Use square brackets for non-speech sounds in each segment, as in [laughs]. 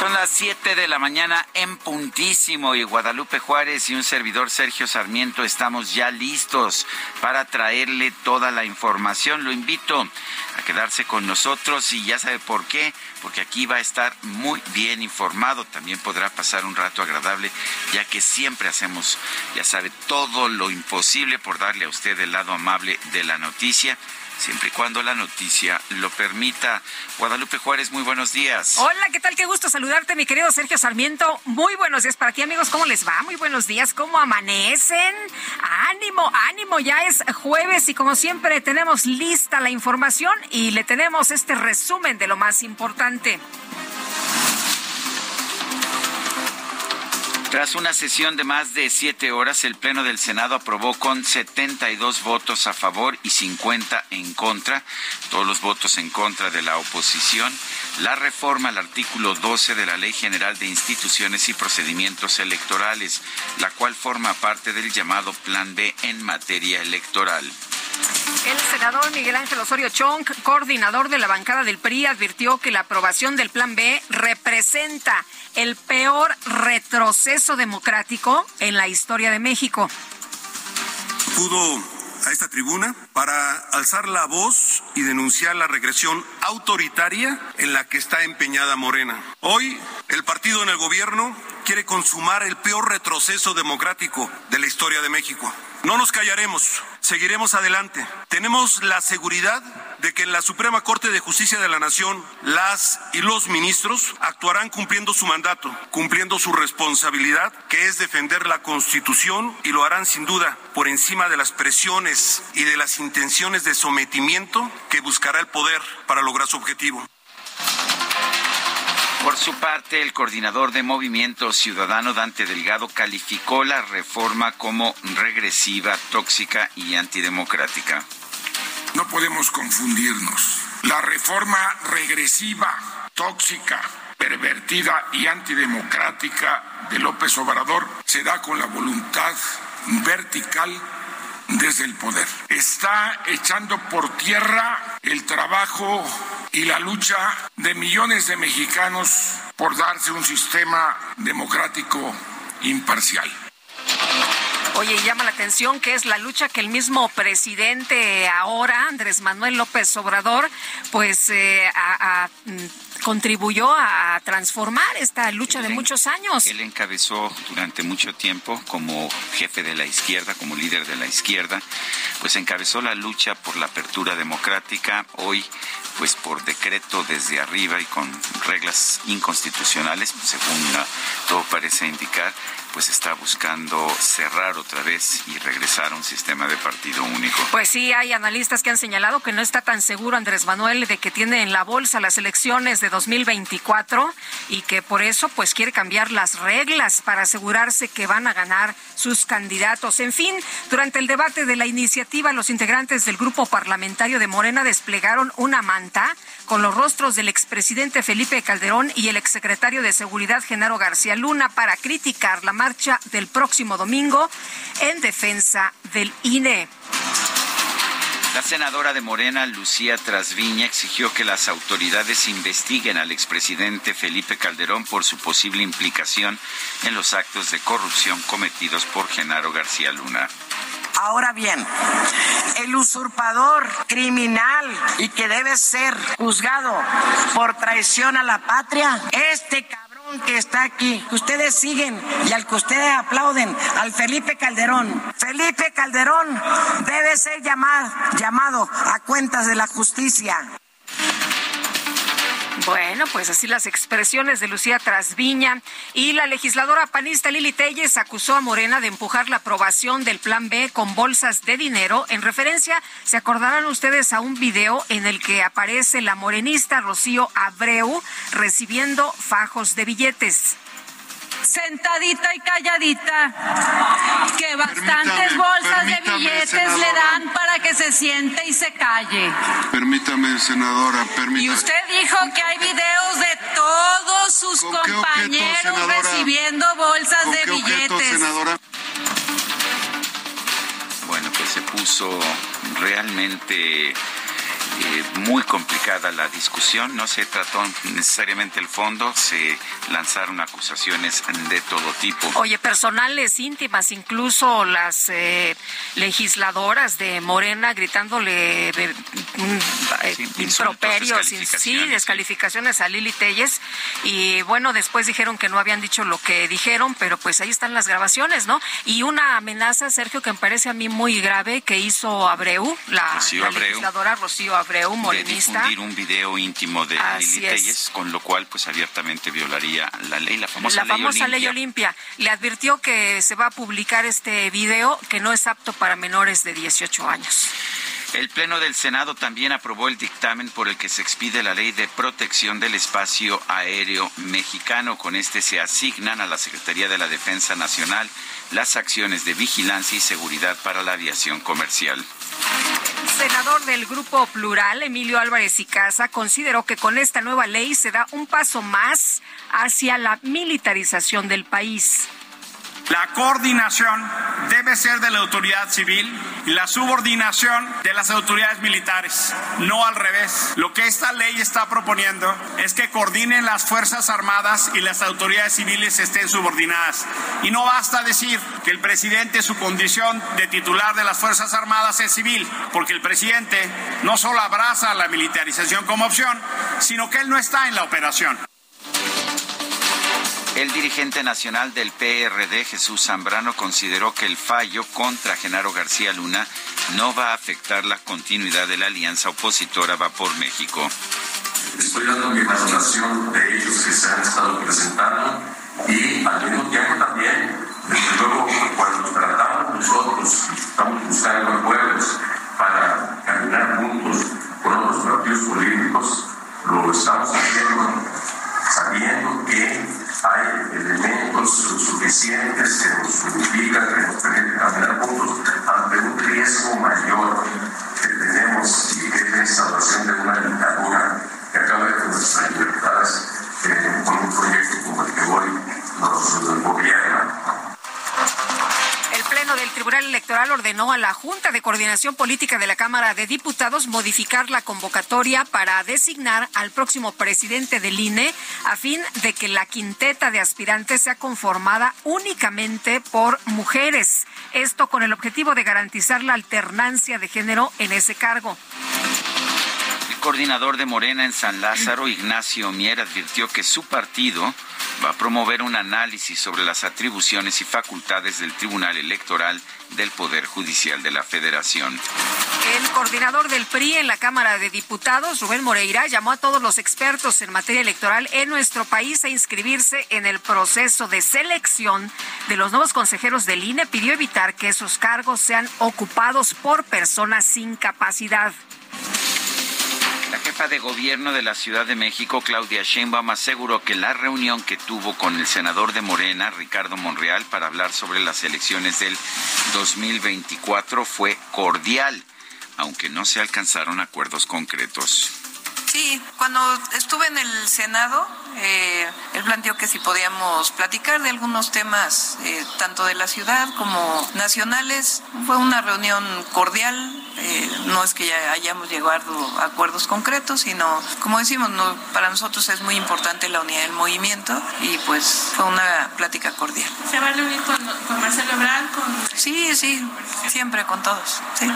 Son las 7 de la mañana en puntísimo y Guadalupe Juárez y un servidor Sergio Sarmiento estamos ya listos para traerle toda la información. Lo invito a quedarse con nosotros y ya sabe por qué, porque aquí va a estar muy bien informado. También podrá pasar un rato agradable, ya que siempre hacemos, ya sabe, todo lo imposible por darle a usted el lado amable de la noticia siempre y cuando la noticia lo permita. Guadalupe Juárez, muy buenos días. Hola, ¿qué tal? Qué gusto saludarte, mi querido Sergio Sarmiento. Muy buenos días para ti, amigos. ¿Cómo les va? Muy buenos días. ¿Cómo amanecen? Ánimo, ánimo. Ya es jueves y como siempre tenemos lista la información y le tenemos este resumen de lo más importante. Tras una sesión de más de siete horas, el Pleno del Senado aprobó con 72 votos a favor y 50 en contra, todos los votos en contra de la oposición, la reforma al artículo 12 de la Ley General de Instituciones y Procedimientos Electorales, la cual forma parte del llamado Plan B en materia electoral. El senador Miguel Ángel Osorio Chong, coordinador de la bancada del PRI, advirtió que la aprobación del Plan B representa el peor retroceso democrático en la historia de México. Pudo a esta tribuna para alzar la voz y denunciar la regresión autoritaria en la que está empeñada Morena. Hoy, el partido en el gobierno quiere consumar el peor retroceso democrático de la historia de México. No nos callaremos, seguiremos adelante. Tenemos la seguridad de que en la Suprema Corte de Justicia de la Nación las y los ministros actuarán cumpliendo su mandato, cumpliendo su responsabilidad, que es defender la Constitución y lo harán sin duda por encima de las presiones y de las intenciones de sometimiento que buscará el poder para lograr su objetivo. Por su parte, el coordinador de Movimiento Ciudadano, Dante Delgado, calificó la reforma como regresiva, tóxica y antidemocrática. No podemos confundirnos. La reforma regresiva, tóxica, pervertida y antidemocrática de López Obrador se da con la voluntad vertical desde el poder. Está echando por tierra el trabajo y la lucha de millones de mexicanos por darse un sistema democrático imparcial. Oye, llama la atención que es la lucha que el mismo presidente ahora, Andrés Manuel López Obrador, pues eh, a, a, contribuyó a transformar esta lucha de muchos años. Él encabezó durante mucho tiempo como jefe de la izquierda, como líder de la izquierda, pues encabezó la lucha por la apertura democrática. Hoy, pues por decreto desde arriba y con reglas inconstitucionales, según todo parece indicar, pues está buscando cerrar otra vez y regresar a un sistema de partido único. Pues sí, hay analistas que han señalado que no está tan seguro Andrés Manuel de que tiene en la bolsa las elecciones de 2024 y que por eso pues quiere cambiar las reglas para asegurarse que van a ganar sus candidatos. En fin, durante el debate de la iniciativa, los integrantes del grupo parlamentario de Morena desplegaron una manta con los rostros del expresidente Felipe Calderón y el exsecretario de Seguridad Genaro García Luna para criticar la marcha del próximo domingo en defensa del INE. La senadora de Morena, Lucía Trasviña, exigió que las autoridades investiguen al expresidente Felipe Calderón por su posible implicación en los actos de corrupción cometidos por Genaro García Luna. Ahora bien, el usurpador criminal y que debe ser juzgado por traición a la patria, este cabrón que está aquí, que ustedes siguen y al que ustedes aplauden, al Felipe Calderón. Felipe Calderón debe ser llamado, llamado a cuentas de la justicia. Bueno, pues así las expresiones de Lucía Trasviña y la legisladora panista Lili Telles acusó a Morena de empujar la aprobación del Plan B con bolsas de dinero. En referencia, se acordarán ustedes a un video en el que aparece la morenista Rocío Abreu recibiendo fajos de billetes sentadita y calladita, que bastantes bolsas de billetes le dan para que se siente y se calle. Permítame, senadora, permítame. Y usted dijo que hay videos de todos sus compañeros recibiendo bolsas de billetes. Bueno, pues se puso realmente eh, muy complicada la discusión, no se trató necesariamente el fondo, se lanzaron acusaciones de todo tipo. Oye, personales íntimas, incluso las eh, legisladoras de Morena gritándole de, eh, improperios, sí, descalificaciones a Lili Telles. Y bueno, después dijeron que no habían dicho lo que dijeron, pero pues ahí están las grabaciones, ¿no? Y una amenaza, Sergio, que me parece a mí muy grave, que hizo Abreu, la, legisladora Rocío Abreu, morenista. De difundir un video íntimo de Lili Telles, con lo cual pues abiertamente violaría la ley, la famosa, la famosa ley Olimpia. Le advirtió que se va a publicar este video que no es apto para menores de 18 años. El Pleno del Senado también aprobó el dictamen por el que se expide la ley de protección del espacio aéreo mexicano. Con este se asignan a la Secretaría de la Defensa Nacional las acciones de vigilancia y seguridad para la aviación comercial. senador del Grupo Plural, Emilio Álvarez y Casa, consideró que con esta nueva ley se da un paso más hacia la militarización del país. La coordinación debe ser de la autoridad civil y la subordinación de las autoridades militares, no al revés. Lo que esta ley está proponiendo es que coordinen las Fuerzas Armadas y las autoridades civiles estén subordinadas. Y no basta decir que el presidente, su condición de titular de las Fuerzas Armadas es civil, porque el presidente no solo abraza la militarización como opción, sino que él no está en la operación. El dirigente nacional del PRD, Jesús Zambrano, consideró que el fallo contra Genaro García Luna no va a afectar la continuidad de la alianza opositora Va por México. Estoy dando mi valoración de ellos que se han estado presentando y al mismo tiempo también, desde luego, cuando tratamos nosotros, estamos buscando acuerdos para caminar juntos con otros partidos políticos, lo estamos haciendo sabiendo que hay elementos suficientes que nos significan que nos permiten caminar juntos ante un riesgo mayor que tenemos y que es la instalación de una dictadura que acabe con nuestras libertades eh, con un proyecto como el que hoy nos gobierna. Pleno del Tribunal Electoral ordenó a la Junta de Coordinación Política de la Cámara de Diputados modificar la convocatoria para designar al próximo presidente del INE a fin de que la quinteta de aspirantes sea conformada únicamente por mujeres. Esto con el objetivo de garantizar la alternancia de género en ese cargo. El coordinador de Morena en San Lázaro, Ignacio Mier, advirtió que su partido va a promover un análisis sobre las atribuciones y facultades del Tribunal Electoral del Poder Judicial de la Federación. El coordinador del PRI en la Cámara de Diputados, Rubén Moreira, llamó a todos los expertos en materia electoral en nuestro país a inscribirse en el proceso de selección de los nuevos consejeros del INE. Pidió evitar que esos cargos sean ocupados por personas sin capacidad. La jefa de gobierno de la Ciudad de México, Claudia Sheinbaum, aseguró que la reunión que tuvo con el senador de Morena, Ricardo Monreal, para hablar sobre las elecciones del 2024 fue cordial, aunque no se alcanzaron acuerdos concretos. Sí, cuando estuve en el Senado, eh, él planteó que si podíamos platicar de algunos temas, eh, tanto de la ciudad como nacionales. Fue una reunión cordial, eh, no es que ya hayamos llegado a acuerdos concretos, sino, como decimos, no, para nosotros es muy importante la unidad del movimiento y pues fue una plática cordial. ¿Se va a reunir con, con Marcelo Ebrard? Con... Sí, sí, siempre con todos. Sí.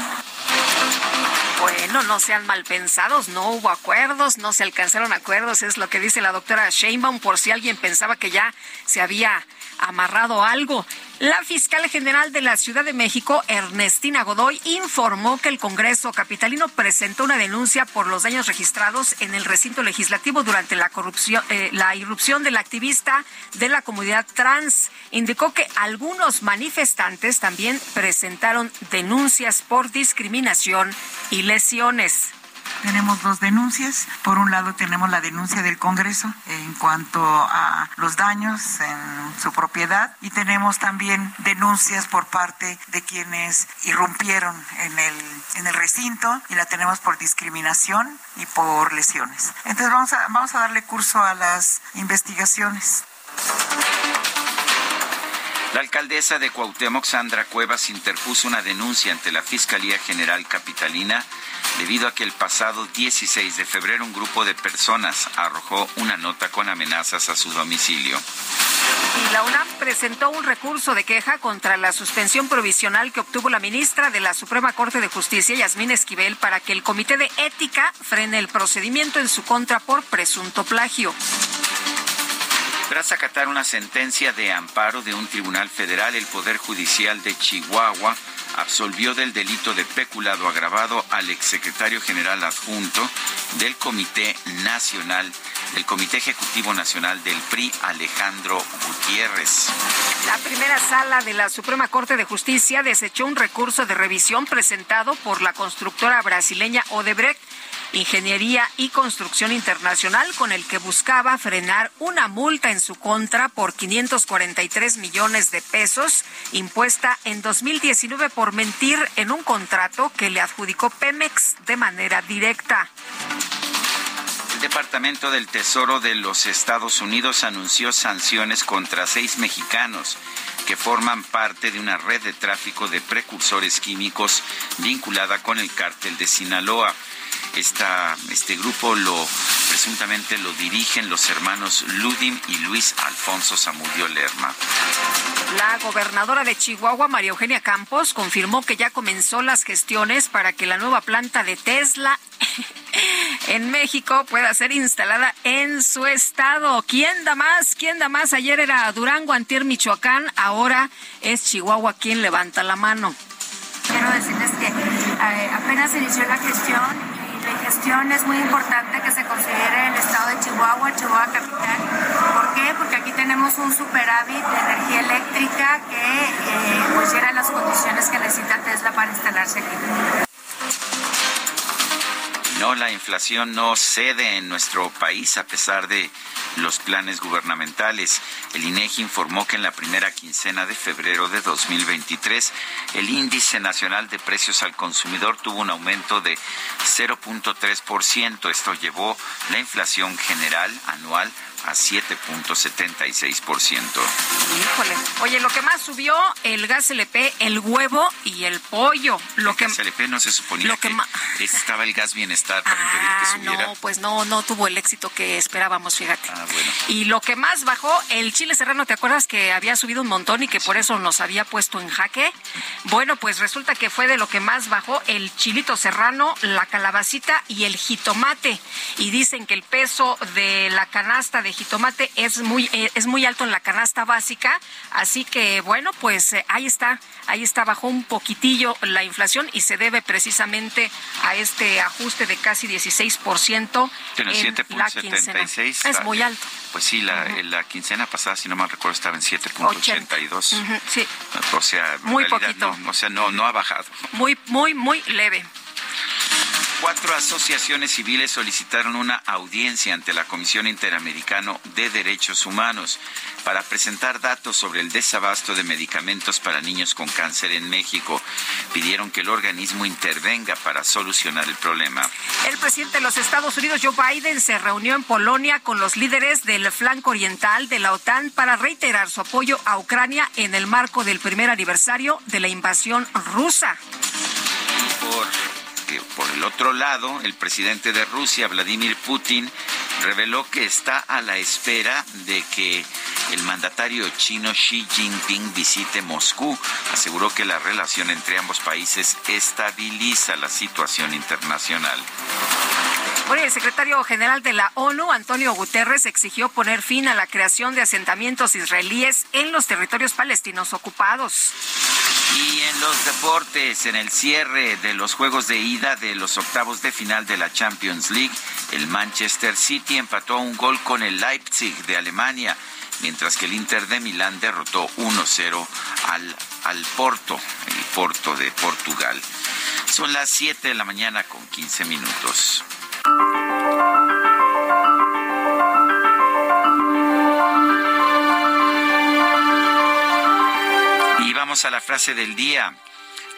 Bueno, no sean mal pensados, no hubo acuerdos, no se alcanzaron acuerdos, es lo que dice la doctora Sheinbaum, por si alguien pensaba que ya se había amarrado algo. La fiscal general de la Ciudad de México, Ernestina Godoy, informó que el Congreso capitalino presentó una denuncia por los daños registrados en el recinto legislativo durante la corrupción, eh, la irrupción del activista de la comunidad trans. Indicó que algunos manifestantes también presentaron denuncias por discriminación y lesiones. Tenemos dos denuncias. Por un lado tenemos la denuncia del Congreso en cuanto a los daños en su propiedad y tenemos también denuncias por parte de quienes irrumpieron en el, en el recinto y la tenemos por discriminación y por lesiones. Entonces vamos a, vamos a darle curso a las investigaciones. La alcaldesa de Cuauhtémoc, Sandra Cuevas, interpuso una denuncia ante la Fiscalía General Capitalina debido a que el pasado 16 de febrero un grupo de personas arrojó una nota con amenazas a su domicilio. Y la UNAM presentó un recurso de queja contra la suspensión provisional que obtuvo la ministra de la Suprema Corte de Justicia, Yasmín Esquivel, para que el Comité de Ética frene el procedimiento en su contra por presunto plagio. Tras acatar una sentencia de amparo de un tribunal federal, el Poder Judicial de Chihuahua absolvió del delito de peculado agravado al exsecretario general adjunto del Comité Nacional, del Comité Ejecutivo Nacional del PRI, Alejandro Gutiérrez. La primera sala de la Suprema Corte de Justicia desechó un recurso de revisión presentado por la constructora brasileña Odebrecht Ingeniería y Construcción Internacional, con el que buscaba frenar una multa en su contra por 543 millones de pesos impuesta en 2019 por mentir en un contrato que le adjudicó Pemex de manera directa. El Departamento del Tesoro de los Estados Unidos anunció sanciones contra seis mexicanos que forman parte de una red de tráfico de precursores químicos vinculada con el cártel de Sinaloa. Esta, este grupo lo presuntamente lo dirigen los hermanos Ludim y Luis Alfonso Zamudio Lerma. La gobernadora de Chihuahua, María Eugenia Campos, confirmó que ya comenzó las gestiones para que la nueva planta de Tesla [laughs] en México pueda ser instalada en su estado. ¿Quién da más? ¿Quién da más? Ayer era Durango, Antier, Michoacán, ahora es Chihuahua quien levanta la mano. Quiero decirles que eh, apenas inició la gestión la gestión es muy importante que se considere el estado de Chihuahua, Chihuahua capital. ¿Por qué? Porque aquí tenemos un superávit de energía eléctrica que eh, pues las condiciones que necesita Tesla para instalarse aquí. No, la inflación no cede en nuestro país a pesar de los planes gubernamentales. El INEGI informó que en la primera quincena de febrero de 2023 el índice nacional de precios al consumidor tuvo un aumento de 0.3%. Esto llevó la inflación general anual 7.76%. Híjole. Oye, lo que más subió, el gas LP, el huevo y el pollo. Lo el que gas LP no se suponía lo que, que estaba el gas bienestar para Ah, impedir que subiera. no, pues no, no tuvo el éxito que esperábamos, fíjate. Ah, bueno. Y lo que más bajó, el chile serrano, ¿te acuerdas que había subido un montón y que por eso nos había puesto en jaque? Bueno, pues resulta que fue de lo que más bajó el chilito serrano, la calabacita y el jitomate. Y dicen que el peso de la canasta de jitomate es muy, eh, es muy alto en la canasta básica. Así que, bueno, pues eh, ahí está, ahí está, bajó un poquitillo la inflación y se debe precisamente a este ajuste de casi 16% Pero en la quincena. 7.76. Es muy alto. Pues sí, la, la quincena pasada, si no mal recuerdo, estaba en 7.82. Ujú, Sí, O sea, Muy realidad poquito. no, o sea, no, no ha bajado. muy, muy, muy leve. Cuatro asociaciones civiles solicitaron una audiencia ante la Comisión Interamericana de Derechos Humanos para presentar datos sobre el desabasto de medicamentos para niños con cáncer en México. Pidieron que el organismo intervenga para solucionar el problema. El presidente de los Estados Unidos, Joe Biden, se reunió en Polonia con los líderes del flanco oriental de la OTAN para reiterar su apoyo a Ucrania en el marco del primer aniversario de la invasión rusa. Por por el otro lado, el presidente de Rusia, Vladimir Putin, reveló que está a la espera de que el mandatario chino Xi Jinping visite Moscú. Aseguró que la relación entre ambos países estabiliza la situación internacional. El secretario general de la ONU, Antonio Guterres, exigió poner fin a la creación de asentamientos israelíes en los territorios palestinos ocupados. Y en los deportes, en el cierre de los juegos de ida de los octavos de final de la Champions League, el Manchester City empató un gol con el Leipzig de Alemania, mientras que el Inter de Milán derrotó 1-0 al, al Porto, el Porto de Portugal. Son las 7 de la mañana con 15 minutos. Y vamos a la frase del día.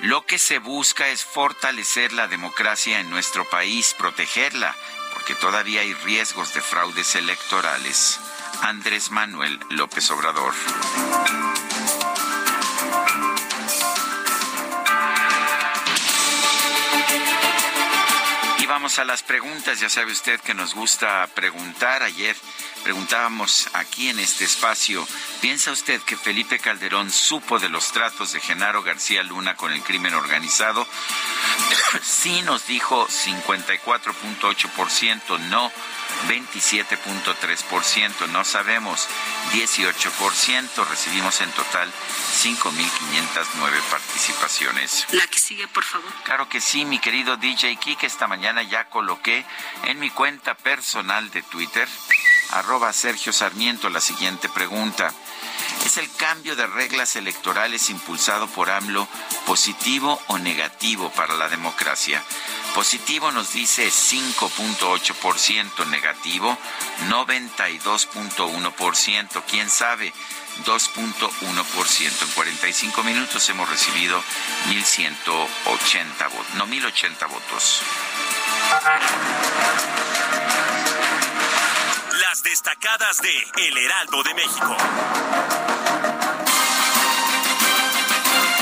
Lo que se busca es fortalecer la democracia en nuestro país, protegerla, porque todavía hay riesgos de fraudes electorales. Andrés Manuel López Obrador. Vamos a las preguntas. Ya sabe usted que nos gusta preguntar. Ayer preguntábamos aquí en este espacio, ¿piensa usted que Felipe Calderón supo de los tratos de Genaro García Luna con el crimen organizado? [coughs] sí nos dijo 54.8%, no 27.3%, no sabemos 18%, recibimos en total 5.509 participaciones. La que sigue, por favor. Claro que sí, mi querido DJ Kike, esta mañana ya coloqué en mi cuenta personal de Twitter, arroba Sergio Sarmiento, la siguiente pregunta. ¿Es el cambio de reglas electorales impulsado por AMLO positivo o negativo para la democracia? Positivo nos dice 5.8%, negativo 92.1%, quién sabe 2.1%. En 45 minutos hemos recibido 1.180 votos, no 1.080 votos. Destacadas de El Heraldo de México.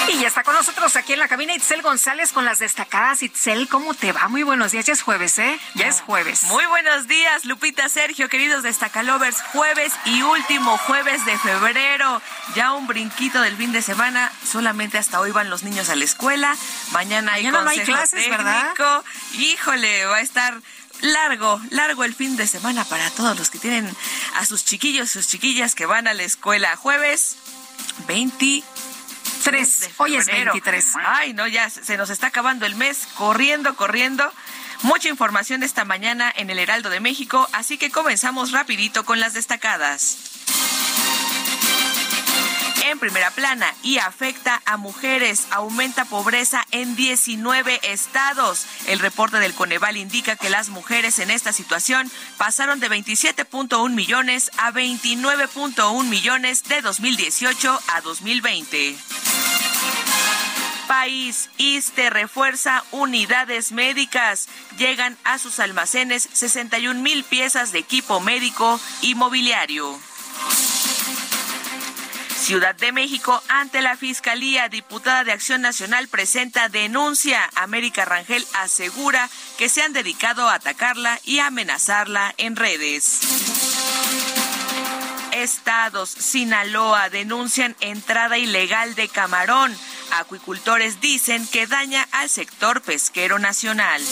Y ya está con nosotros aquí en la cabina Itzel González con las destacadas. Itzel, ¿cómo te va? Muy buenos días. Ya es jueves, ¿eh? Ya es jueves. Muy buenos días, Lupita, Sergio, queridos destacalovers. Jueves y último jueves de febrero. Ya un brinquito del fin de semana. Solamente hasta hoy van los niños a la escuela. Mañana hay Mañana no hay clases, ¿verdad? Híjole, va a estar largo, largo el fin de semana para todos los que tienen a sus chiquillos, sus chiquillas que van a la escuela. Jueves 23. Hoy es 23. Ay, no, ya se nos está acabando el mes, corriendo, corriendo. Mucha información esta mañana en el Heraldo de México, así que comenzamos rapidito con las destacadas en primera plana y afecta a mujeres. Aumenta pobreza en 19 estados. El reporte del Coneval indica que las mujeres en esta situación pasaron de 27.1 millones a 29.1 millones de 2018 a 2020 país. ISTE refuerza unidades médicas. Llegan a sus almacenes 61 mil piezas de equipo médico y mobiliario. Ciudad de México, ante la Fiscalía, diputada de Acción Nacional presenta denuncia. América Rangel asegura que se han dedicado a atacarla y amenazarla en redes. Estados, Sinaloa, denuncian entrada ilegal de camarón. Acuicultores dicen que daña al sector pesquero nacional.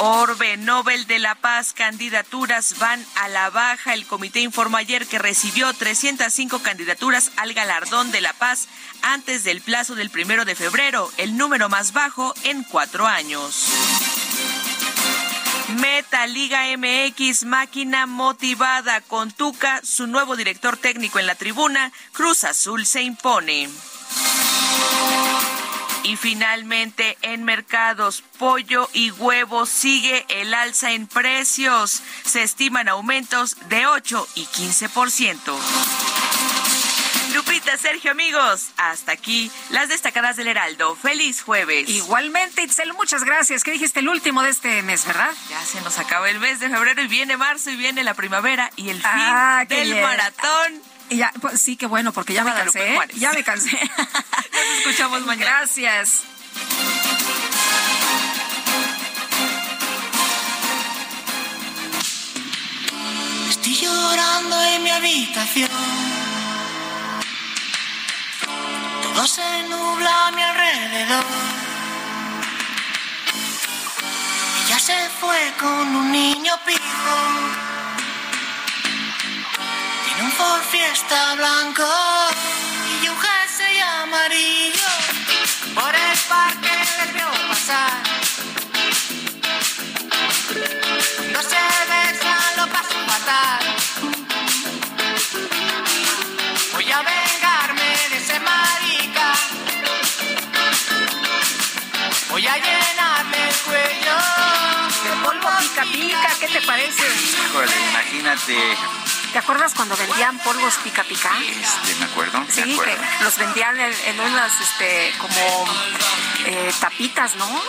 Orbe Nobel de la Paz, candidaturas van a la baja. El comité informó ayer que recibió 305 candidaturas al galardón de la paz antes del plazo del primero de febrero, el número más bajo en cuatro años. Meta Liga MX, máquina motivada con Tuca, su nuevo director técnico en la tribuna, Cruz Azul se impone. Y finalmente, en mercados, pollo y huevos sigue el alza en precios. Se estiman aumentos de 8 y 15%. Lupita, Sergio, amigos, hasta aquí las destacadas del Heraldo. Feliz jueves. Igualmente, Itzel, muchas gracias. ¿Qué dijiste el último de este mes, verdad? Ya se nos acaba el mes de febrero y viene marzo y viene la primavera y el ah, fin del maratón. Ya, pues, sí, qué bueno, porque ya me cansé. ¿eh? Ya me cansé. [laughs] Nos escuchamos mañana. Gracias. Estoy llorando en mi habitación todo se nubla a mi alrededor. Ella se fue con un niño pijo. Tiene un Ford Fiesta blanco y un jersey amarillo. Por el parque les vio pasar. No se besan, lo paso fatal. Voy a vengarme de ese marica. Voy a llenarme el cuello. De polvo pica pica, ¿qué te parece? Híjole, imagínate ¿Te acuerdas cuando vendían polvos pica pica? Este, me acuerdo. Sí, me acuerdo. que los vendían en, unas, este, como eh, tapitas, ¿no?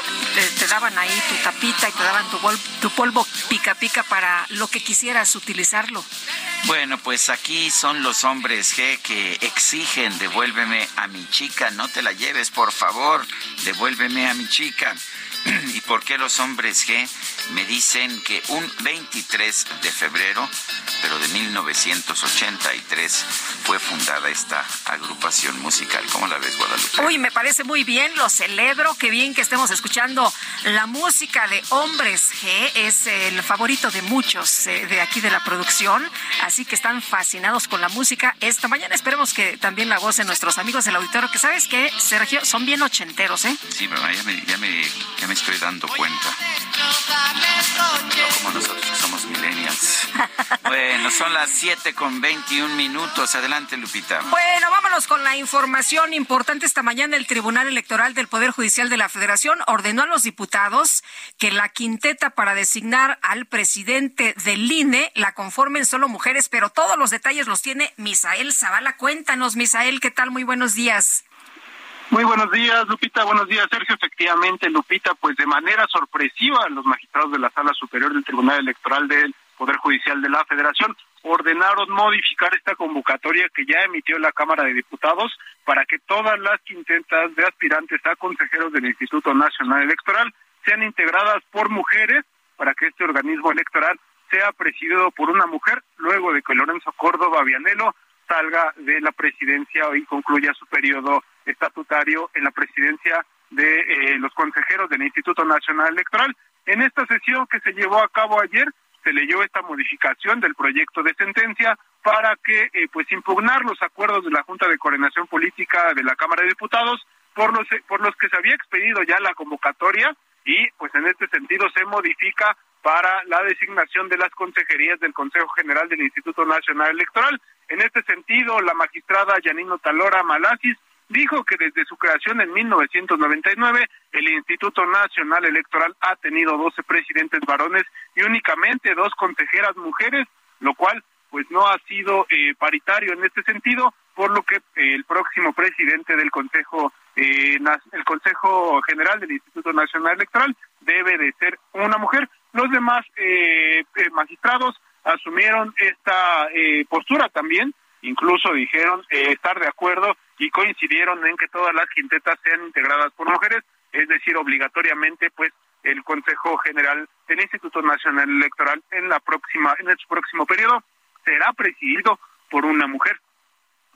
Te, daban ahí tu tapita y te daban tu, tu polvo pica pica para lo que quisieras utilizarlo. Bueno, pues aquí son los hombres G que exigen devuélveme a mi chica, no te la lleves, por favor, devuélveme a mi chica. [clears throat] ¿Y por qué los hombres G me dicen que un 23 de febrero, pero de 1983, fue fundada esta agrupación musical? ¿Cómo la ves, Guadalupe? Uy, me parece muy bien, lo celebro, qué bien que estemos escuchando la música de Hombres G, es el favorito de muchos eh, de aquí de la producción, así que están fascinados con la música esta mañana. Esperemos que también la gocen nuestros amigos del auditorio, que sabes que, Sergio, son bien ochenteros, ¿eh? Sí, ya me, ya me, ya me estoy dando cuenta. No como nosotros que somos millennials. [laughs] bueno, son las 7 con 21 minutos. Adelante, Lupita. Bueno, vámonos con la información importante. Esta mañana el Tribunal Electoral del Poder Judicial de la Federación ordenó a los diputados que la quinteta para designar al presidente del INE la conformen solo mujeres, pero todos los detalles los tiene Misael Zavala. Cuéntanos, Misael, ¿qué tal? Muy buenos días. Muy buenos días, Lupita. Buenos días, Sergio. Efectivamente, Lupita, pues de manera sorpresiva, los magistrados de la Sala Superior del Tribunal Electoral del Poder Judicial de la Federación ordenaron modificar esta convocatoria que ya emitió la Cámara de Diputados para que todas las quintetas de aspirantes a consejeros del Instituto Nacional Electoral sean integradas por mujeres para que este organismo electoral sea presidido por una mujer luego de que Lorenzo Córdoba Vianelo salga de la presidencia y concluya su periodo estatutario en la presidencia de eh, los consejeros del Instituto Nacional Electoral. En esta sesión que se llevó a cabo ayer, se leyó esta modificación del proyecto de sentencia para que eh, pues impugnar los acuerdos de la Junta de Coordinación Política de la Cámara de Diputados por los por los que se había expedido ya la convocatoria y pues en este sentido se modifica para la designación de las consejerías del Consejo General del Instituto Nacional Electoral. En este sentido, la magistrada Yanino Talora Malasis dijo que desde su creación en 1999 el Instituto Nacional Electoral ha tenido 12 presidentes varones y únicamente dos consejeras mujeres, lo cual pues no ha sido eh, paritario en este sentido, por lo que eh, el próximo presidente del Consejo eh, el Consejo General del Instituto Nacional Electoral debe de ser una mujer. Los demás magistrados asumieron esta postura también, incluso dijeron estar de acuerdo y coincidieron en que todas las quintetas sean integradas por mujeres, es decir, obligatoriamente, pues el Consejo General del Instituto Nacional Electoral en la próxima, en el próximo periodo será presidido por una mujer.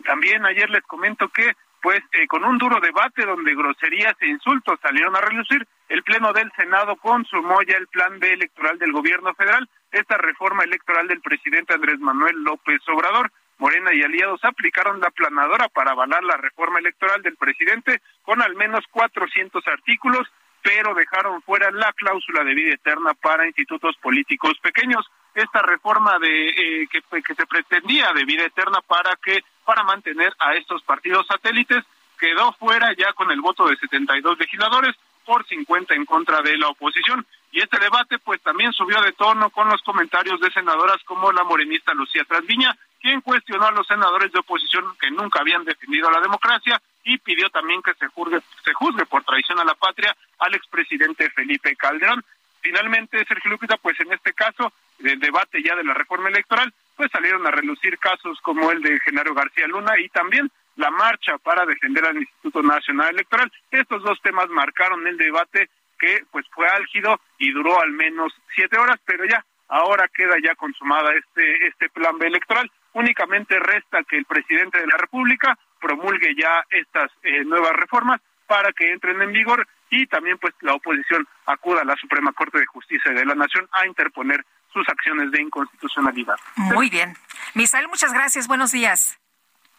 También ayer les comento que, pues, eh, con un duro debate donde groserías e insultos salieron a relucir, el Pleno del Senado consumó ya el plan B electoral del gobierno federal, esta reforma electoral del presidente Andrés Manuel López Obrador. Morena y aliados aplicaron la planadora para avalar la reforma electoral del presidente con al menos 400 artículos, pero dejaron fuera la cláusula de vida eterna para institutos políticos pequeños. Esta reforma de eh, que, que se pretendía de vida eterna para que para mantener a estos partidos satélites quedó fuera ya con el voto de 72 legisladores por 50 en contra de la oposición. Y este debate pues también subió de tono con los comentarios de senadoras como la morenista Lucía Trasviña, quien cuestionó a los senadores de oposición que nunca habían defendido la democracia y pidió también que se juzgue, se juzgue por traición a la patria al expresidente Felipe Calderón. Finalmente, Sergio Lupita, pues en este caso, del debate ya de la reforma electoral, pues salieron a relucir casos como el de Genaro García Luna y también la marcha para defender al Instituto Nacional Electoral. Estos dos temas marcaron el debate que pues fue álgido y duró al menos siete horas, pero ya ahora queda ya consumada este este plan B electoral. Únicamente resta que el presidente de la República promulgue ya estas eh, nuevas reformas para que entren en vigor y también pues la oposición acuda a la Suprema Corte de Justicia de la Nación a interponer sus acciones de inconstitucionalidad. Muy bien. Misael, muchas gracias. Buenos días.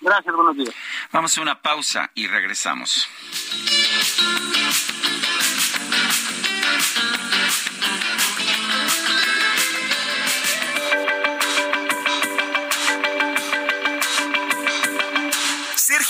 Gracias, buenos días. Vamos a una pausa y regresamos.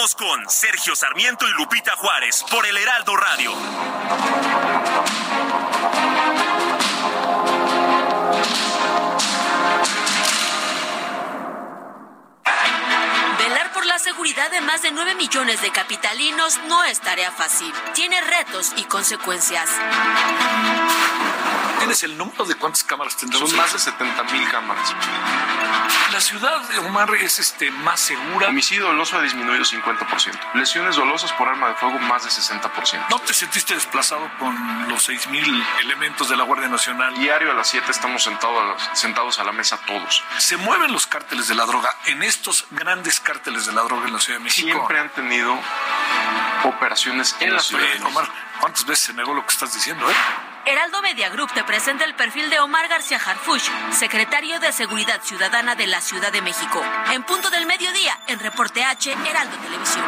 Con Sergio Sarmiento y Lupita Juárez por el Heraldo Radio. Velar por la seguridad de más de 9 millones de capitalinos no es tarea fácil. Tiene retos y consecuencias. ¿Tienes el número de cuántas cámaras tendremos? Son más de 70 mil cámaras. La ciudad de Omar es este, más segura. Homicidio doloso ha disminuido 50%. Lesiones dolosas por arma de fuego más de 60%. ¿No te sentiste desplazado con los 6 mil elementos de la Guardia Nacional? Diario a las 7 estamos sentados a, la, sentados a la mesa todos. Se mueven los cárteles de la droga en estos grandes cárteles de la droga en la Ciudad de México. Siempre han tenido operaciones en la Ciudad de México. Omar, ¿cuántas veces se negó lo que estás diciendo, eh? Heraldo Media Group te presenta el perfil de Omar García Harfuch, secretario de Seguridad Ciudadana de la Ciudad de México. En punto del mediodía, en Reporte H, Heraldo Televisión.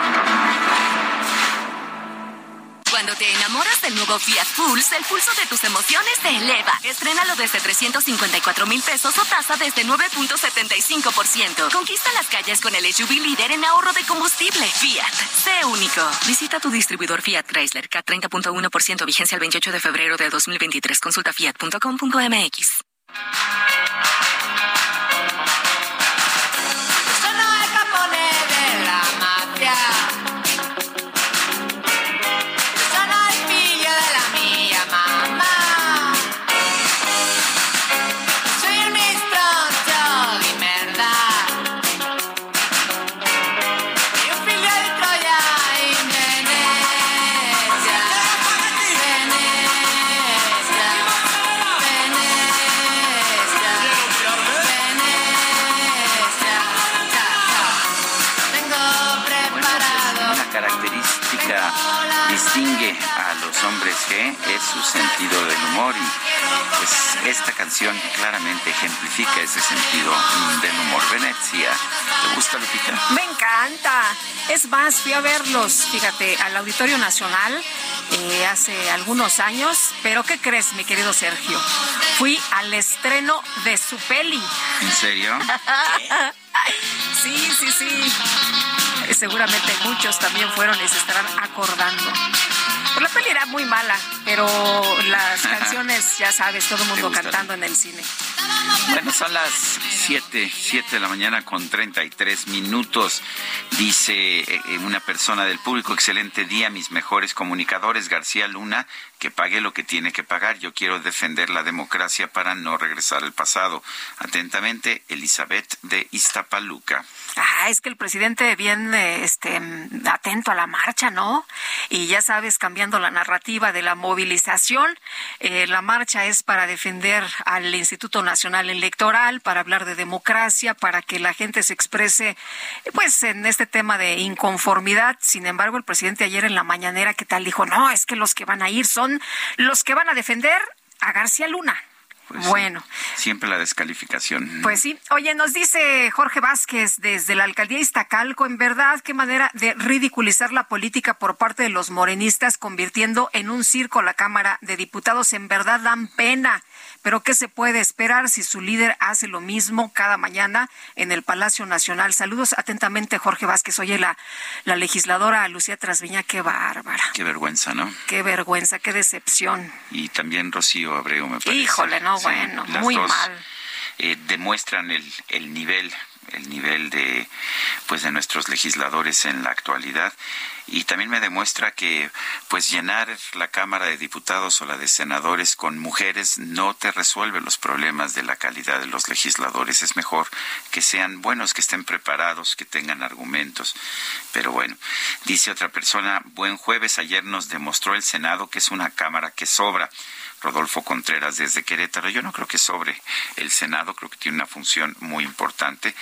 Cuando te enamoras del nuevo Fiat Pulse, el pulso de tus emociones se eleva. Estrénalo desde 354 mil pesos o tasa desde 9.75%. Conquista las calles con el SUV líder en ahorro de combustible. Fiat, sé único. Visita tu distribuidor Fiat Chrysler, K 30.1%, vigencia el 28 de febrero de 2023. Consulta fiat.com.mx. Su sentido del humor y pues esta canción claramente ejemplifica ese sentido del humor. Venecia, ¿te gusta Lupita? Me encanta. Es más, fui a verlos, fíjate, al Auditorio Nacional eh, hace algunos años, pero ¿qué crees, mi querido Sergio? Fui al estreno de su peli. ¿En serio? [laughs] sí, sí, sí seguramente muchos también fueron y se estarán acordando. Pues la peli era muy mala, pero las [laughs] canciones, ya sabes, todo el mundo cantando en el cine. Bueno, son las 7, 7 de la mañana con 33 minutos. Dice eh, una persona del público, excelente día, mis mejores comunicadores, García Luna, que pague lo que tiene que pagar. Yo quiero defender la democracia para no regresar al pasado. Atentamente, Elizabeth de Iztapaluca. Ah, es que el presidente bien este atento a la marcha, ¿no? y ya sabes, cambiando la narrativa de la movilización, eh, la marcha es para defender al Instituto Nacional Electoral, para hablar de democracia, para que la gente se exprese, pues, en este tema de inconformidad. Sin embargo, el presidente ayer en la mañanera, ¿qué tal? Dijo, no, es que los que van a ir son los que van a defender a García Luna. Pues bueno. siempre la descalificación. Pues sí. Oye, nos dice Jorge Vázquez desde la alcaldía Iztacalco, en verdad, qué manera de ridiculizar la política por parte de los morenistas, convirtiendo en un circo la Cámara de Diputados. En verdad dan pena. Pero ¿qué se puede esperar si su líder hace lo mismo cada mañana en el Palacio Nacional? Saludos atentamente, Jorge Vázquez. Oye, la, la legisladora Lucía Trasviña, qué bárbara. Qué vergüenza, ¿no? Qué vergüenza, qué decepción. Y también Rocío Abreu, me parece. Híjole, no, bueno, muy mal. Eh, demuestran el, el nivel el nivel de pues de nuestros legisladores en la actualidad y también me demuestra que pues llenar la Cámara de Diputados o la de senadores con mujeres no te resuelve los problemas de la calidad de los legisladores. Es mejor que sean buenos, que estén preparados, que tengan argumentos. Pero bueno, dice otra persona, buen jueves, ayer nos demostró el Senado que es una Cámara que sobra. Rodolfo Contreras desde Querétaro. Yo no creo que sobre el Senado, creo que tiene una función muy importante.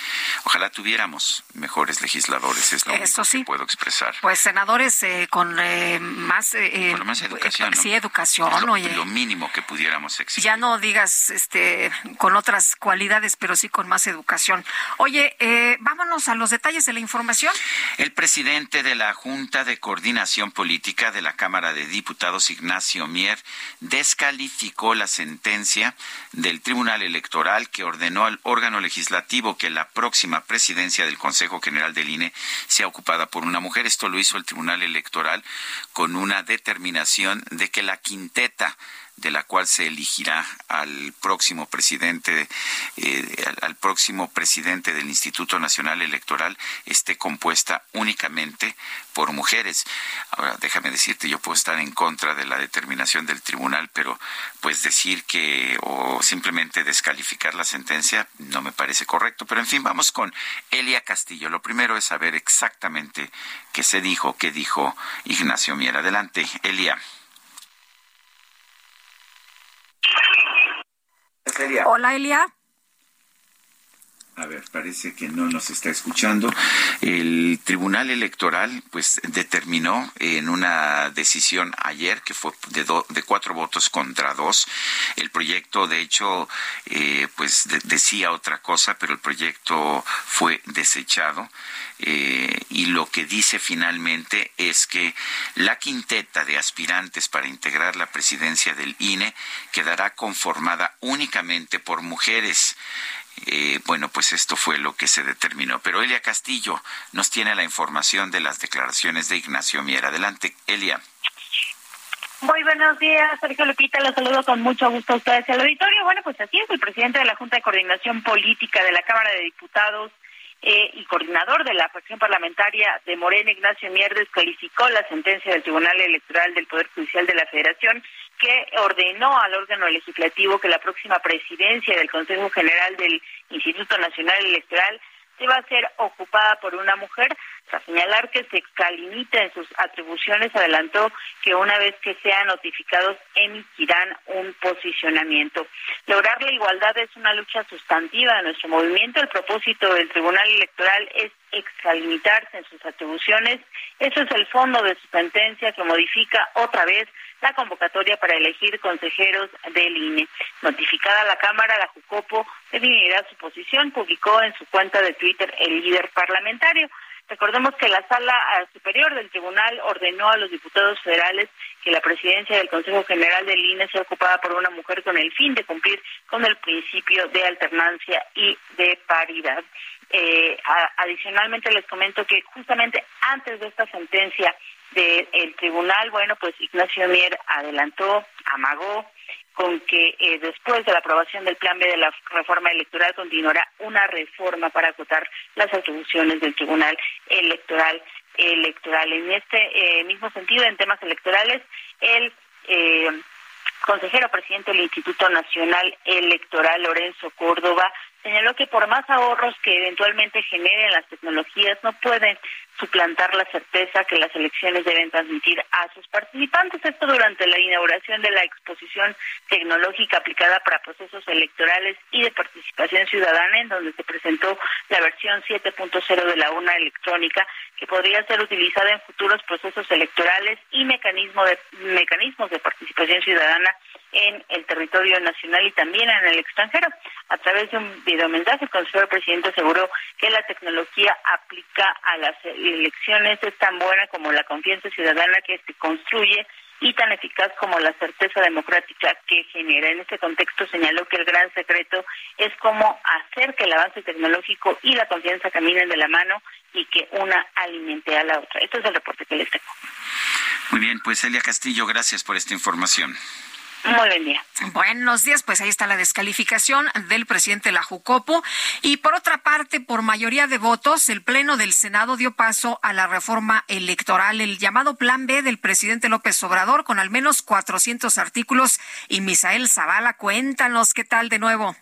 Ojalá tuviéramos mejores legisladores, es lo Eso sí. que puedo expresar. Pues senadores eh, con eh, más, eh, más educación. Sí, educación, lo, oye. Lo mínimo que pudiéramos exigir. Ya no digas este, con otras cualidades, pero sí con más educación. Oye, vámonos a los detalles de la información. El presidente de la Junta de Coordinación Política de la Cámara de Diputados, Ignacio Mier, descargó calificó la sentencia del Tribunal Electoral que ordenó al órgano legislativo que la próxima presidencia del Consejo General del INE sea ocupada por una mujer. Esto lo hizo el Tribunal Electoral con una determinación de que la quinteta de la cual se elegirá al próximo presidente, eh, al, próximo presidente del Instituto Nacional Electoral esté compuesta únicamente por mujeres. Ahora, déjame decirte, yo puedo estar en contra de la determinación del tribunal, pero pues decir que o simplemente descalificar la sentencia no me parece correcto. Pero en fin, vamos con Elia Castillo. Lo primero es saber exactamente qué se dijo, qué dijo Ignacio Mier. Adelante, Elia. Hola, Elia. A ver, parece que no nos está escuchando. El Tribunal Electoral, pues, determinó en una decisión ayer que fue de, de cuatro votos contra dos. El proyecto, de hecho, eh, pues decía otra cosa, pero el proyecto fue desechado. Eh, y lo que dice finalmente es que la quinteta de aspirantes para integrar la presidencia del INE quedará conformada únicamente por mujeres. Eh, bueno, pues esto fue lo que se determinó. Pero Elia Castillo nos tiene la información de las declaraciones de Ignacio Mier. Adelante, Elia. Muy buenos días, Sergio Lupita, los saludo con mucho gusto a ustedes el auditorio. Bueno, pues así es, el presidente de la Junta de Coordinación Política de la Cámara de Diputados, eh, y coordinador de la fracción parlamentaria de Morena, Ignacio Mier, descalificó la sentencia del Tribunal Electoral del Poder Judicial de la Federación que ordenó al órgano legislativo que la próxima presidencia del Consejo General del Instituto Nacional Electoral va a ser ocupada por una mujer. Tras señalar que se excalimita en sus atribuciones, adelantó que una vez que sean notificados emitirán un posicionamiento. Lograr la igualdad es una lucha sustantiva de nuestro movimiento. El propósito del Tribunal Electoral es extralimitarse en sus atribuciones. Eso es el fondo de su sentencia que modifica otra vez la convocatoria para elegir consejeros del INE. Notificada a la Cámara, la Jucopo definirá su posición, publicó en su cuenta de Twitter el líder parlamentario. Recordemos que la Sala Superior del Tribunal ordenó a los diputados federales que la presidencia del Consejo General del INE sea ocupada por una mujer con el fin de cumplir con el principio de alternancia y de paridad. Eh, adicionalmente les comento que justamente antes de esta sentencia del tribunal, bueno, pues Ignacio Mier adelantó, amagó con que eh, después de la aprobación del plan B de la reforma electoral continuará una reforma para acotar las atribuciones del Tribunal Electoral electoral. En este eh, mismo sentido, en temas electorales, el eh, consejero presidente del Instituto Nacional Electoral, Lorenzo Córdoba, señaló que por más ahorros que eventualmente generen las tecnologías, no pueden suplantar la certeza que las elecciones deben transmitir a sus participantes. Esto durante la inauguración de la exposición tecnológica aplicada para procesos electorales y de participación ciudadana, en donde se presentó la versión 7.0 de la urna electrónica que podría ser utilizada en futuros procesos electorales y mecanismo de, mecanismos de participación ciudadana en el territorio nacional y también en el extranjero. A través de un videomensaje, el consejero presidente aseguró que la tecnología aplica a las elecciones es tan buena como la confianza ciudadana que se construye y tan eficaz como la certeza democrática que genera. En este contexto señaló que el gran secreto es cómo hacer que el avance tecnológico y la confianza caminen de la mano y que una alimente a la otra. Este es el reporte que les tengo. Muy bien, pues Elia Castillo, gracias por esta información. Muy buen día. Buenos días, pues ahí está la descalificación del presidente de la Jucopo. Y por otra parte, por mayoría de votos, el Pleno del Senado dio paso a la reforma electoral, el llamado Plan B del presidente López Obrador, con al menos 400 artículos. Y Misael Zavala, cuéntanos qué tal de nuevo.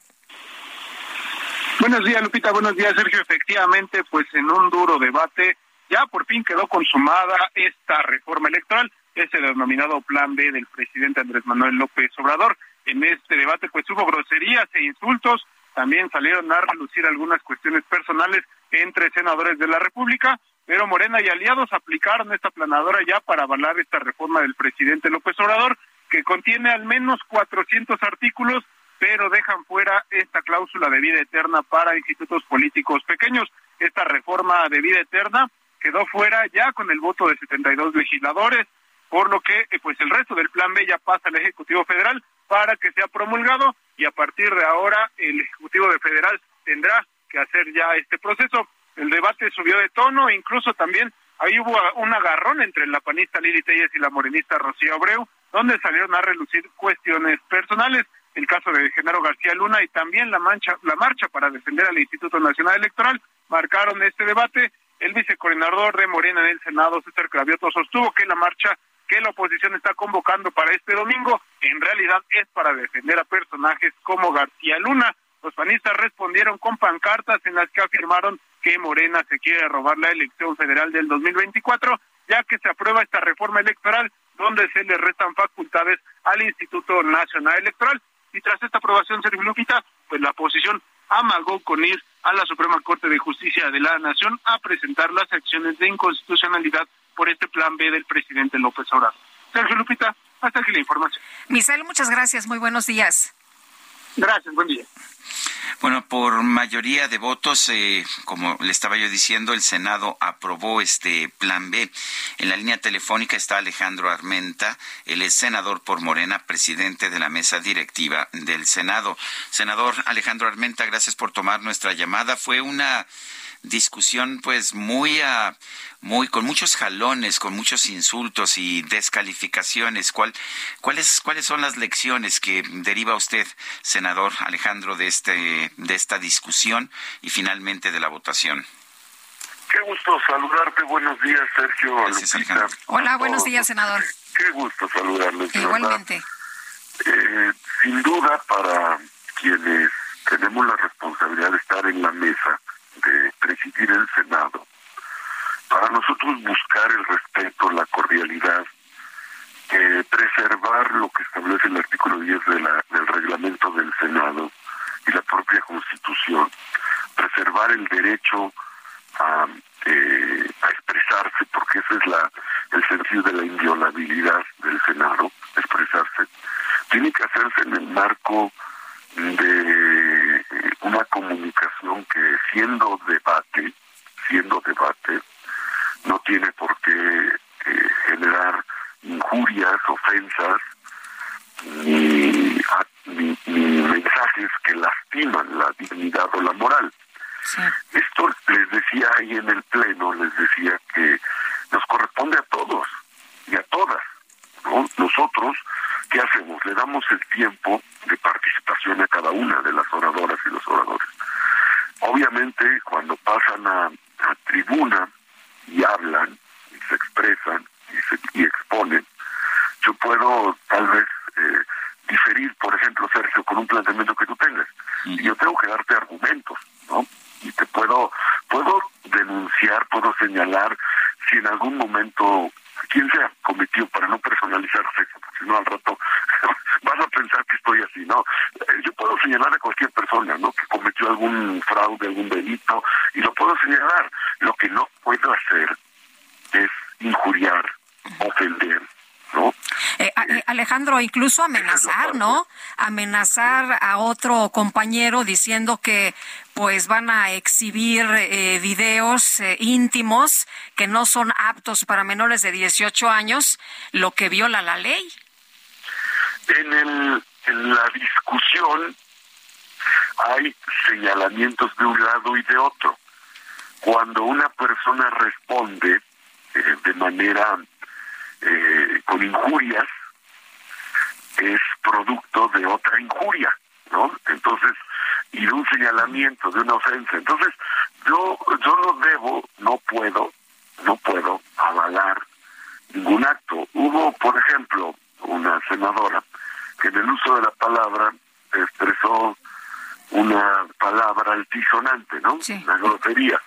Buenos días, Lupita. Buenos días, Sergio. Efectivamente, pues en un duro debate, ya por fin quedó consumada esta reforma electoral ese denominado Plan B del presidente Andrés Manuel López Obrador. En este debate pues hubo groserías e insultos, también salieron a relucir algunas cuestiones personales entre senadores de la República, pero Morena y aliados aplicaron esta planadora ya para avalar esta reforma del presidente López Obrador, que contiene al menos 400 artículos, pero dejan fuera esta cláusula de vida eterna para institutos políticos pequeños. Esta reforma de vida eterna quedó fuera ya con el voto de 72 legisladores, por lo que eh, pues el resto del plan B ya pasa al Ejecutivo Federal para que sea promulgado y a partir de ahora el Ejecutivo de Federal tendrá que hacer ya este proceso. El debate subió de tono, incluso también ahí hubo un agarrón entre la panista Lili Telles y la morenista Rocío Abreu, donde salieron a relucir cuestiones personales, el caso de Genaro García Luna y también la, mancha, la marcha para defender al Instituto Nacional Electoral marcaron este debate. El vicecoordinador de Morena en el Senado, César Cravioto, sostuvo que la marcha que la oposición está convocando para este domingo, en realidad es para defender a personajes como García Luna. Los panistas respondieron con pancartas en las que afirmaron que Morena se quiere robar la elección federal del 2024, ya que se aprueba esta reforma electoral donde se le restan facultades al Instituto Nacional Electoral. Y tras esta aprobación, Sergio Lupita, pues la oposición amagó con ir a la Suprema Corte de Justicia de la Nación a presentar las acciones de inconstitucionalidad por este plan B del presidente López Obrador. Sergio Lupita, hasta aquí la información. Misael, muchas gracias. Muy buenos días. Gracias, buen día. Bueno, por mayoría de votos, eh, como le estaba yo diciendo, el Senado aprobó este plan B. En la línea telefónica está Alejandro Armenta, es senador por Morena, presidente de la mesa directiva del Senado. Senador Alejandro Armenta, gracias por tomar nuestra llamada. Fue una discusión pues muy a muy con muchos jalones, con muchos insultos y descalificaciones. ¿Cuál, cuáles, ¿Cuáles son las lecciones que deriva usted, senador Alejandro, de, este, de esta discusión y finalmente de la votación? Qué gusto saludarte. Buenos días, Sergio. Hola, buenos días, senador. Qué gusto saludarles. Igualmente. Eh, sin duda, para quienes tenemos la responsabilidad de estar en la mesa de presidir el Senado, para nosotros buscar el respeto, la cordialidad, eh, preservar lo que establece el artículo 10 de la, del reglamento del Senado y la propia Constitución, preservar el derecho a, eh, a expresarse, porque ese es la, el sentido de la inviolabilidad del Senado, expresarse, tiene que hacerse en el marco de eh, una comunicación que siendo debate, siendo debate, no tiene por qué eh, generar injurias, ofensas, ni, mensajes que lastiman la dignidad o la moral. Esto les decía ahí en el Pleno, les decía que nos corresponde a todos y a todas. Nosotros, ¿qué hacemos? Le damos el tiempo de participación a cada una de las oradoras y los oradores. Obviamente, cuando pasan a tribuna, y hablan y se expresan y, se, y exponen, yo puedo tal vez eh, diferir, por ejemplo, Sergio, con un planteamiento que tú tengas. Y yo tengo que darte argumentos, ¿no? Y te puedo, puedo denunciar, puedo señalar momento quien sea cometió para no personalizarse, porque si no al rato vas a pensar que estoy así, ¿no? Eh, yo puedo señalar a cualquier persona, ¿no? Que cometió algún fraude, algún delito, y lo puedo señalar. Lo que no puedo hacer es injuriar, ofender, ¿no? Eh, eh, Alejandro, incluso amenazar, ¿no? Amenazar a otro compañero diciendo que pues van a exhibir eh, videos íntimos que no son aptos para menores de 18 años, lo que viola la ley. En, el, en la discusión hay señalamientos de un lado y de otro. Cuando una persona responde de manera eh, con injurias otra injuria, ¿no? Entonces, y de un señalamiento, de una ofensa. Entonces, yo, yo no debo, no puedo, no puedo avalar ningún acto. Hubo, por ejemplo, una senadora que en el uso de la palabra expresó una palabra altisonante, ¿no? Una grosería.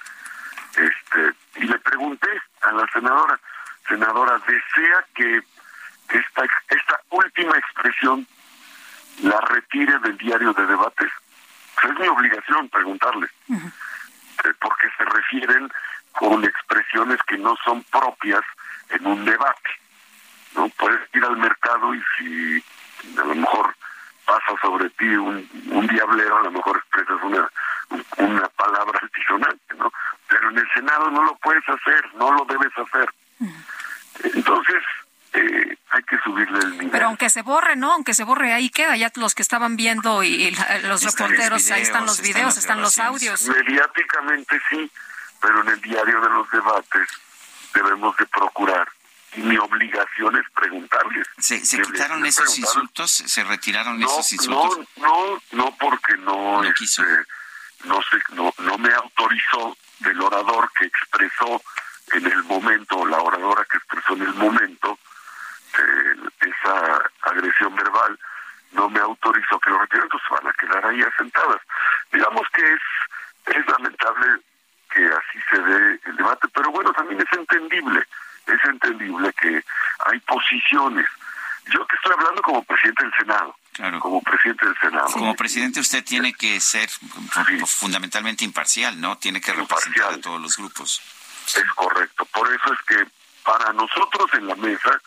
Este, y le pregunté a la senadora, senadora, desea que esta, esta última expresión la retire del diario de debates. es mi obligación preguntarle, eh, porque se refieren con expresiones que no son propias en un debate. No puedes ir al mercado y si a lo mejor pasa sobre ti un, un diablero, a lo mejor expresas una, una palabra altisonante, ¿no? Pero en el Senado no lo puedes hacer, no lo debes hacer. Entonces, eh, hay que subirle el nivel. Pero aunque se borre, ¿no? Aunque se borre, ahí queda. Ya los que estaban viendo y, los reporteros, ahí están los videos, están, los audios. Mediáticamente sí, pero en el diario de los debates debemos de procurar. Y mi obligación es preguntarles. ¿Se, quitaron esos insultos? ¿Se retiraron esos insultos? No, no, no porque no, este, no, no, no me autorizó el orador que expresó en el momento, la oradora que expresó en el momento eh, esa agresión verbal, no me autorizó que lo retiren, entonces van a quedar ahí asentadas. Digamos que es, es lamentable que así se dé el debate, pero bueno, también es entendible, es entendible que hay posiciones. Yo que estoy hablando como presidente del Senado, como presidente del Senado. Como presidente usted tiene que ser fundamentalmente imparcial, ¿no? Tiene que representar a todos los grupos. Es correcto. Por eso es que para nosotros en la mesa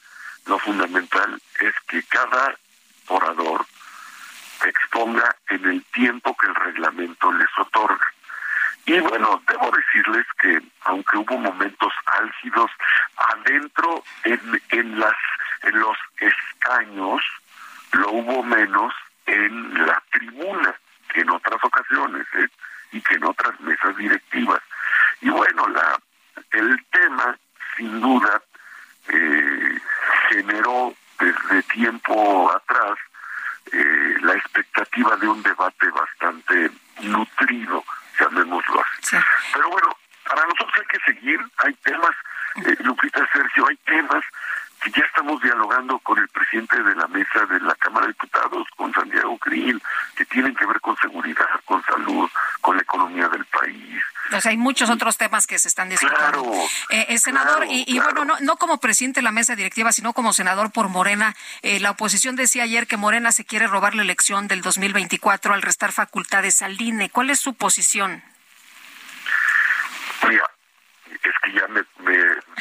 lo fundamental es que cada orador exponga en el tiempo que el reglamento les otorga. Y bueno, debo decirles que aunque hubo momentos álgidos adentro en, en las en los escaños, lo hubo menos en la tribuna que en otras ocasiones ¿eh? y que en otras mesas directivas. Y bueno, la el tema, sin duda, eh, generó desde tiempo atrás eh, la expectativa de un debate bastante nutrido, llamémoslo así. Pero bueno, para nosotros hay que seguir, hay temas, eh, Lupita Sergio, hay temas que ya estamos dialogando con el presidente de la mesa de la Cámara de Con Santiago Krill, que tienen que ver con seguridad, con salud, con la economía del país. Pues hay muchos otros temas que se están discutiendo. Claro, eh, eh senador, y, bueno, no, no como presidente de la mesa directiva, sino como senador por Morena, eh, la oposición decía ayer que Morena se quiere robar la elección del 2024 al restar facultades al INE. ¿Cuál es su posición? Mira, es que ya me,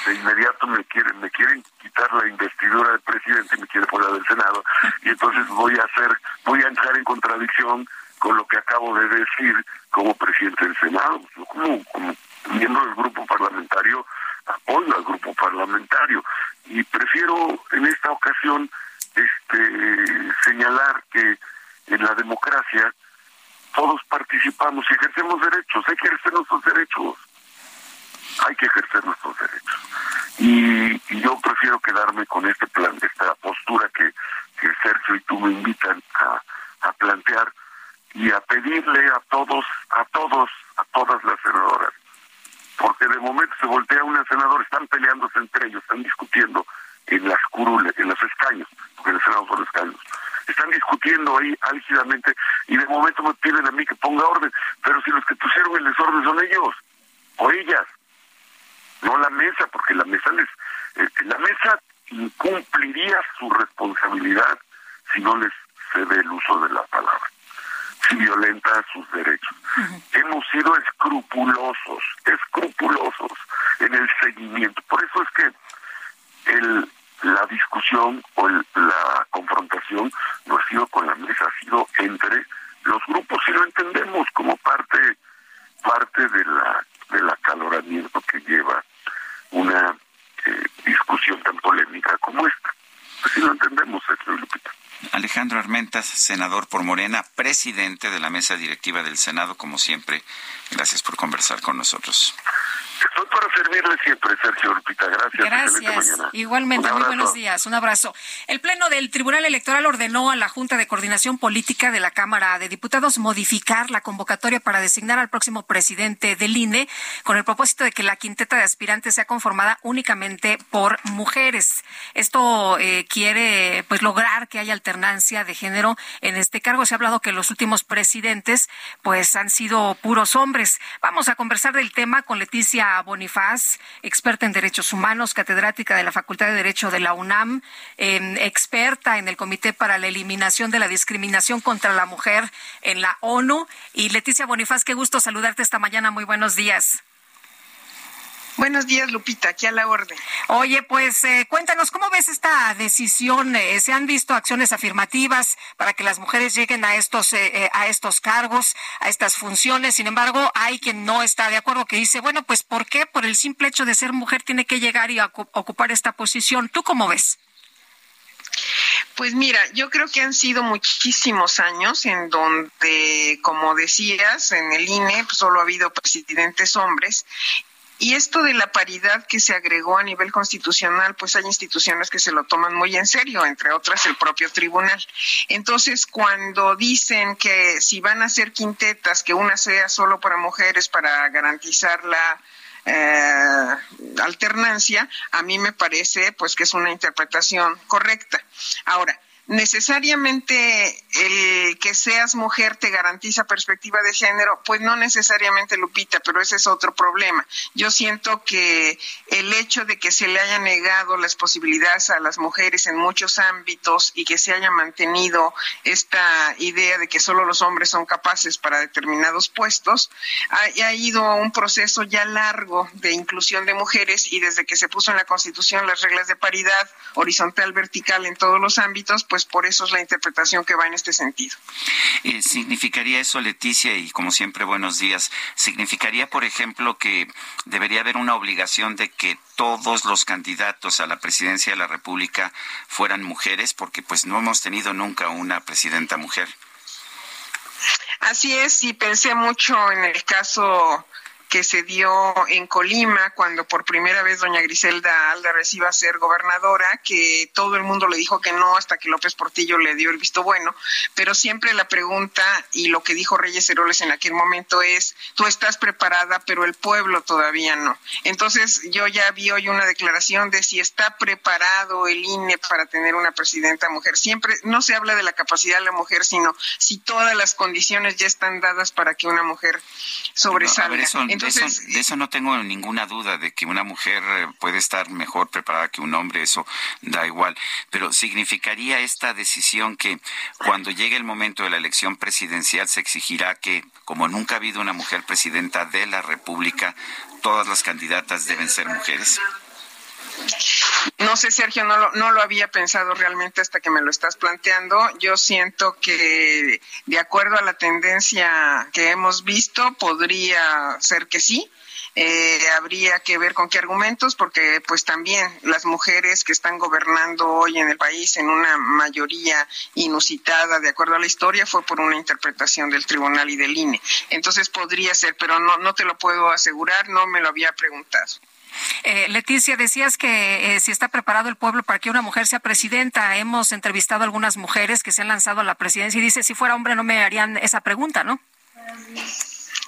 de inmediato me quieren me quieren quitar la investidura del presidente y me quiere fuera del Senado y entonces voy a hacer voy a entrar en contradicción con lo que acabo de decir como presidente del Senado. Como, como miembro del grupo parlamentario apoyo al grupo parlamentario y prefiero en esta ocasión este señalar que en la democracia todos participamos y ejercemos derechos hay nuestros derechos hay que ejercer nuestros derechos. Y, yo prefiero quedarme con este plan, esta postura que, que Sergio y tú me invitan a, a plantear y a pedirle a todos, a todos, a todas las senadoras, porque de momento se voltea una senadora, están peleándose entre ellos, están discutiendo en las curules, en los escaños, porque en el Senado son escaños, están discutiendo ahí álgidamente y de momento me piden a mí que ponga orden, pero si los que pusieron el desorden son ellos o ellas no la mesa, porque la mesa les, La mesa incumpliría su responsabilidad si no les cede el uso de la palabra, si violenta sus derechos. Hemos sido escrupulosos, escrupulosos en el seguimiento. Por eso es que el, la discusión o la confrontación no ha sido con la mesa, ha sido entre los grupos y lo entendemos como parte parte de la del acaloramiento que lleva una eh, discusión tan polémica como esta. Así lo entendemos, Sergio Lupita. Alejandro Armentas, senador por Morena, presidente de la mesa directiva del Senado, como siempre, gracias por conversar con nosotros. Estoy para servirle siempre, Sergio Lupita. Gracias. Gracias. Igualmente, muy buenos días. Un abrazo. El Pleno del Tribunal Electoral ordenó a la Junta de Coordinación Política de la Cámara de Diputados modificar la convocatoria para designar al próximo presidente del INE con el propósito de que la quinteta de aspirantes sea conformada únicamente por mujeres. Esto eh, quiere pues lograr que haya alternancia de género en este cargo. Se ha hablado que los últimos presidentes pues han sido puros hombres. Vamos a conversar del tema con Leticia Bonifaz, experta en derechos humanos, catedrática de la Facultad de Derecho de la UNAM, em, experta en el Comité para la Eliminación de la Discriminación contra la Mujer en la ONU. Y Leticia Bonifaz, qué gusto saludarte esta mañana. Muy buenos días. Buenos días, Lupita, aquí a la orden. Oye, pues eh, cuéntanos, ¿cómo ves esta decisión? Eh, ¿Se han visto acciones afirmativas para que las mujeres lleguen a estos, eh, a estos cargos, a estas funciones? Sin embargo, hay quien no está de acuerdo, que dice, bueno, pues ¿por qué? Por el simple hecho de ser mujer tiene que llegar y ocupar esta posición. ¿Tú cómo ves? Pues mira, yo creo que han sido muchísimos años en donde, como decías, en el INE pues, solo ha habido presidentes hombres y esto de la paridad que se agregó a nivel constitucional, pues hay instituciones que se lo toman muy en serio, entre otras el propio tribunal. Entonces, cuando dicen que si van a ser quintetas, que una sea solo para mujeres para garantizar la eh, alternancia, a mí me parece pues que es una interpretación correcta. Ahora, necesariamente el que seas mujer te garantiza perspectiva de género, pues no necesariamente Lupita, pero ese es otro problema. Yo siento que el hecho de que se le haya negado las posibilidades a las mujeres en muchos ámbitos y que se haya mantenido esta idea de que solo los hombres son capaces para determinados puestos, ha, ido un proceso ya largo de inclusión de mujeres y desde que se puso en la Constitución las reglas de paridad horizontal, vertical en todos los ámbitos, pues por eso es la interpretación que va en este sentido. Eh, ¿Significaría eso, Leticia, y como siempre, buenos días, significaría, por ejemplo, que debería haber una obligación de que todos los candidatos a la presidencia de la República fueran mujeres? Porque pues no hemos tenido nunca una presidenta mujer. Así es, y pensé mucho en el caso que se dio en Colima cuando por primera vez doña Griselda Alda reciba ser gobernadora, que todo el mundo le dijo que no hasta que López Portillo le dio el visto bueno, pero siempre la pregunta y lo que dijo Reyes Heroles en aquel momento es, tú estás preparada, pero el pueblo todavía no. Entonces yo ya vi hoy una declaración de si está preparado el INE para tener una presidenta mujer. Siempre no se habla de la capacidad de la mujer, sino si todas las condiciones ya están dadas para que una mujer sobresalga. De eso, no tengo ninguna duda, de que una mujer eh, puede estar mejor preparada que un hombre, eso da igual. Pero significaría esta decisión que cuando llegue el momento de la elección presidencial se exigirá que, como nunca ha habido una mujer presidenta de la República, todas las candidatas deben ser mujeres. No sé, Sergio, no lo, había pensado realmente hasta que me lo estás planteando. Yo siento que, de acuerdo a la tendencia que hemos visto, podría ser que sí. Eh, habría que ver con qué argumentos, porque pues también las mujeres que están gobernando hoy en el país en una mayoría inusitada, de acuerdo a la historia, fue por una interpretación del tribunal y del INE. Entonces podría ser, pero no, no te lo puedo asegurar, no me lo había preguntado. Eh, Leticia, decías que eh, si está preparado el pueblo para que una mujer sea presidenta. Hemos entrevistado a algunas mujeres que se han lanzado a la presidencia y dice, si fuera hombre no me harían esa pregunta, ¿no?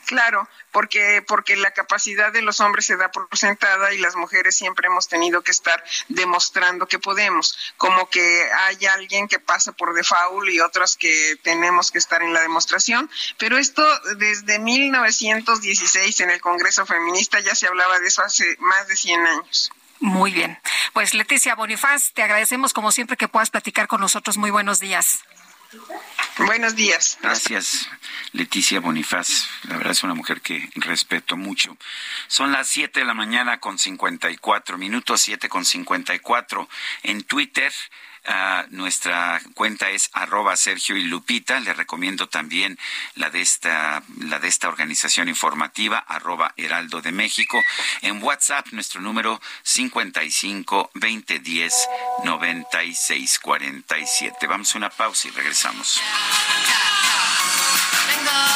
Claro, porque porque la capacidad de los hombres se da por sentada y las mujeres siempre hemos tenido que estar demostrando que podemos, como que hay alguien que pasa por default y otras que tenemos que estar en la demostración, pero esto desde 1916 en el Congreso Feminista ya se hablaba de eso hace más de 100 años. Muy bien. Pues Leticia Bonifaz, te agradecemos como siempre que puedas platicar con nosotros. Muy buenos días. Buenos días. Gracias, Leticia Bonifaz. La verdad es una mujer que respeto mucho. Son las 7 de la mañana con 54 minutos, 7 con 54 en Twitter. Nuestra cuenta es arroba Sergio y Lupita. Le recomiendo también la de esta, la de esta organización informativa, arroba Heraldo de México. En WhatsApp, nuestro número 55 2010 96 47. Vamos a una pausa y regresamos. Tengo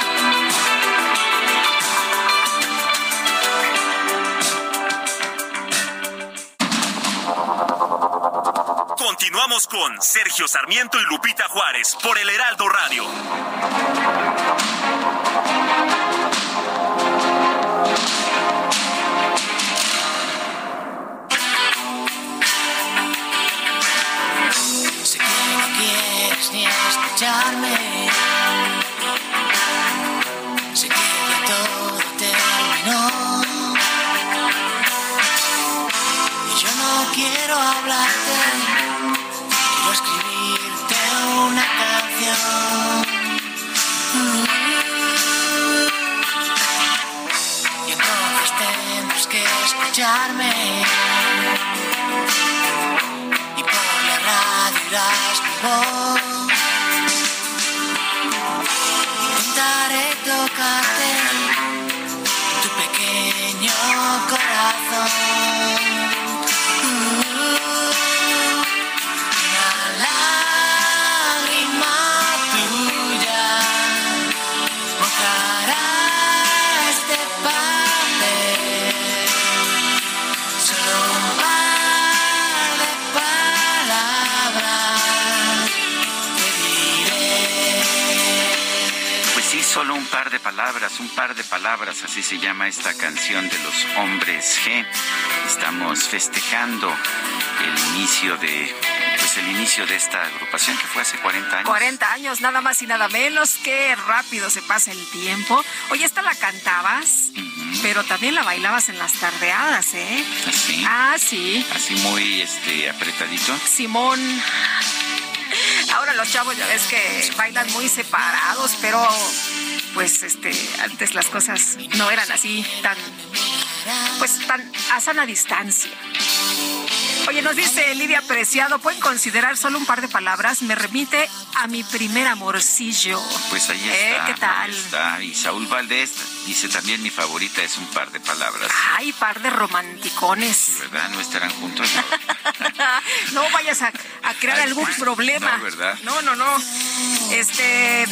Continuamos con Sergio Sarmiento y Lupita Juárez por el Heraldo Radio. Sé que no quieres ni escucharme. Sé que ya todo terminó. Y yo no quiero hablarte. Y entonces tendrás que escucharme. Y por la radio irás mi voz. De palabras, un par de palabras, así se llama esta canción de los hombres G. Estamos festejando el inicio de pues el inicio de esta agrupación que fue hace 40 años. 40 años, nada más y nada menos. Qué rápido se pasa el tiempo. Oye, esta la cantabas, pero también la bailabas en las tardeadas, ¿eh? Así. Ah, sí. Así muy este apretadito. Simón. Ahora los chavos ya ves que bailan muy separados, pero pues este antes las cosas no eran así tan pues tan a sana distancia. Oye, nos dice Lidia Preciado, ¿pueden considerar solo un par de palabras? Me remite a mi primer amorcillo. Pues ahí ¿Eh? está. ¿Qué tal? ahí está. Y Saúl Valdés dice también mi favorita es un par de palabras. Ay, par de romanticones. ¿Verdad? No estarán juntos. no [laughs] vayas a, a crear algún [laughs] problema. No, ¿verdad? No, no, no. Este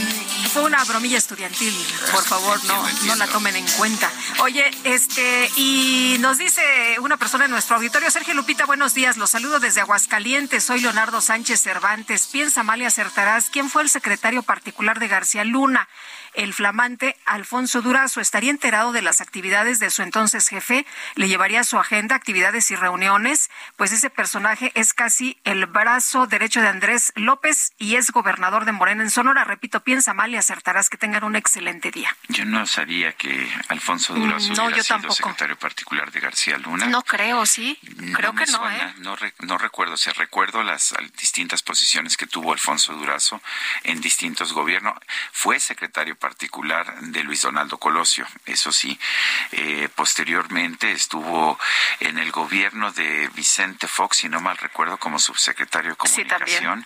fue una bromilla estudiantil, por favor, no, no la tomen en cuenta. Oye, este, y nos dice una persona en nuestro auditorio, Sergio Lupita, buenos días, los saludo desde Aguascalientes, soy Leonardo Sánchez Cervantes. Piensa mal y acertarás, ¿quién fue el secretario particular de García Luna? El flamante Alfonso Durazo estaría enterado de las actividades de su entonces jefe, le llevaría su agenda, actividades y reuniones, pues ese personaje es casi el brazo derecho de Andrés López y es gobernador de Morena en Sonora. Repito, piensa mal y acertarás que tengan un excelente día. Yo no sabía que Alfonso Durazo Mm, no, hubiera sido tampoco. secretario particular de García Luna. No creo, sí. creo me que no, ¿eh? no, re- no recuerdo, o sea, recuerdo las distintas posiciones que tuvo Alfonso Durazo en distintos gobiernos. Fue secretario particular de Luis Donaldo Colosio, eso sí. Eh, posteriormente estuvo en el gobierno de Vicente Fox, si no mal recuerdo, como subsecretario de Sí, comunicación.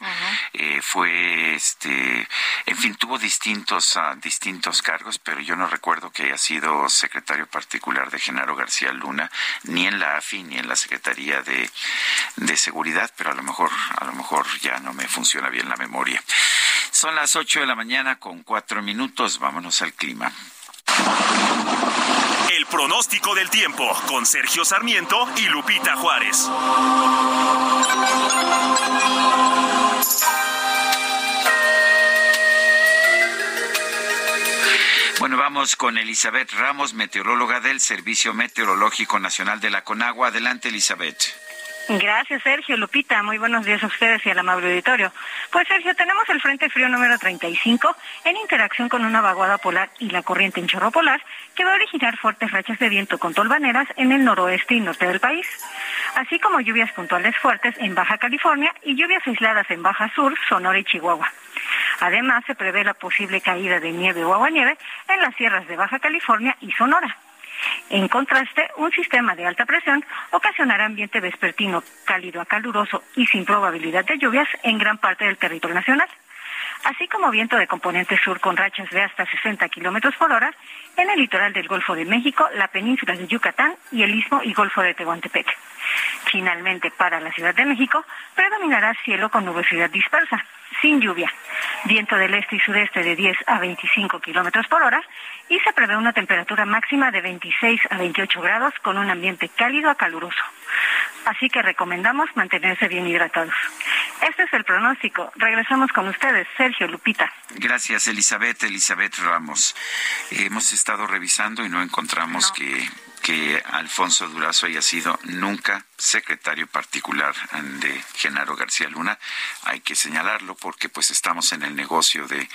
Eh, fue, este, en fin, tuvo distintos, ah, distintos cargos, pero yo no recuerdo que haya sido secretario particular de Genaro García Luna, ni en la AFI, ni en la Secretaría de, de Seguridad, pero a lo mejor, a lo mejor ya no me funciona bien la memoria. Son las 8 de la mañana con cuatro minutos, vámonos al clima. El El pronóstico del tiempo con Sergio Sarmiento y Lupita Juárez. Bueno, vamos con Elizabeth Ramos, meteoróloga del Servicio Meteorológico Nacional de la Conagua. Adelante, Elizabeth. Gracias, Sergio. Lupita, muy buenos días a ustedes y al amable auditorio. Pues, Sergio, tenemos el Frente Frío número 35 en interacción con una vaguada polar y la corriente en chorro polar que va a originar fuertes rachas de viento con tolvaneras en el noroeste y norte del país, así como lluvias puntuales fuertes en Baja California y lluvias aisladas en Baja Sur, Sonora y Chihuahua. Además, se prevé la posible caída de nieve o aguanieve en las sierras de Baja California y Sonora. En contraste, un sistema de alta presión ocasionará ambiente vespertino cálido a caluroso y sin probabilidad de lluvias en gran parte del territorio nacional, así como viento de componente sur con rachas de hasta 60 kilómetros por hora en el litoral del Golfo de México, la península de Yucatán y el istmo y Golfo de Tehuantepec. Finalmente, para la Ciudad de México, predominará cielo con nubosidad dispersa, sin lluvia, viento del este y sudeste de 10 a 25 kilómetros por hora y se prevé una temperatura máxima de 26 a 28 grados con un ambiente cálido a caluroso. Así que recomendamos mantenerse bien hidratados. Este es el pronóstico. Regresamos con ustedes, Sergio Lupita. Gracias, Elizabeth. Elizabeth Ramos. hemos estado revisando y no encontramos que que Alfonso Durazo haya sido nunca secretario particular de Genaro García Luna. Hay que señalarlo porque pues estamos en el negocio de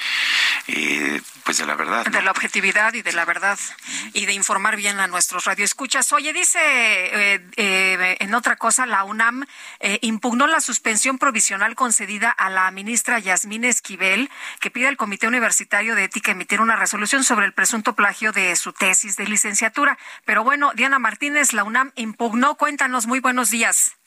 eh, pues de la verdad. De la objetividad y de la verdad y de informar bien a nuestros radioescuchas. Oye, dice eh, eh, en otra cosa, la UNAM impugnó la suspensión provisional concedida a la ministra Yasmín Esquivel que pide al Comité Universitario de Ética emitir una resolución sobre el presunto plagio de su tesis de licenciatura. Pero bueno, Diana Martínez, la UNAM impugnó. Cuéntanos, muy buenos días.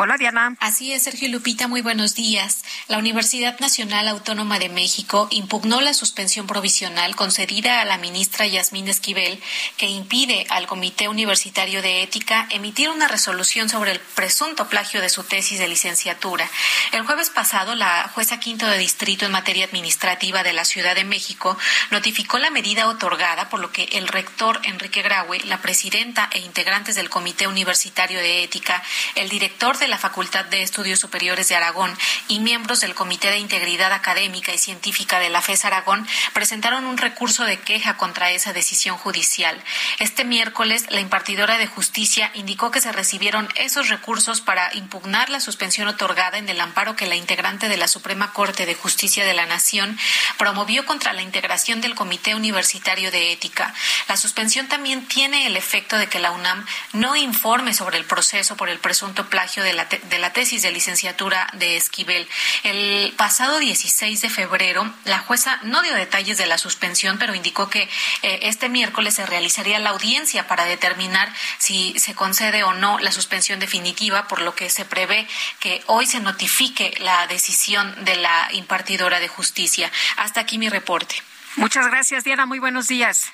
Hola, Diana. Así es, Sergio Lupita, muy buenos días. La Universidad Nacional Autónoma de México impugnó la suspensión provisional concedida a la ministra Yasmín Esquivel, que impide al Comité Universitario de Ética emitir una resolución sobre el presunto plagio de su tesis de licenciatura. El jueves pasado, la jueza quinto de distrito en materia administrativa de la Ciudad de México notificó la medida otorgada, por lo que el rector Enrique Graue, la presidenta e integrantes del Comité Universitario de Ética, el director de la Facultad de Estudios Superiores de Aragón y miembros del Comité de Integridad Académica y Científica de la FES Aragón presentaron un recurso de queja contra esa decisión judicial. Este miércoles, la impartidora de justicia indicó que se recibieron esos recursos para impugnar la suspensión otorgada en el amparo que la integrante de la Suprema Corte de Justicia de la Nación promovió contra la integración del Comité Universitario de Ética. La suspensión también tiene el efecto de que la UNAM no informe sobre el proceso por el presunto plagio de de la tesis de licenciatura de Esquivel. El pasado 16 de febrero, la jueza no dio detalles de la suspensión, pero indicó que eh, este miércoles se realizaría la audiencia para determinar si se concede o no la suspensión definitiva, por lo que se prevé que hoy se notifique la decisión de la impartidora de justicia. Hasta aquí mi reporte. Muchas gracias, Diana. Muy buenos días.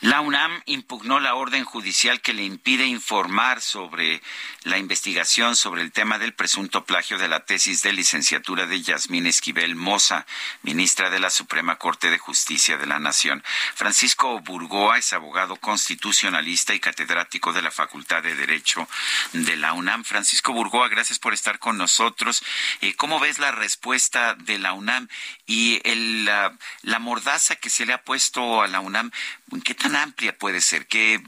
La UNAM impugnó la orden judicial que le impide informar sobre la investigación sobre el tema del presunto plagio de la tesis de licenciatura de Yasmín Esquivel Moza, ministra de la Suprema Corte de Justicia de la Nación. Francisco Burgoa es abogado constitucionalista y catedrático de la Facultad de Derecho de la UNAM. Francisco Burgoa, gracias por estar con nosotros. Eh, ¿Cómo ves la respuesta de la UNAM y la, mordaza que se le ha puesto a la UNAM? ¿Qué tan amplia puede ser? ¿Que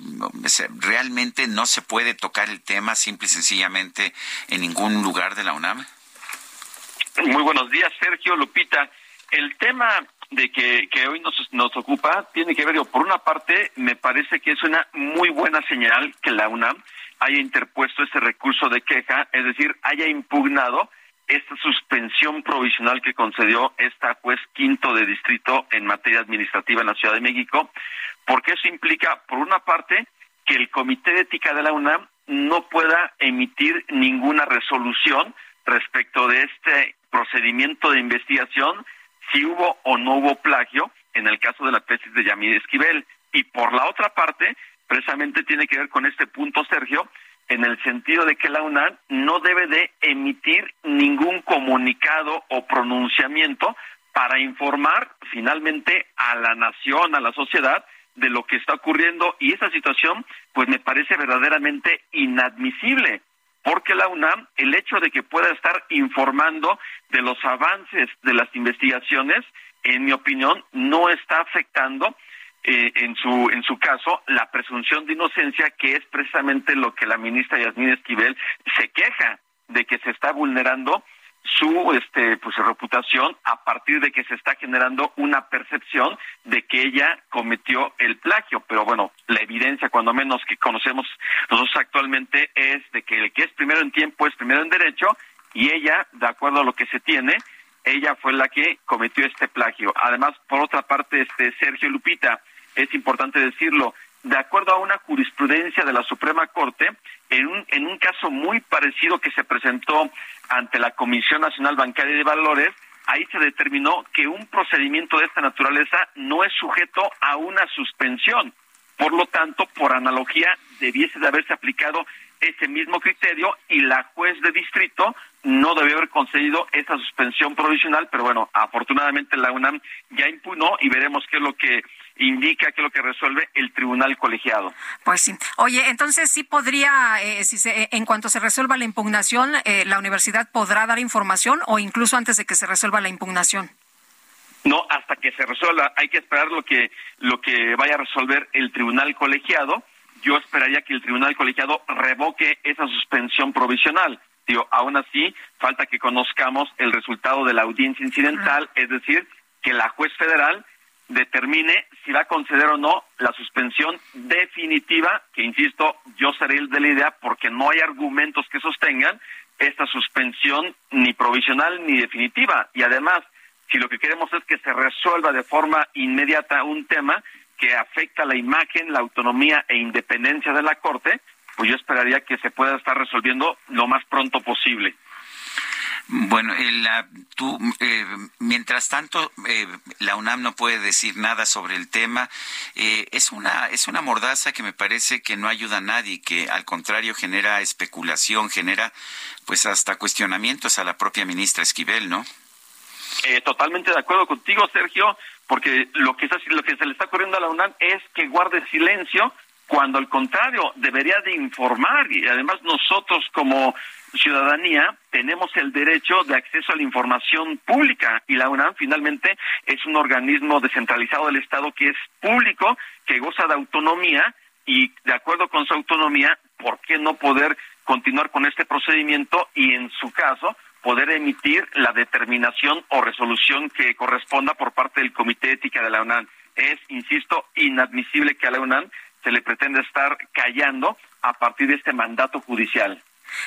realmente no se puede tocar el tema simple y sencillamente en ningún lugar de la UNAM? Muy buenos días, Sergio, Lupita. El tema de que, que hoy nos, nos ocupa tiene que ver, por una parte, me parece que es una muy buena señal que la UNAM haya interpuesto ese recurso de queja, es decir, haya impugnado esta suspensión provisional que concedió esta juez quinto de distrito en materia administrativa en la Ciudad de México, porque eso implica, por una parte, que el Comité de Ética de la UNAM no pueda emitir ninguna resolución respecto de este procedimiento de investigación, si hubo o no hubo plagio en el caso de la tesis de Yamid Esquivel. Y por la otra parte, precisamente tiene que ver con este punto, Sergio, en el sentido de que la UNAM no debe de emitir ningún comunicado o pronunciamiento para informar finalmente a la nación, a la sociedad, de lo que está ocurriendo y esa situación pues me parece verdaderamente inadmisible porque la UNAM, el hecho de que pueda estar informando de los avances de las investigaciones, en mi opinión, no está afectando eh, en su en su caso la presunción de inocencia, que es precisamente lo que la ministra Yasmín Esquivel se queja de que se está vulnerando su este pues reputación a partir de que se está generando una percepción de que ella cometió el plagio. Pero bueno la evidencia cuando menos que conocemos nosotros actualmente es de que el que es primero en tiempo es primero en derecho y ella de acuerdo a lo que se tiene ella fue la que cometió este plagio. Además por otra parte este Sergio Lupita es importante decirlo de acuerdo a una jurisprudencia de la Suprema Corte, en un, en un caso muy parecido que se presentó ante la Comisión Nacional Bancaria de Valores, ahí se determinó que un procedimiento de esta naturaleza no es sujeto a una suspensión. Por lo tanto, por analogía, debiese de haberse aplicado ese mismo criterio y la juez de distrito no debió haber concedido esa suspensión provisional, pero bueno, afortunadamente la UNAM ya impugnó y veremos qué es lo que indica que lo que resuelve el tribunal colegiado. Pues sí. Oye, entonces sí podría, eh, si se, en cuanto se resuelva la impugnación, eh, la universidad podrá dar información o incluso antes de que se resuelva la impugnación. No, hasta que se resuelva. Hay que esperar lo que lo que vaya a resolver el tribunal colegiado. Yo esperaría que el tribunal colegiado revoque esa suspensión provisional. Digo, aún así, falta que conozcamos el resultado de la audiencia incidental, es decir, que la juez federal determine si va a conceder o no la suspensión definitiva, que insisto, yo seré el de la idea porque no hay argumentos que sostengan esta suspensión ni provisional ni definitiva. Y además, si lo que queremos es que se resuelva de forma inmediata un tema que afecta la imagen, la autonomía e independencia de la Corte, pues yo esperaría que se pueda estar resolviendo lo más pronto posible. Bueno, tú, eh, mientras tanto, eh, la UNAM no puede decir nada sobre el tema. Eh, es una es una mordaza que me parece que no ayuda a nadie, que al contrario genera especulación, genera pues hasta cuestionamientos a la propia ministra Esquivel, ¿no? totalmente de acuerdo contigo, Sergio, porque lo que, lo que se le está ocurriendo a la UNAM es que guarde silencio cuando al contrario debería de informar y además nosotros como ciudadanía tenemos el derecho de acceso a la información pública y la UNAM finalmente es un organismo descentralizado del Estado que es público, que goza de autonomía y de acuerdo con su autonomía, ¿por qué no poder continuar con este procedimiento y en su caso poder emitir la determinación o resolución que corresponda por parte del Comité de Ética de la UNAM? Es, insisto, inadmisible que a la UNAM se le pretenda estar callando a partir de este mandato judicial.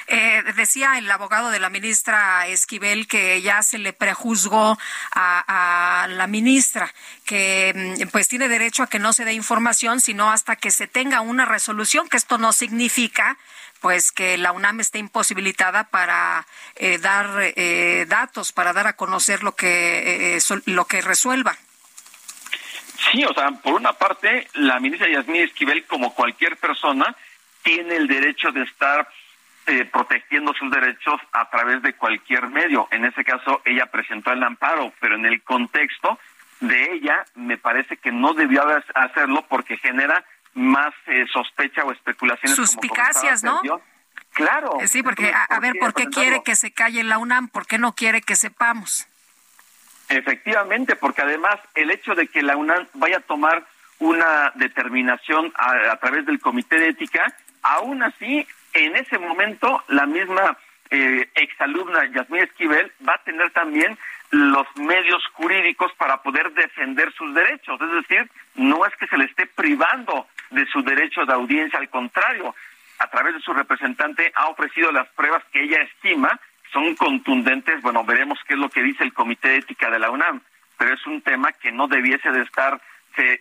Eh, decía el abogado de la ministra Esquivel que ya se le prejuzgó a, la ministra, que mm, pues tiene derecho a que no se dé información, sino hasta que se tenga una resolución, que esto no significa pues que la UNAM esté imposibilitada para eh, dar eh, datos, para dar a conocer lo que, lo que resuelva. Sí, o sea, por una parte, la ministra Yasmín Esquivel, como cualquier persona, tiene el derecho de estar eh, protegiendo sus derechos a través de cualquier medio. En ese caso, ella presentó el amparo, pero en el contexto de ella, me parece que no debió hacerlo porque genera más eh, sospecha o especulaciones. Suspicacias, ¿no? Claro. Eh, sí, porque, a, ver, ¿por qué quiere que se calle la UNAM? ¿Por qué no quiere que sepamos? Efectivamente, porque además el hecho de que la UNAM vaya a tomar una determinación a, a través del Comité de Ética, aún así en ese momento la misma eh, exalumna Yasmín Esquivel va a tener también los medios jurídicos para poder defender sus derechos. Es decir, no es que se le esté privando de su derecho de audiencia, al contrario, a través de su representante ha ofrecido las pruebas que ella estima son contundentes. Bueno, veremos qué es lo que dice el Comité de Ética de la UNAM, pero es un tema que no debiese de estar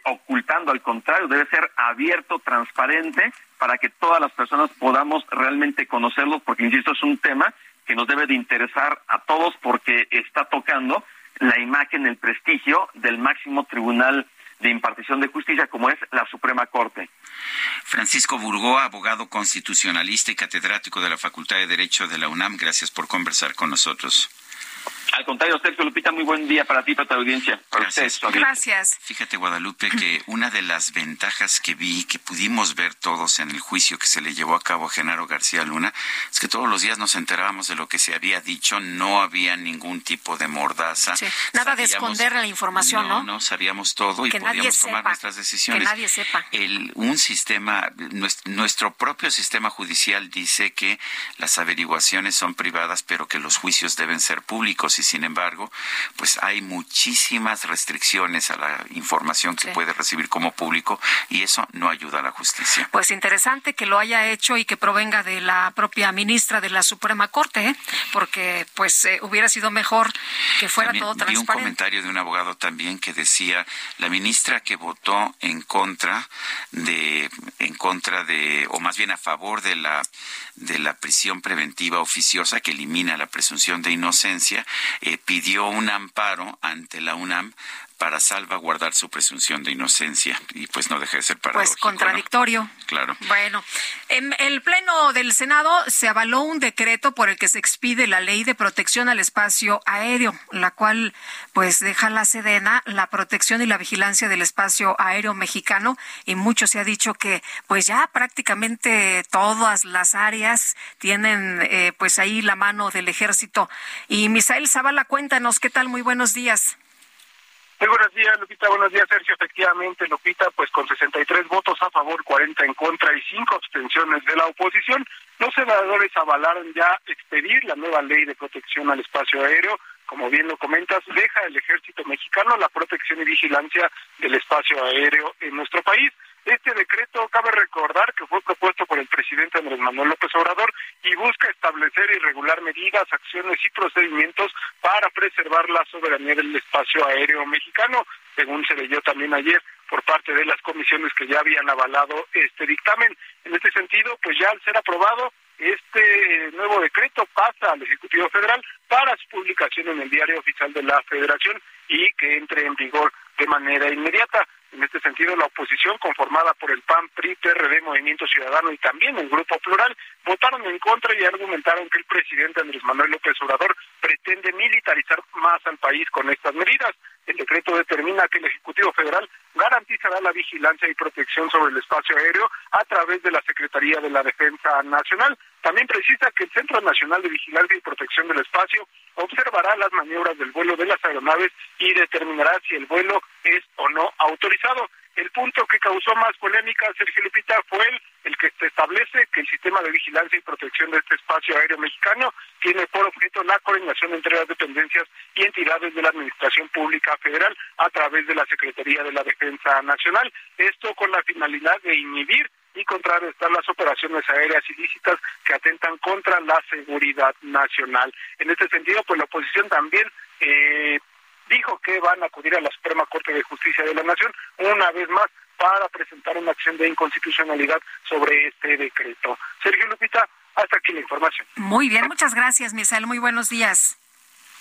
ocultando, al contrario, debe ser abierto, transparente, para que todas las personas podamos realmente conocerlos, porque, insisto, es un tema que nos debe de interesar a todos porque está tocando la imagen, el prestigio del máximo tribunal de impartición de justicia como es la Suprema Corte. Francisco Burgoa, abogado constitucionalista y catedrático de la Facultad de Derecho de la UNAM, gracias por conversar con nosotros. Al contrario, Sergio Lupita, muy buen día para ti, para tu audiencia. Para Gracias. ustedes, Gracias. Fíjate, Guadalupe, que una de las ventajas que vi, que pudimos ver todos en el juicio que se le llevó a cabo a Genaro García Luna, es que todos los días nos enterábamos de lo que se había dicho, no había ningún tipo de mordaza. Sí, Nada de esconder la información, ¿no? No, sabíamos todo y Que nadie podíamos tomar sepa, nuestras decisiones. que nadie sepa. El, un sistema, nues- nuestro propio sistema judicial dice que las averiguaciones son privadas, pero que los juicios deben ser públicos y sin embargo, pues hay muchísimas restricciones a la información que Sí. puede recibir como público y eso no ayuda a la justicia. Pues interesante que lo haya hecho y que provenga de la propia ministra de la Suprema Corte, ¿eh? porque pues eh, hubiera sido mejor que fuera También todo vi un transparente. comentario de un abogado también que decía la ministra que votó en contra de en contra de o más bien a favor de la de la prisión preventiva oficiosa que elimina la presunción de inocencia eh, pidió un amparo ante la UNAM para salvaguardar su presunción de inocencia y pues no deja de ser paradójico. Pues contradictorio. ¿no? Claro. Bueno, en el Pleno del Senado se avaló un decreto por el que se expide la Ley de Protección al Espacio Aéreo, la cual pues deja la Sedena la protección y la vigilancia del espacio aéreo mexicano y mucho se ha dicho que pues ya prácticamente todas las áreas tienen eh, pues ahí la mano del ejército. Y Misael Zavala, cuéntanos qué tal, muy buenos días. Muy buenos días, Lupita. Buenos días, Sergio. Efectivamente, Lupita, pues con 63 votos a favor, 40 en contra y 5 abstenciones de la oposición, los senadores avalaron ya expedir la nueva ley de protección al espacio aéreo. Como bien lo comentas, deja el ejército mexicano la protección y vigilancia del espacio aéreo en nuestro país. Este decreto cabe recordar que fue propuesto por el presidente Andrés Manuel López Obrador y busca establecer y regular medidas, acciones y procedimientos para preservar la soberanía del espacio aéreo mexicano, según se leyó también ayer por parte de las comisiones que ya habían avalado este dictamen. En este sentido, pues ya al ser aprobado, este nuevo decreto pasa al Ejecutivo Federal para su publicación en el Diario Oficial de la Federación y que entre en vigor de manera inmediata. En este sentido, la oposición, conformada por el PAN, PRI, PRD, Movimiento Ciudadano y también el Grupo Plural, votaron en contra y argumentaron que el presidente Andrés Manuel López Obrador pretende militarizar más al país con estas medidas. El decreto determina que el Ejecutivo Federal garantizará la vigilancia y protección sobre el espacio aéreo a través de la Secretaría de la Defensa Nacional. También precisa que el Centro Nacional de Vigilancia y Protección del Espacio observará las maniobras del vuelo de las aeronaves y determinará si el vuelo es o no autorizado. El punto que causó más polémica, Sergio Lupita, fue el, el que se establece que el sistema de vigilancia y protección de este espacio aéreo mexicano tiene por objeto la coordinación entre las dependencias y entidades de la Administración Pública Federal a través de la Secretaría de la Defensa Nacional. Esto con la finalidad de inhibir y contrarrestar las operaciones aéreas ilícitas que atentan contra la seguridad nacional. En este sentido, pues la oposición también eh, dijo que van a acudir a la Suprema Corte de Justicia de la Nación una vez más para presentar una acción de inconstitucionalidad sobre este decreto. Sergio Lupita, hasta aquí la información. Muy bien, muchas gracias, Misael. Muy buenos días.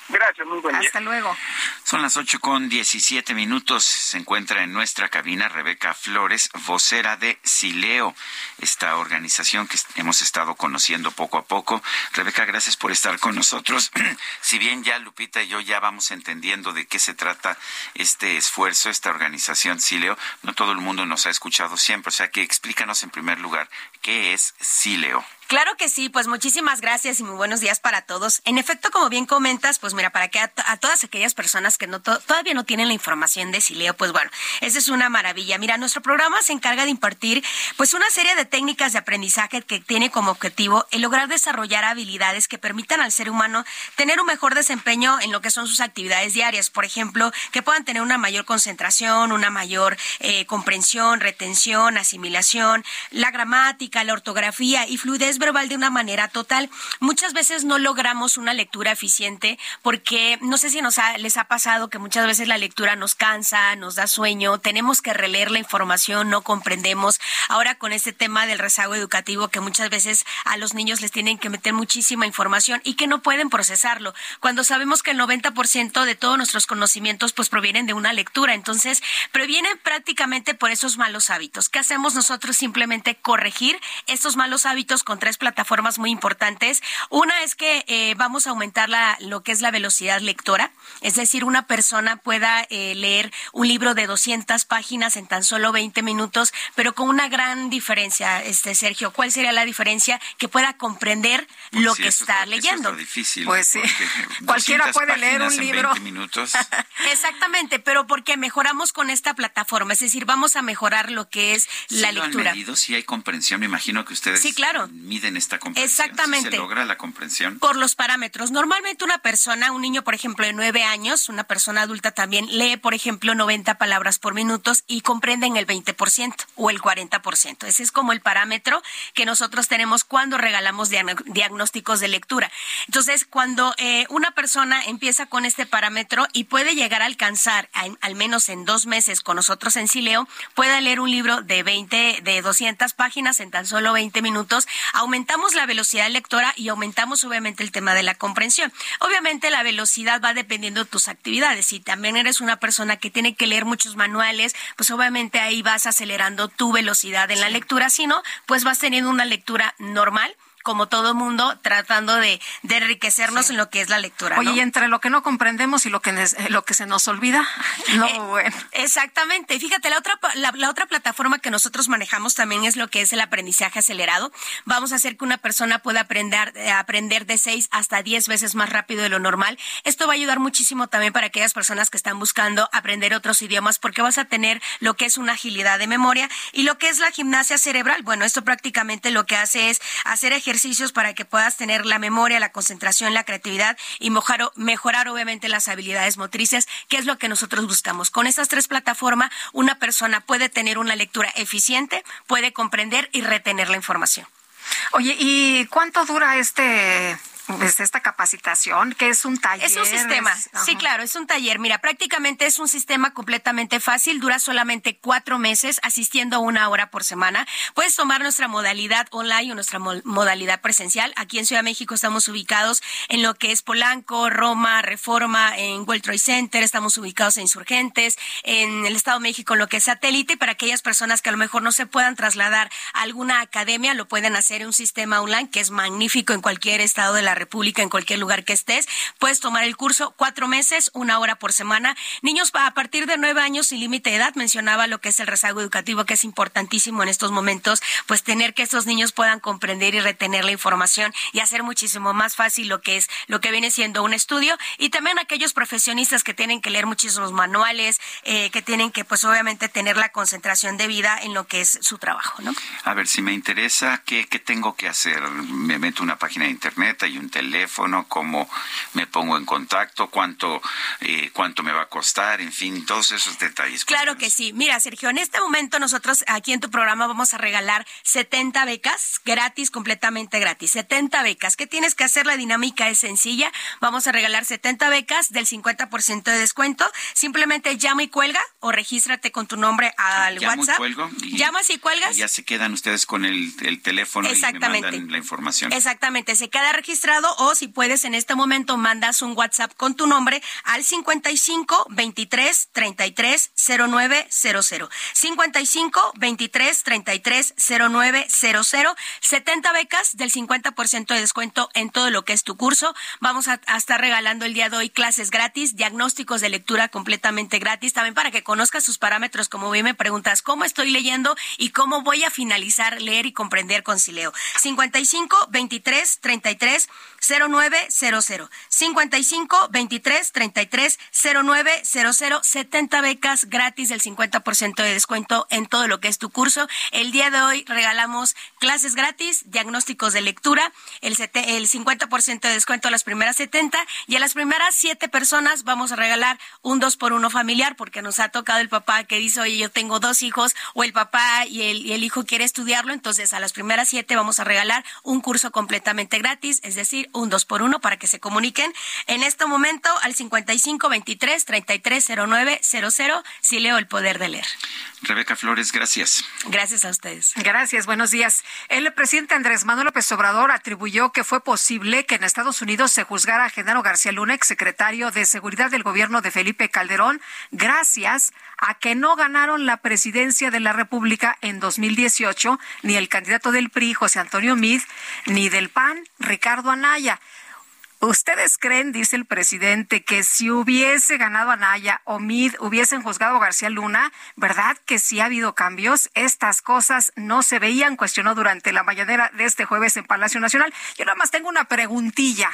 Gracias, muy buen día. Hasta luego. Son las ocho con diecisiete minutos. Se encuentra en nuestra cabina Rebeca Flores, vocera de Sileo, esta organización que hemos estado conociendo poco a poco. Rebeca, gracias por estar con nosotros. [clears throat] si bien ya Lupita y yo ya vamos entendiendo de qué se trata este esfuerzo, esta organización Sileo, no todo el mundo nos ha escuchado siempre. O sea que explícanos en primer lugar qué es Sileo. Claro que sí, pues muchísimas gracias y muy buenos días para todos. En efecto, como bien comentas, pues mira, para que a, todas aquellas personas que no to todavía no tienen la información de Sileo, pues bueno, esa es una maravilla. Mira, nuestro programa se encarga de impartir pues una serie de técnicas de aprendizaje que tiene como objetivo el lograr desarrollar habilidades que permitan al ser humano tener un mejor desempeño en lo que son sus actividades diarias. Por ejemplo, que puedan tener una mayor concentración, una mayor eh, comprensión, retención, asimilación, la gramática, la ortografía y fluidez verbal de una manera total. Muchas veces no logramos una lectura eficiente porque no sé si nos ha, les ha pasado que muchas veces la lectura nos cansa, nos da sueño, tenemos que releer la información, no comprendemos. Ahora con este tema del rezago educativo que muchas veces a los niños les tienen que meter muchísima información y que no pueden procesarlo, cuando sabemos que el 90% de todos nuestros conocimientos pues provienen de una lectura, entonces provienen prácticamente por esos malos hábitos. ¿Qué hacemos nosotros? Simplemente corregir estos malos hábitos con tres plataformas muy importantes. Una es que eh, vamos a aumentar la, lo que es la velocidad lectora, es decir, una persona pueda eh, leer un libro de 200 páginas en tan solo 20 minutos, pero con una gran diferencia, este Sergio. ¿Cuál sería la diferencia? Que pueda comprender Pues lo sí, que eso está es lo- eso leyendo. es lo difícil. Pues sí. [laughs] Cualquiera 200 puede leer un en libro. 20 minutos. [laughs] Exactamente, pero porque mejoramos con esta plataforma, es decir, vamos a mejorar lo que es la ¿Sí lo han lectura. medido? Sí hay comprensión. Me imagino que ustedes Sí, claro. miden esta comprensión. ¿Sí Exactamente. se logra la comprensión? Por los parámetros. Normalmente una persona, un niño, por ejemplo, de nueve años, una persona adulta también, lee, por ejemplo, 90 palabras por minutos y comprenden el 20% o el 40%. Ese es como el parámetro que nosotros tenemos cuando regalamos diagnósticos de lectura. Entonces, cuando eh, una persona empieza con este parámetro y puede llegar a alcanzar, al, al menos en dos meses con nosotros en Sileo, pueda leer un libro de 20, de 200 páginas en tan solo 20 minutos, aumentamos la velocidad lectora y aumentamos obviamente el tema de la comprensión. Obviamente la velocidad va dependiendo de tus actividades. Si también eres una persona que tiene que leer muchos manuales, pues obviamente ahí vas acelerando tu velocidad en la lectura. Si no, pues vas teniendo una lectura normal como todo mundo, tratando de, de enriquecernos en lo que es la lectura. Oye, ¿no? y entre lo que no comprendemos y lo que, lo que se nos olvida, [laughs] no, Eh, bueno. Exactamente. Fíjate, la otra, la, la otra plataforma que nosotros manejamos también es lo que es el aprendizaje acelerado. Vamos a hacer que una persona pueda aprender, eh, aprender de 6 hasta 10 veces más rápido de lo normal. Esto va a ayudar muchísimo también para aquellas personas que están buscando aprender otros idiomas porque vas a tener lo que es una agilidad de memoria y lo que es la gimnasia cerebral. Bueno, esto prácticamente lo que hace es hacer ejercicios para que puedas tener la memoria, la concentración, la creatividad y mejorar, mejorar obviamente las habilidades motrices, que es lo que nosotros buscamos. Con estas tres plataformas, una persona puede tener una lectura eficiente, puede comprender y retener la información. Oye, ¿y cuánto dura este, pues, esta capacitación? que es un taller? Es un sistema, Es- sí, claro, es un taller. Mira, prácticamente es un sistema completamente fácil, dura solamente cuatro meses, asistiendo una hora por semana. Puedes tomar nuestra modalidad online o nuestra mo- modalidad presencial. Aquí en Ciudad de México estamos ubicados en lo que es Polanco, Roma, Reforma, en World Trade Center, estamos ubicados en Insurgentes, en el Estado de México, en lo que es satélite, y para aquellas personas que a lo mejor no se puedan trasladar a alguna academia, lo pueden hacer en un sistema online que es magnífico en cualquier estado de la República, en cualquier lugar que estés. Puedes tomar el curso cuatro meses, una hora por semana. Niños a partir de nueve años sin límite de edad, mencionaba lo que es el rezago educativo, que es importantísimo en estos momentos, pues tener que estos niños puedan comprender y retener la información y hacer muchísimo más fácil lo que es, lo que viene siendo un estudio. Y también aquellos profesionistas que tienen que leer muchísimos manuales, eh, que tienen que, pues obviamente, tener la concentración debida en lo que es su trabajo, ¿no? A ver, si me interesa, ¿qué, qué tengo que hacer? ¿Me meto una página de internet? ¿Hay un teléfono? ¿Cómo me pongo en contacto? ¿Cuánto, eh, cuánto me va a costar? En fin, todos esos detalles. Claro que sí. Mira, Sergio, en este momento nosotros aquí en tu programa vamos a regalar 70 becas gratis, completamente gratis. 70 becas. ¿Qué tienes que hacer? La dinámica es sencilla. Vamos a regalar 70 becas del 50% de descuento. Simplemente llama y cuelga o regístrate con tu nombre al Llamo y WhatsApp. cuelgo y- Llamas y cuelgas. Y ya se quedan ustedes con el, el teléfono y me mandan la información. Exactamente, se queda registrado o si puedes en este momento mandas un WhatsApp con tu nombre al 55 23 33 0900. 55 23 33 0900. 70 becas del 50% de descuento en todo lo que es tu curso. Vamos a, a estar regalando el día de hoy clases gratis, diagnósticos de lectura completamente gratis, también para que conozcas sus parámetros. Como bien me preguntas, ¿cómo estoy leyendo y cómo voy a finalizar leer y comprender con Sileo? 55 23 33 0900. 55 23 33 0900. 70 becas gratis del 50% de descuento en todo lo que es tu curso. El día de hoy regalamos clases gratis, diagnósticos de lectura, el, el 50% de descuento a las primeras 70 y a las primeras 7 personas vamos a regalar un 2 por 1 familiar porque nos ha tocado el papá que dice, oye, yo tengo dos hijos o el papá y el, y el hijo quiere estudiarlo, entonces a las primeras 7 vamos a regalar un curso completamente gratis, es decir, un 2 por 1 para que se comuniquen en este momento al 55 23 33 09 00 si leo el poder de leer. Rebeca Flores, gracias. Gracias a ustedes. Gracias, buenos días. El presidente Andrés Manuel López Obrador atribuyó que fue posible que en Estados Unidos se juzgara a Genaro García Luna, exsecretario de Seguridad del gobierno de Felipe Calderón, gracias a que no ganaron la presidencia de la República en 2018, ni el candidato del PRI, José Antonio Mid, ni del PAN, Ricardo Anaya. ¿Ustedes creen, dice el presidente, que si hubiese ganado Anaya o Mid hubiesen juzgado a García Luna, verdad que si ha habido cambios? Estas cosas no se veían, cuestionó durante la mañanera de este jueves en Palacio Nacional. Yo nada más tengo una preguntilla.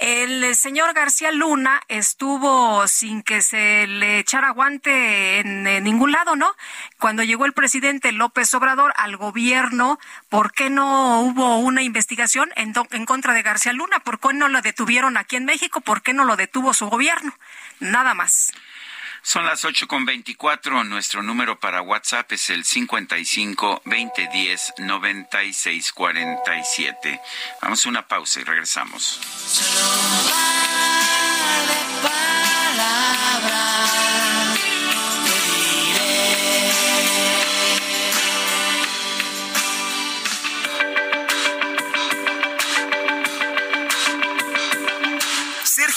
El señor García Luna estuvo sin que se le echara guante en, ningún lado, ¿no? Cuando llegó el presidente López Obrador al gobierno, ¿por qué no hubo una investigación en, en contra de García Luna? ¿Por qué no lo detuvieron aquí en México? ¿Por qué no lo detuvo su gobierno? Nada más. Son las ocho con veinticuatro. Nuestro número para WhatsApp es el 55 2010 96 47. Vamos a una pausa y regresamos.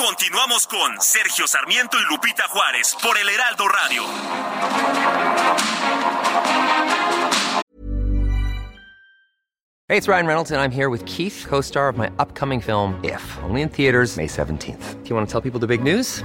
Continuamos con Sergio Sarmiento y Lupita Juárez por el Heraldo Radio. Hey, it's Ryan Reynolds and I'm here with Keith, co-star of my upcoming film If, only in theaters May 17th. Do you want to tell people the big news?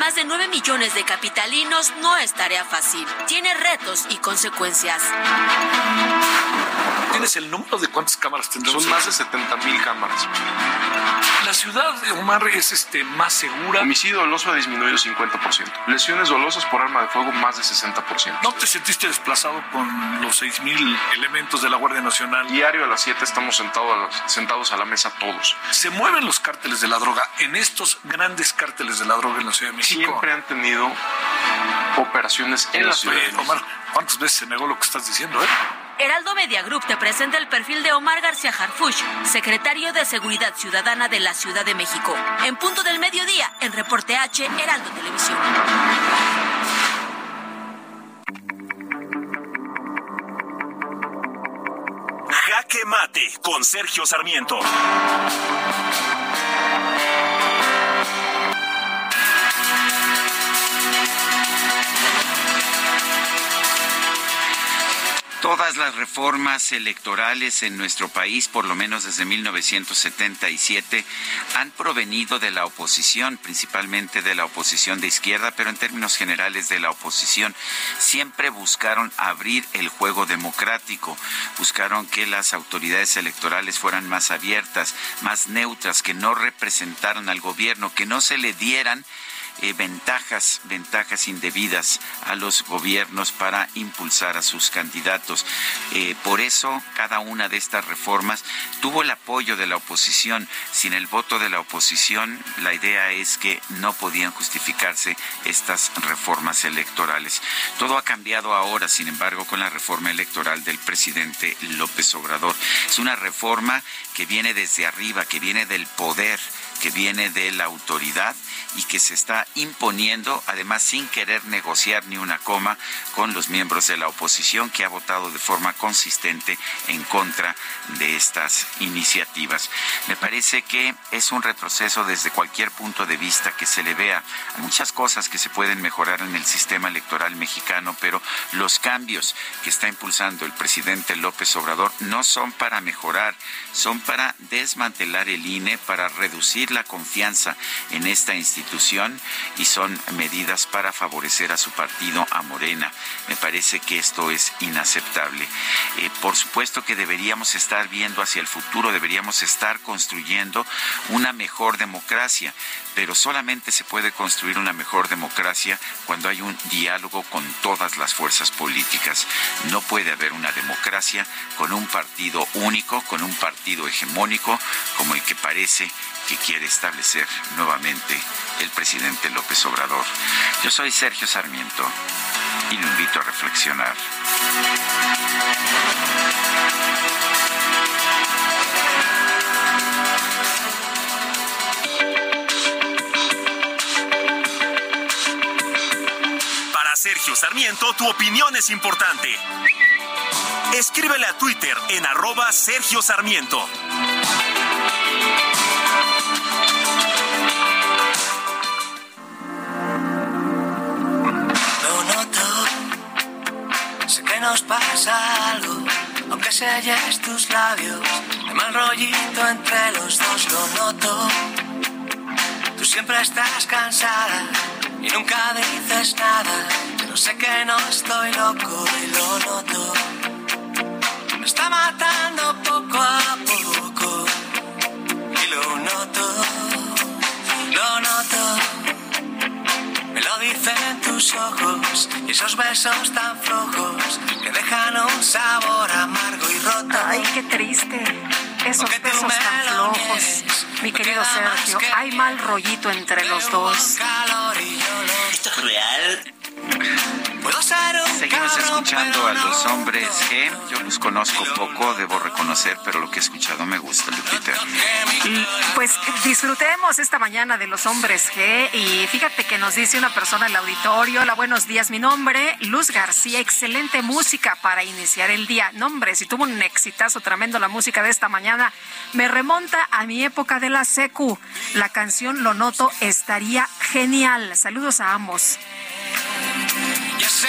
Más de 9 millones de capitalinos no es tarea fácil. Tiene retos y consecuencias. ¿Tienes el número de cuántas cámaras tendremos? Son más de 70 mil cámaras. La ciudad de Omar es este, más segura. Homicidio doloso ha disminuido 50%. Lesiones dolosas por arma de fuego más de 60%. ¿No te sentiste desplazado con los 6 mil elementos de la Guardia Nacional? Diario a las 7 estamos sentados, sentados a la mesa todos. Se mueven los cárteles de la droga en estos grandes cárteles de la droga en la Ciudad de México. Siempre han tenido operaciones en la Ciudad de México. Omar, ¿cuántas veces se negó lo que estás diciendo, eh? Heraldo Media Group te presenta el perfil de Omar García Harfuch, secretario de Seguridad Ciudadana de la Ciudad de México. En punto del mediodía, en Reporte H, Heraldo Televisión. Jaque Mate con Sergio Sarmiento. Todas las reformas electorales en nuestro país, por lo menos desde 1977, han provenido de la oposición, principalmente de la oposición de izquierda, pero en términos generales de la oposición. Siempre buscaron abrir el juego democrático, buscaron que las autoridades electorales fueran más abiertas, más neutras, que no representaran al gobierno, que no se le dieran eh, ventajas, ventajas indebidas a los gobiernos para impulsar a sus candidatos. Eh, por eso, cada una de estas reformas tuvo el apoyo de la oposición. Sin el voto de la oposición, la idea es que no podían justificarse estas reformas electorales. Todo ha cambiado ahora, sin embargo, con la reforma electoral del presidente López Obrador. Es una reforma que viene desde arriba, que viene del poder que viene de la autoridad y que se está imponiendo, además sin querer negociar ni una coma con los miembros de la oposición que ha votado de forma consistente en contra de estas iniciativas. Me parece que es un retroceso desde cualquier punto de vista que se le vea. Hay muchas cosas que se pueden mejorar en el sistema electoral mexicano, pero los cambios que está impulsando el presidente López Obrador no son para mejorar, son para desmantelar el INE, para reducir la confianza en esta institución y son medidas para favorecer a su partido, a Morena. Me parece que esto es inaceptable. Eh, por supuesto que deberíamos estar viendo hacia el futuro, deberíamos estar construyendo una mejor democracia, pero solamente se puede construir una mejor democracia cuando hay un diálogo con todas las fuerzas políticas. No puede haber una democracia con un partido único, con un partido hegemónico como el que parece que quiere establecer nuevamente el presidente López Obrador. Yo soy Sergio Sarmiento y lo invito a reflexionar. Para Sergio Sarmiento, tu opinión es importante. Escríbele a Twitter en arroba Sergio Sarmiento. Lo noto, sé que nos pasa algo, aunque selles tus labios, hay mal rollito entre los dos, lo noto. Tú siempre estás cansada y nunca dices nada, pero sé que no estoy loco y lo noto. Me está matando poco a poco Me lo dicen tus ojos y esos besos tan flojos que dejan un sabor amargo y roto. Ay, qué triste. Esos besos tan flojos. Mi querido Sergio, hay mal rollito entre los dos. ¿Esto es real? Seguimos escuchando a los hombres G. Yo los conozco poco, debo reconocer, pero lo que he escuchado me gusta, Lupita. Y, Pues disfrutemos esta mañana de los hombres G y fíjate que nos dice una persona en el auditorio, hola, buenos días, mi nombre, Luz García, excelente música para iniciar el día. Nombre, si tuvo un exitazo tremendo la música de esta mañana, me remonta a mi época de la secu. La canción Lo Noto estaría genial. Saludos a ambos. Dice,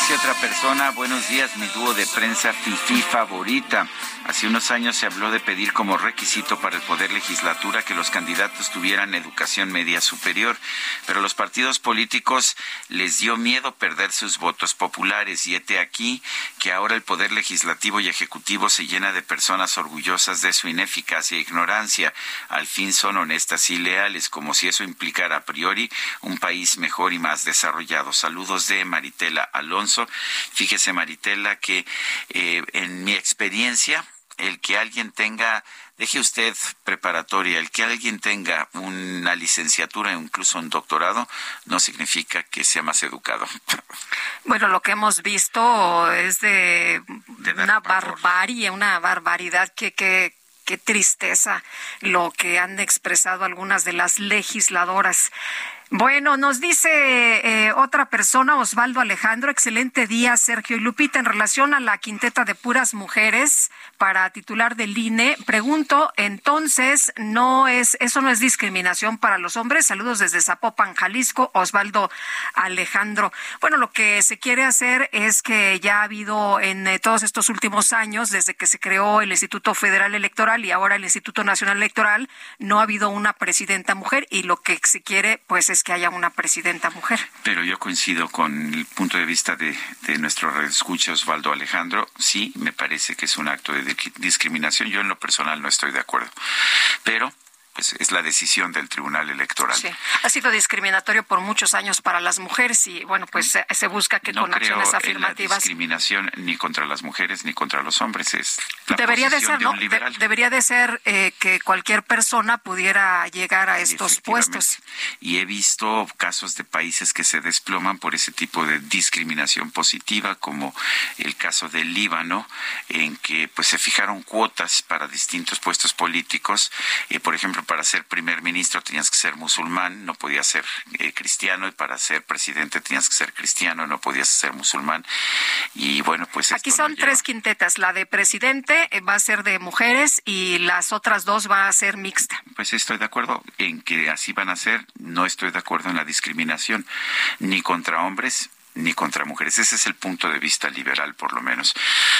dice otra persona, buenos días, mi dúo de prensa FIFI favorita. Hace unos años se habló de pedir como requisito para el Poder Legislatura que los candidatos tuvieran educación media superior, pero los partidos políticos les dio miedo perder sus votos populares y hete aquí que ahora el Poder Legislativo y Ejecutivo se llena de personas orgullosas de su ineficacia e ignorancia. Al fin son honestas y leales, como si eso implicara a priori un país mejor y más desarrollado. Saludos de Maritela Alonso. Fíjese, Maritela, que eh, en mi experiencia, el que alguien tenga, deje usted preparatoria, el que alguien tenga una licenciatura, incluso un doctorado, no significa que sea más educado. [laughs] Bueno, lo que hemos visto es de, una barbarie, una barbaridad que, que, qué tristeza lo que han expresado algunas de las legisladoras. Bueno, nos dice eh, otra persona, Osvaldo Alejandro, excelente día, Sergio y Lupita, en relación a la quinteta de puras mujeres para titular del INE. Pregunto, entonces, no es, eso no es discriminación para los hombres. Saludos desde Zapopan, Jalisco, Osvaldo Alejandro. Bueno, lo que se quiere hacer es que ya ha habido en eh, todos estos últimos años, desde que se creó el Instituto Federal Electoral y ahora el Instituto Nacional Electoral, no ha habido una presidenta mujer y lo que se quiere, pues, es que haya una presidenta mujer. Pero yo coincido con el punto de vista de, de nuestro escucha Osvaldo Alejandro. Sí, me parece que es un acto de discriminación. Yo en lo personal no estoy de acuerdo. Pero pues es la decisión del Tribunal Electoral. Sí. Ha sido discriminatorio por muchos años para las mujeres y bueno, pues se, busca que con acciones afirmativas. No discriminación ni contra las mujeres ni contra los hombres es la debería de ser, de ¿no? debería de ser eh, que cualquier persona pudiera llegar a estos puestos. Y he visto casos de países que se desploman por ese tipo de discriminación positiva, como el caso del Líbano, en que pues se fijaron cuotas para distintos puestos políticos, eh, por ejemplo para ser primer ministro tenías que ser musulmán, no podías ser eh, cristiano, y para ser presidente tenías que ser cristiano, no podías ser musulmán. Y bueno, pues... Aquí son tres quintetas, la de presidente eh, va a ser de mujeres y las otras dos va a ser mixta. Pues estoy de acuerdo en que así van a ser, no estoy de acuerdo en la discriminación, ni contra hombres ni contra mujeres. Ese es el punto de vista liberal, por lo menos.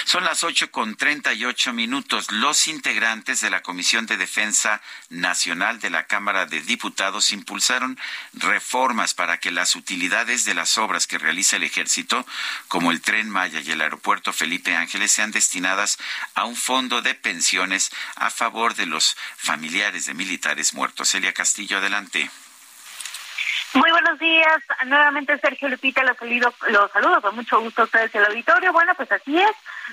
Son las ocho con treinta y ocho minutos. Los integrantes de la Comisión de Defensa Nacional de la Cámara de Diputados impulsaron reformas para que las utilidades de las obras que realiza el Ejército, como el Tren Maya y el Aeropuerto Felipe Ángeles, sean destinadas a un fondo de pensiones a favor de los familiares de militares muertos. Elia Castillo, adelante. Muy buenos días. Nuevamente Sergio Lupita, los saludo, los saludo con mucho gusto a ustedes el auditorio. Bueno, pues así es.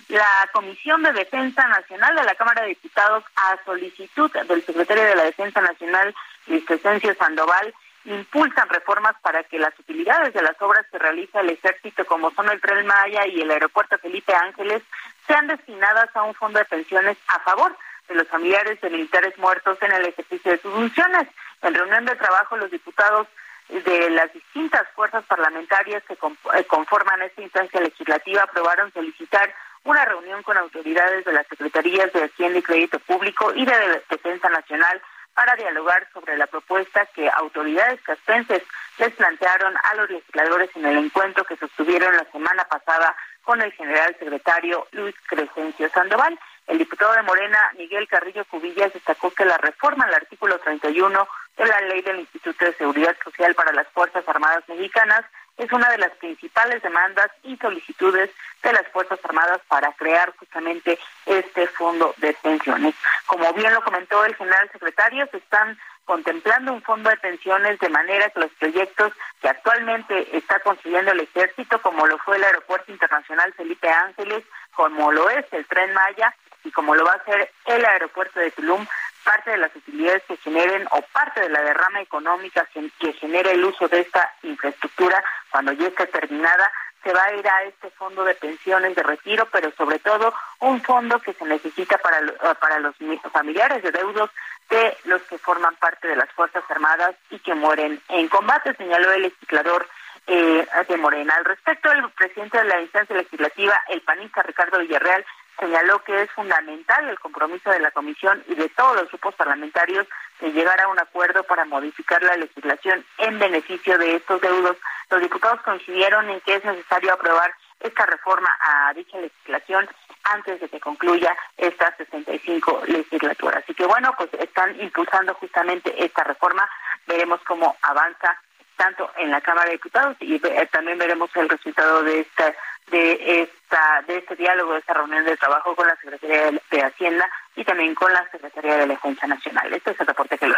La Comisión de Defensa Nacional de la Cámara de Diputados, a solicitud del secretario de la Defensa Nacional, Luis Crescencio Sandoval, impulsan reformas para que las utilidades de las obras que realiza el ejército, como son el Tren Maya y el aeropuerto Felipe Ángeles, sean destinadas a un fondo de pensiones a favor de los familiares de militares muertos en el ejercicio de sus funciones. En reunión de trabajo, los diputados de las distintas fuerzas parlamentarias que eh, conforman esta instancia legislativa aprobaron solicitar una reunión con autoridades de las Secretarías de Hacienda y Crédito Público y de Defensa Nacional para dialogar sobre la propuesta que autoridades caspenses les plantearon a los legisladores en el encuentro que sostuvieron la semana pasada con el general secretario Luis Crescencio Sandoval. El diputado de Morena, Miguel Carrillo Cubillas, destacó que la reforma al artículo 31 de la ley del Instituto de Seguridad Social para las Fuerzas Armadas Mexicanas es una de las principales demandas y solicitudes de las Fuerzas Armadas para crear justamente este fondo de pensiones. Como bien lo comentó el general secretario, se están contemplando un fondo de pensiones de manera que los proyectos que actualmente está construyendo el ejército, como lo fue el Aeropuerto Internacional Felipe Ángeles, como lo es el Tren Maya y como lo va a ser el Aeropuerto de Tulum, parte de las utilidades que generen o parte de la derrama económica que genere el uso de esta infraestructura cuando ya esté terminada se va a ir a este fondo de pensiones de retiro, pero sobre todo un fondo que se necesita para, para los familiares de deudos de los que forman parte de las Fuerzas Armadas y que mueren en combate, señaló el legislador eh, de Morena. Al respecto, el presidente de la instancia legislativa, el panista Ricardo Villarreal, señaló que es fundamental el compromiso de la Comisión y de todos los grupos parlamentarios de llegar a un acuerdo para modificar la legislación en beneficio de estos deudos. Los diputados coincidieron en que es necesario aprobar esta reforma a dicha legislación antes de que concluya esta 65 legislatura. Así que bueno, pues están impulsando justamente esta reforma. Veremos cómo avanza tanto en la Cámara de Diputados y eh, también veremos el resultado de esta de esta de este diálogo, de esta reunión de trabajo con la Secretaría de Hacienda y también con la Secretaría de Defensa Nacional. Este es el reporte que lo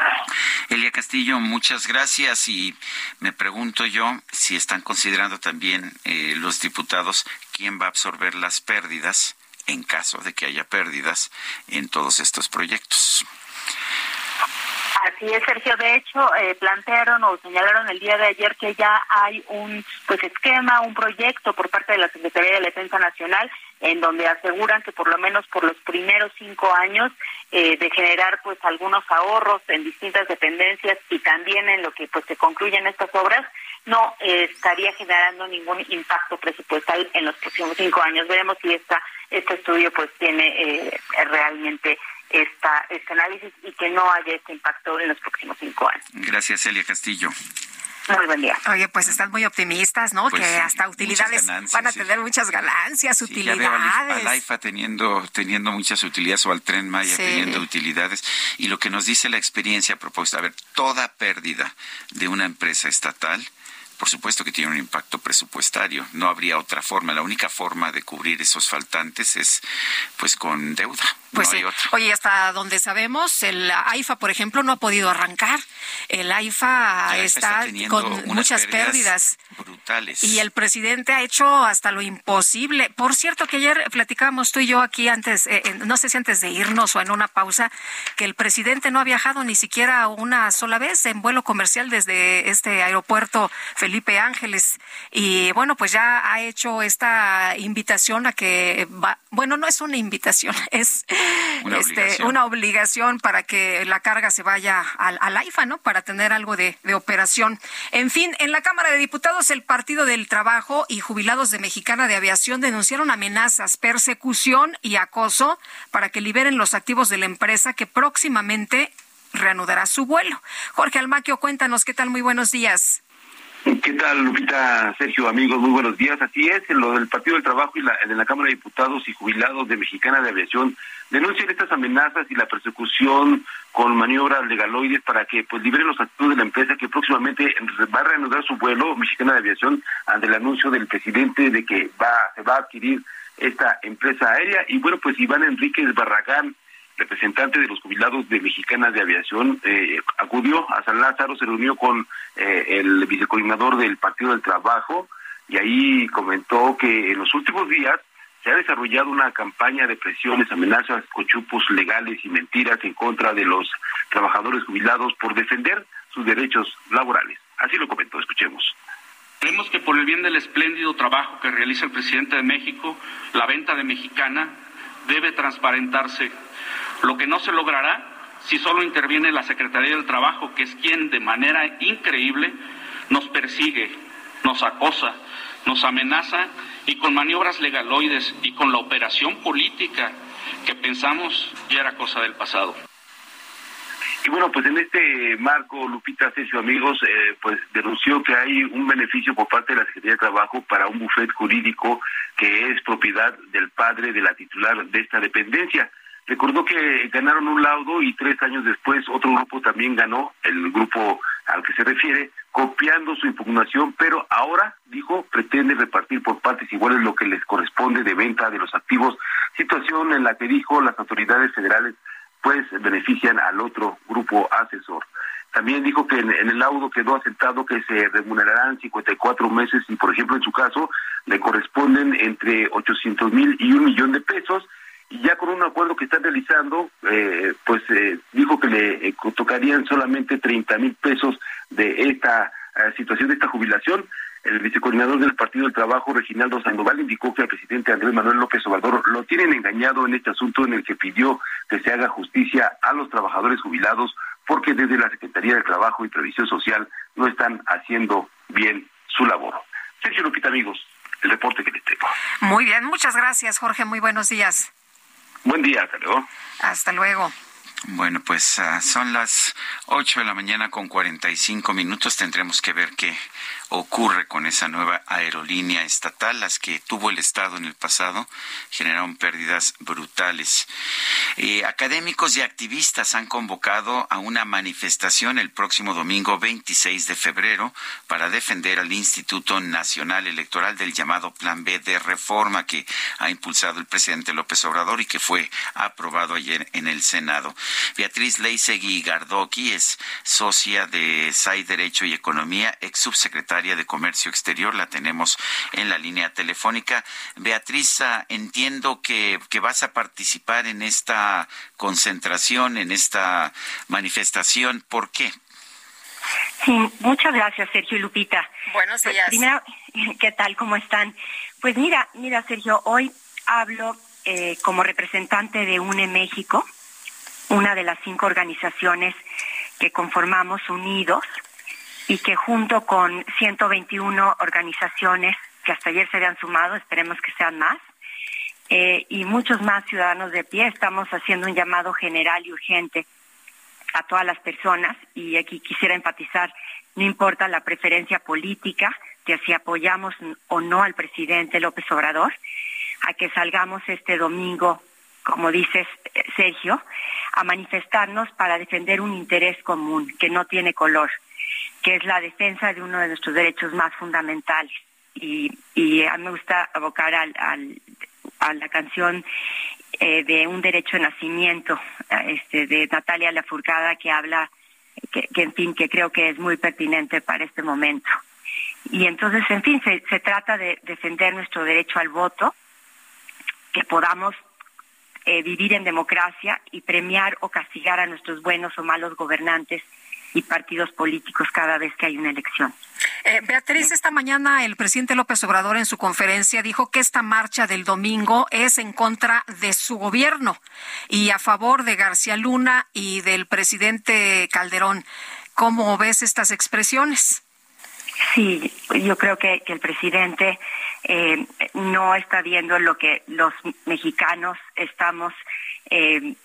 Elia Castillo, muchas gracias y me pregunto yo si están considerando también eh, los diputados quién va a absorber las pérdidas en caso de que haya pérdidas en todos estos proyectos. Así es, Sergio. De hecho, eh, plantearon o señalaron el día de ayer que ya hay un pues esquema, un proyecto por parte de la Secretaría de Defensa Nacional en donde aseguran que por lo menos por los primeros cinco años eh, de generar pues algunos ahorros en distintas dependencias y también en lo que pues se concluyen estas obras no eh, estaría generando ningún impacto presupuestal en los próximos cinco años. Veremos si esta este estudio pues tiene realmente esta, este análisis y que no haya este impacto en los próximos cinco años. Gracias, Celia Castillo. Muy buen día. Oye, pues están muy optimistas, ¿no? Pues que hasta utilidades van a tener muchas ganancias, utilidades. Ya AIFA teniendo, teniendo muchas utilidades o al Tren Maya teniendo utilidades. Y lo que nos dice la experiencia propuesta, a ver, toda pérdida de una empresa estatal por supuesto que tiene un impacto presupuestario. No habría otra forma. La única forma de cubrir esos faltantes es pues con deuda Pues sí. Oye, hasta donde sabemos, el AIFA, por ejemplo, no ha podido arrancar. El AIFA, está, con muchas pérdidas, brutales. Y el presidente ha hecho hasta lo imposible. Por cierto, que ayer platicábamos tú y yo aquí antes, eh, no sé si antes de irnos o en una pausa, que el presidente no ha viajado ni siquiera una sola vez en vuelo comercial desde este aeropuerto Felipe Ángeles. Y bueno, pues ya ha hecho esta invitación a que va, bueno, no es una invitación, [laughs] es una, este, obligación. una obligación para que la carga se vaya al, al AIFA, ¿no? Para tener algo de, de, operación. En fin, en la Cámara de Diputados, el Partido del Trabajo y jubilados de Mexicana de Aviación denunciaron amenazas, persecución y acoso para que liberen los activos de la empresa que próximamente reanudará su vuelo. Jorge Almaquio, cuéntanos qué tal, muy buenos días. ¿Qué tal, Lupita, Sergio, amigos? Muy buenos días. Así es, en lo del Partido del Trabajo y la, en la Cámara de Diputados y Jubilados de Mexicana de Aviación denuncian estas amenazas y la persecución con maniobras legaloides para que pues liberen los activos de la empresa que próximamente va a reanudar su vuelo Mexicana de Aviación ante el anuncio del presidente de que va se va a adquirir esta empresa aérea. Y bueno pues Iván Enríquez Barragán representante de los jubilados de Mexicana de Aviación, eh, acudió a San Lázaro, se reunió con eh, el vicecoordinador del Partido del Trabajo y ahí comentó que en los últimos días ha desarrollado una campaña de presiones, amenazas, cochupos legales y mentiras en contra de los trabajadores jubilados por defender sus derechos laborales. Así lo comentó, escuchemos. Creemos que por el bien del espléndido trabajo que realiza el presidente de México, la venta de Mexicana debe transparentarse lo que no se logrará si solo interviene la Secretaría del Trabajo, que es quien de manera increíble nos persigue, nos acosa, nos amenaza y con maniobras legaloides y con la operación política que pensamos ya era cosa del pasado. Y bueno, pues en este marco, Lupita Cesio, amigos, eh, pues denunció que hay un beneficio por parte de la Secretaría de Trabajo para un bufet jurídico que es propiedad del padre de la titular de esta dependencia. Recordó que ganaron un laudo y tres años después otro grupo también ganó, el grupo al que se refiere, copiando su impugnación, pero ahora, dijo, pretende repartir por partes iguales lo que les corresponde de venta de los activos, situación en la que dijo las autoridades federales pues benefician al otro grupo asesor. También dijo que en, el laudo quedó aceptado que se remunerarán 54 meses y, por ejemplo, en su caso, le corresponden entre 800 mil y un millón de pesos y ya con un acuerdo que están realizando, eh, pues eh, dijo que le eh, tocarían solamente 30 mil pesos de esta situación, de esta jubilación. El vicecoordinador del Partido del Trabajo, Reginaldo Sandoval, indicó que el presidente Andrés Manuel López Obrador lo tienen engañado en este asunto en el que pidió que se haga justicia a los trabajadores jubilados porque desde la Secretaría del Trabajo y Previsión Social no están haciendo bien su labor. Sergio Lupita, amigos, el reporte que les tengo. Muy bien, muchas gracias, Jorge. Muy buenos días. Buen día, hasta luego. Hasta luego. Bueno, pues uh, son las 8 de la mañana con 45 minutos. Tendremos que ver qué ocurre con esa nueva aerolínea estatal. Las que tuvo el Estado en el pasado generaron pérdidas brutales. Eh, académicos y activistas han convocado a una manifestación el próximo domingo 26 de febrero para defender al Instituto Nacional Electoral del llamado Plan B de reforma que ha impulsado el presidente López Obrador y que fue aprobado ayer en el Senado. Beatriz Leisegui Gardoki es socia de SAI Derecho y Economía, ex subsecretaria de Comercio Exterior. La tenemos en la línea telefónica. Beatriz, entiendo que, que vas a participar en esta concentración, en esta manifestación. ¿Por qué? Sí, muchas gracias, Sergio y Lupita. Buenos Pues, días. primero, [laughs] ¿qué tal? ¿Cómo están? Pues mira, mira, Sergio, hoy hablo eh, como representante de UNE México, una de las cinco organizaciones que conformamos Unidos y que junto con 121 organizaciones que hasta ayer se habían sumado, esperemos que sean más, eh, y muchos más ciudadanos de pie, estamos haciendo un llamado general y urgente a todas las personas y aquí quisiera enfatizar, no importa la preferencia política, que si apoyamos o no al presidente López Obrador, a que salgamos este domingo, como dices eh, Sergio, a manifestarnos para defender un interés común que no tiene color, es la defensa de uno de nuestros derechos más fundamentales. Y, a mí me gusta abocar al, a la canción eh, de un derecho de nacimiento este, de Natalia Lafourcada que habla, que, en fin, que creo que es muy pertinente para este momento. Y entonces, en fin, se, se trata de defender nuestro derecho al voto, que podamos eh, vivir en democracia y premiar o castigar a nuestros buenos o malos gobernantes y partidos políticos cada vez que hay una elección. Eh, Beatriz, esta mañana el presidente López Obrador en su conferencia dijo que esta marcha del domingo es en contra de su gobierno y a favor de García Luna y del presidente Calderón. ¿Cómo ves estas expresiones? Sí, yo creo que, el presidente eh, no está viendo lo que los mexicanos estamos eh,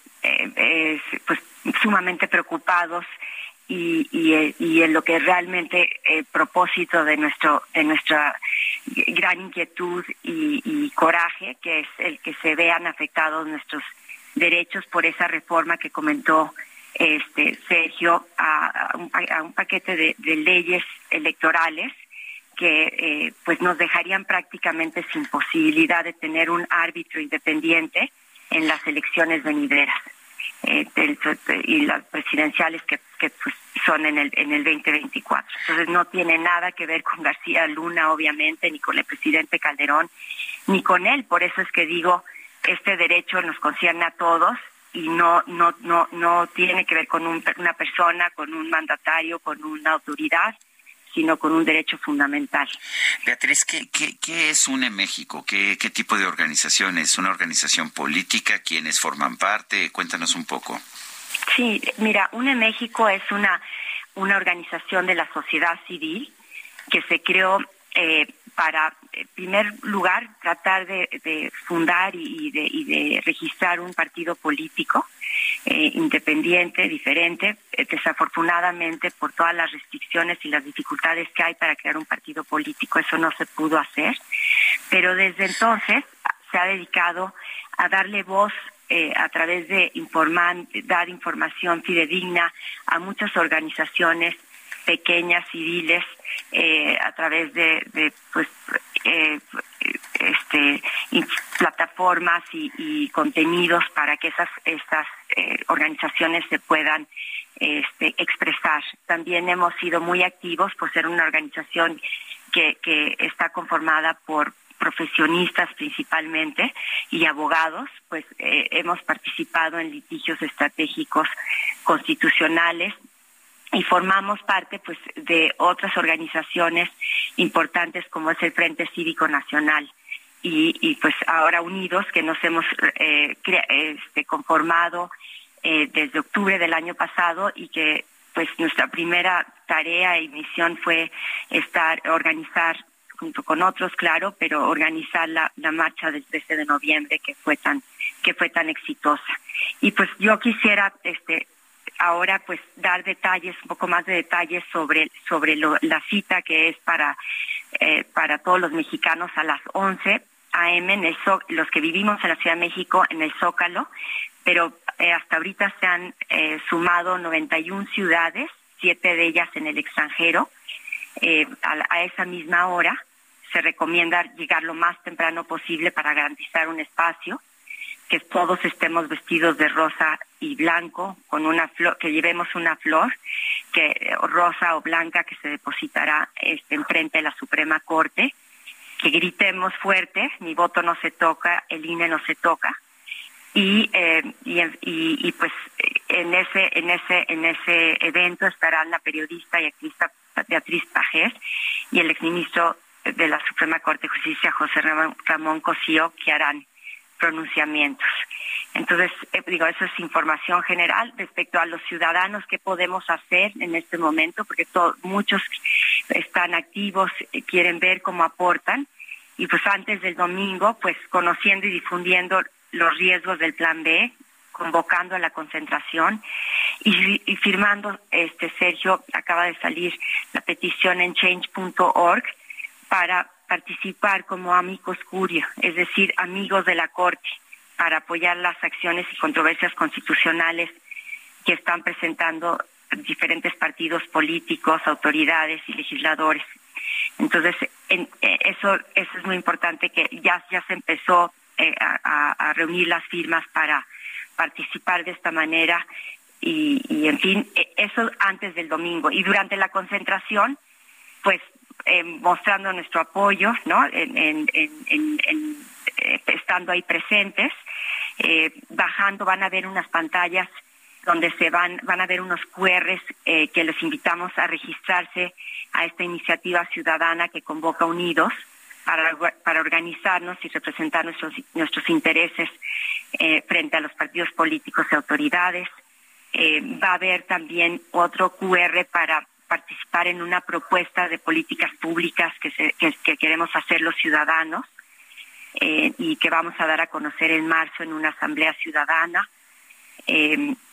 pues, sumamente preocupados y, y, en lo que realmente el eh, propósito de nuestro de nuestra gran inquietud y, coraje que es el que se vean afectados nuestros derechos por esa reforma que comentó este Sergio a, un, paquete de, leyes electorales que eh, pues nos dejarían prácticamente sin posibilidad de tener un árbitro independiente en las elecciones venideras. Eh, y las presidenciales que, que pues, son en el, en el 2024. Entonces no tiene nada que ver con García Luna, obviamente, ni con el presidente Calderón, ni con él. Por eso es que digo, este derecho nos concierne a todos y no no no no tiene que ver con una persona, con un mandatario, con una autoridad, sino con un derecho fundamental. Beatriz, ¿qué, qué, es UNE México? ¿Qué, ¿Qué tipo de organización es? ¿Una organización política? ¿Quiénes forman parte? Cuéntanos un poco. Sí, mira, UNE México es una, una organización de la sociedad civil que se creó eh, para, en primer lugar, tratar de, fundar y de, y de, registrar un partido político eh, independiente, diferente. Eh, desafortunadamente, por todas las restricciones y las dificultades que hay para crear un partido político, eso no se pudo hacer. Pero desde entonces se ha dedicado a darle voz eh, a través de informar, dar información fidedigna a muchas organizaciones pequeñas, civiles, a través de, pues, eh, este, plataformas y, contenidos para que esas estas organizaciones se puedan este, expresar. También hemos sido muy activos por ser una organización que, que está conformada por profesionistas principalmente y abogados, pues eh, hemos participado en litigios estratégicos constitucionales y formamos parte pues de otras organizaciones importantes como es el Frente Cívico Nacional y, pues ahora unidos que nos hemos eh, este, conformado eh, desde octubre del año pasado y que pues nuestra primera tarea y misión fue estar organizar junto con otros, claro, pero organizar la, la marcha del 13 de noviembre que fue tan que fue tan exitosa. Y pues yo quisiera este ahora pues dar detalles, un poco más de detalles sobre sobre la cita que es para eh, para todos los mexicanos a las 11 a.m. en el los que vivimos en la Ciudad de México en el Zócalo, pero eh, hasta ahorita se han eh, sumado 91 ciudades, siete de ellas en el extranjero eh, a, esa misma hora. Se recomienda llegar lo más temprano posible para garantizar un espacio, que todos estemos vestidos de rosa y blanco, con una flor, que llevemos una flor, que rosa o blanca que se depositará este, enfrente de la Suprema Corte, que gritemos fuerte, mi voto no se toca, el INE no se toca, y, eh, y, pues en ese en ese en ese evento estarán la periodista y activista Beatriz Pajés y el exministro de la Suprema Corte de Justicia, José Ramón Cosío, que harán pronunciamientos. Entonces, eh, digo, eso es información general respecto a los ciudadanos, qué podemos hacer en este momento, porque muchos están activos, eh, quieren ver cómo aportan. Y pues antes del domingo, pues conociendo y difundiendo los riesgos del plan B, convocando a la concentración y, firmando, este Sergio, acaba de salir la petición en change.org para participar como amigos curia, es decir, amigos de la Corte, para apoyar las acciones y controversias constitucionales que están presentando diferentes partidos políticos, autoridades y legisladores. Entonces, en, eh, eso, eso es muy importante que ya, ya se empezó eh, a, reunir las firmas para participar de esta manera y, en fin, e, eso antes del domingo. Y durante la concentración, pues eh, mostrando nuestro apoyo, ¿no? Estando ahí presentes, bajando van a ver unas pantallas donde se van, van a ver unos QRs que les invitamos a registrarse a esta iniciativa ciudadana que convoca Unidos para, para organizarnos y representar nuestros, nuestros intereses eh, frente a los partidos políticos y autoridades. Eh, va a haber también otro QR para participar en una propuesta de políticas públicas que, que, queremos hacer los ciudadanos eh, y que vamos a dar a conocer en marzo en una asamblea ciudadana.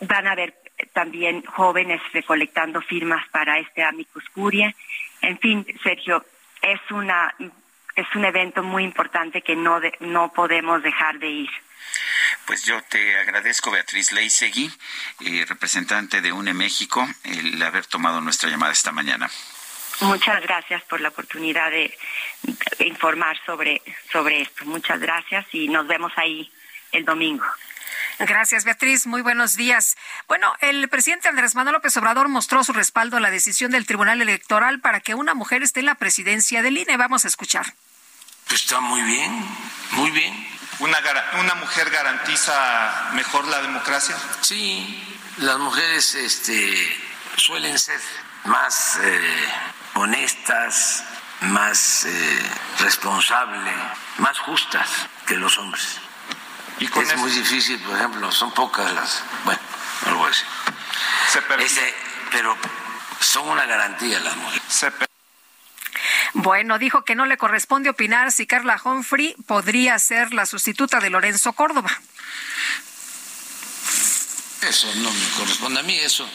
Van a haber también jóvenes recolectando firmas para este Amicus Curie. En fin, Sergio, es una es un evento muy importante que no no podemos dejar de ir. Pues yo te agradezco, Beatriz Leisegui, eh, representante de UNE México, el haber tomado nuestra llamada esta mañana. Muchas gracias por la oportunidad de, de informar sobre, sobre esto. Muchas gracias y nos vemos ahí el domingo. Gracias, Beatriz. Muy buenos días. Bueno, el presidente Andrés Manuel López Obrador mostró su respaldo a la decisión del Tribunal Electoral para que una mujer esté en la presidencia del INE. Vamos a escuchar. Pues está muy bien, muy bien. ¿Una, una mujer garantiza mejor la democracia? Sí, las mujeres este, suelen ser más eh, honestas, más eh, responsables, más justas que los hombres es muy difícil, por ejemplo, son pocas las. Bueno, no lo voy a decir. pero son una garantía las mujeres. bueno, dijo que no le corresponde opinar si Carla Humphrey podría ser la sustituta de Lorenzo Córdoba. Eso no me corresponde a mí, eso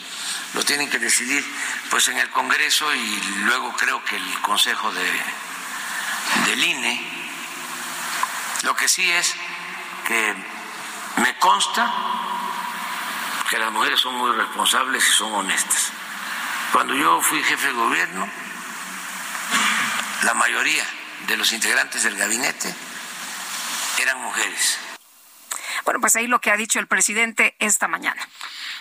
lo tienen que decidir pues en el Congreso y luego creo que el Consejo de del INE. Lo que sí es que me consta que las mujeres son muy responsables y son honestas. Cuando yo fui jefe de gobierno, la mayoría de los integrantes del gabinete eran mujeres. Bueno, pues ahí lo que ha dicho el presidente esta mañana.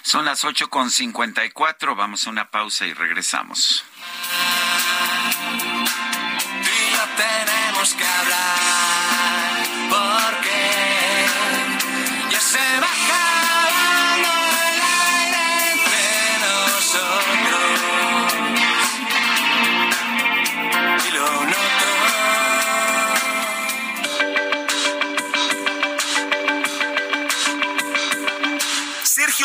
Son las ocho con cincuenta y cuatro. Vamos a una pausa y regresamos. tenemos que hablar porque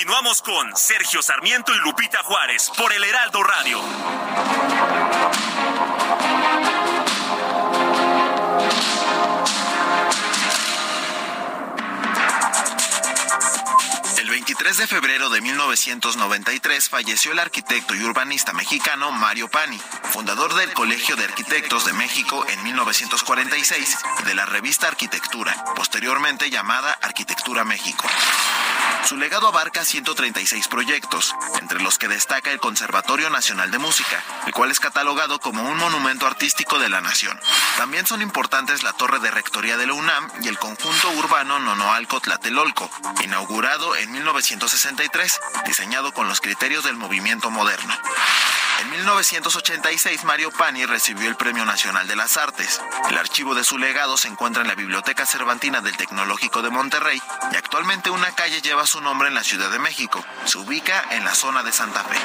Continuamos con Sergio Sarmiento y Lupita Juárez por el Heraldo Radio. El 23 de febrero de 1993 falleció el arquitecto y urbanista mexicano Mario Pani, fundador del Colegio de Arquitectos de México en 1946 y de la revista Arquitectura, posteriormente llamada Arquitectura México. Su legado abarca 136 proyectos, entre los que destaca el Conservatorio Nacional de Música, el cual es catalogado como un monumento artístico de la nación. También son importantes la Torre de Rectoría de la UNAM y el conjunto urbano Nonoalco Tlatelolco, inaugurado en 1963, diseñado con los criterios del movimiento moderno. En 1986, Mario Pani recibió el Premio Nacional de las Artes. El archivo de su legado se encuentra en la Biblioteca Cervantina del Tecnológico de Monterrey y actualmente una calle lleva su nombre en la Ciudad de México. Se ubica en la zona de Santa Fe.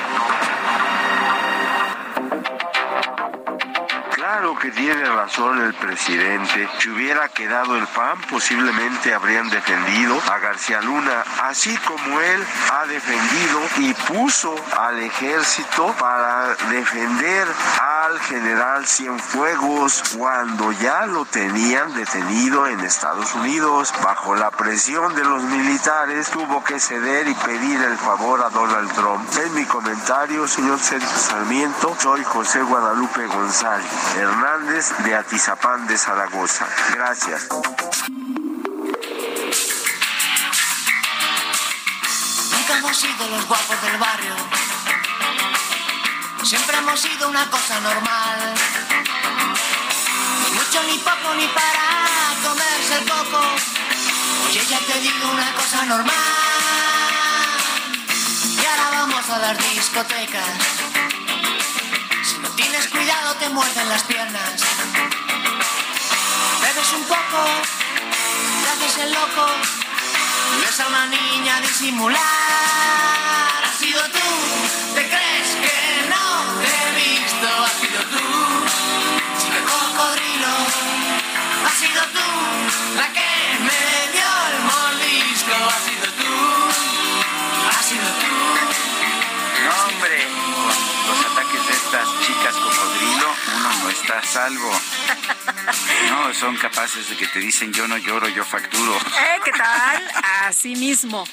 Claro que tiene razón el presidente. Si hubiera quedado el PAN, posiblemente habrían defendido a García Luna, así como él ha defendido y puso al ejército para defender al general Cienfuegos cuando ya lo tenían detenido en Estados Unidos. Bajo la presión de los militares tuvo que ceder y pedir el favor a Donald Trump. En mi comentario, señor Sergio Sarmiento, soy José Guadalupe González Hernández de Atizapán de Zaragoza. Gracias. Nunca hemos sido los guapos del barrio. Siempre hemos sido una cosa normal. Ni mucho, ni poco, ni para comerse el coco. Oye, ya te digo una cosa normal. Y ahora vamos a las discotecas. Tienes cuidado, te muerden las piernas. Bebes un poco, te haces el loco. Ves a una niña disimular. Has sido tú, te crees que no te he visto. Has sido tú, chico cocodrilo. Has sido tú, la que me está a salvo. No, son capaces de que te dicen yo no lloro, yo facturo. ¿Eh? ¿Qué tal? Así mismo.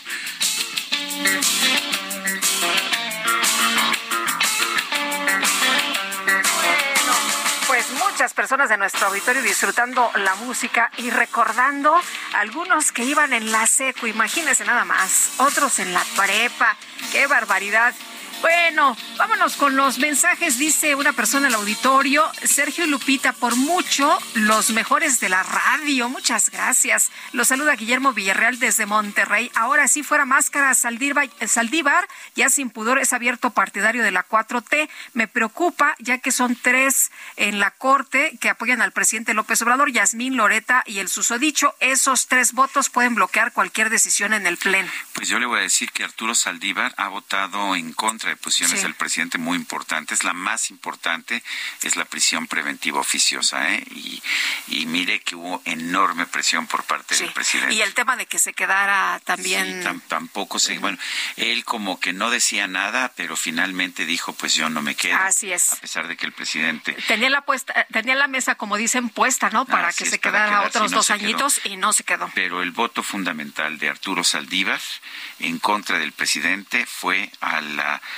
Pues muchas personas de nuestro auditorio disfrutando la música y recordando algunos que iban en la seco, imagínense nada más, otros en la prepa, qué barbaridad. Bueno, vámonos con los mensajes, dice una persona al auditorio, Sergio Lupita, por mucho, los mejores de la radio, muchas gracias. Los saluda Guillermo Villarreal desde Monterrey. Ahora sí fuera máscara, Saldívar, ya sin pudor es abierto partidario de la 4T. Me preocupa, ya que son tres en la Corte que apoyan al presidente López Obrador, Yasmín Loreta y el susodicho. Esos tres votos pueden bloquear cualquier decisión en el Pleno. Pues yo le voy a decir que Arturo Saldívar ha votado en contra de posiciones Sí. del presidente muy importantes. La más importante es la prisión preventiva oficiosa, ¿eh? Y, y mire que hubo enorme presión por parte del presidente. Y el tema de que se quedara también... Tam- tampoco sé, bueno, él como que no decía nada, pero finalmente dijo, pues yo no me quedo. Así es. A pesar de que el presidente Tenía la, puesta, tenía la mesa, como dicen, puesta, ¿no? Para Así que se quedara otros no dos se quedó. añitos y no se quedó. pero el voto fundamental de Arturo Saldívar en contra del presidente fue a la-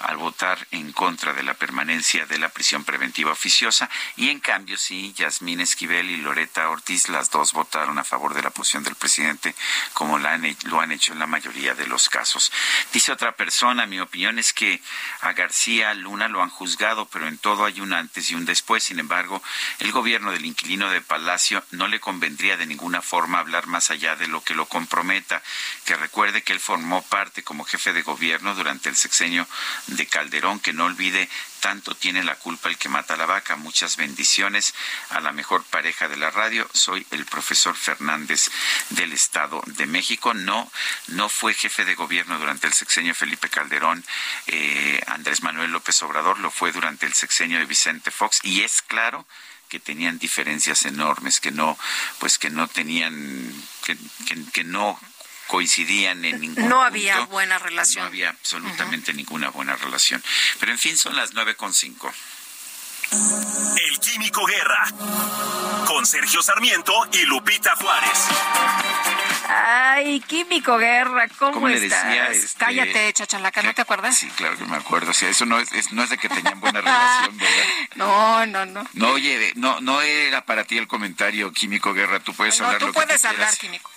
al votar en contra de la permanencia de la prisión preventiva oficiosa y en cambio sí, Yasmín Esquivel y Loreta Ortiz, las dos votaron a favor de la posición del presidente como la han lo han hecho en la mayoría de los casos. Dice otra persona, mi opinión es que a García Luna lo han juzgado, pero en todo hay un antes y un después. Sin embargo, el gobierno del inquilino de Palacio no le convendría de ninguna forma hablar más allá de lo que lo comprometa. Que recuerde que él formó parte como jefe de gobierno durante el sexenio de Calderón, que no olvide tanto tiene la culpa el que mata a la vaca. Muchas bendiciones a la mejor pareja de la radio. Soy el profesor Fernández del Estado de México. No, no fue jefe de gobierno durante el sexenio Felipe Calderón. eh, Andrés Manuel López Obrador lo fue durante el sexenio de Vicente Fox. Y es claro que tenían diferencias enormes, que no, pues que no tenían, que, que no coincidían en ningún No había buena relación. No había absolutamente ninguna buena relación. Pero en fin, son las nueve con cinco. El Químico Guerra. Con Sergio Sarmiento y Lupita Juárez. Ay, Químico Guerra, ¿cómo, ¿Cómo le estás? decía, este, Cállate, chachalaca, ¿no te acuerdas? Sí, claro que me acuerdo. O sea, eso no es, es- no es de que tenían buena relación, ¿verdad? [laughs] No, no, no. No, oye, no, no era para ti el comentario, Químico Guerra. Tú puedes No, hablar tú lo que tú puedes hablar, quieras. Químico.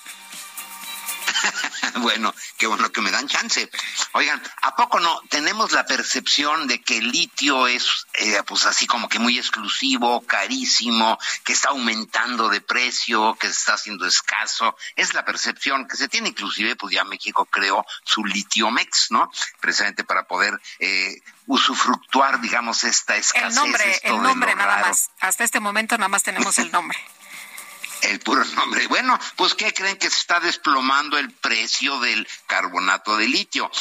[laughs] bueno, qué bueno que me dan chance. Oigan, ¿a poco no? Tenemos la percepción de que el litio es, eh, pues así como que muy exclusivo, carísimo, que está aumentando de precio, que se está haciendo escaso. Es la percepción que se tiene, inclusive, pues ya México creó su litiomex, ¿no? Precisamente para poder eh, usufructuar, digamos, esta escasez. El nombre, esto el nombre nada raro. más. Hasta este momento nada más tenemos el nombre. [laughs] El puro nombre. Bueno, pues ¿qué creen que se está desplomando el precio del carbonato de litio?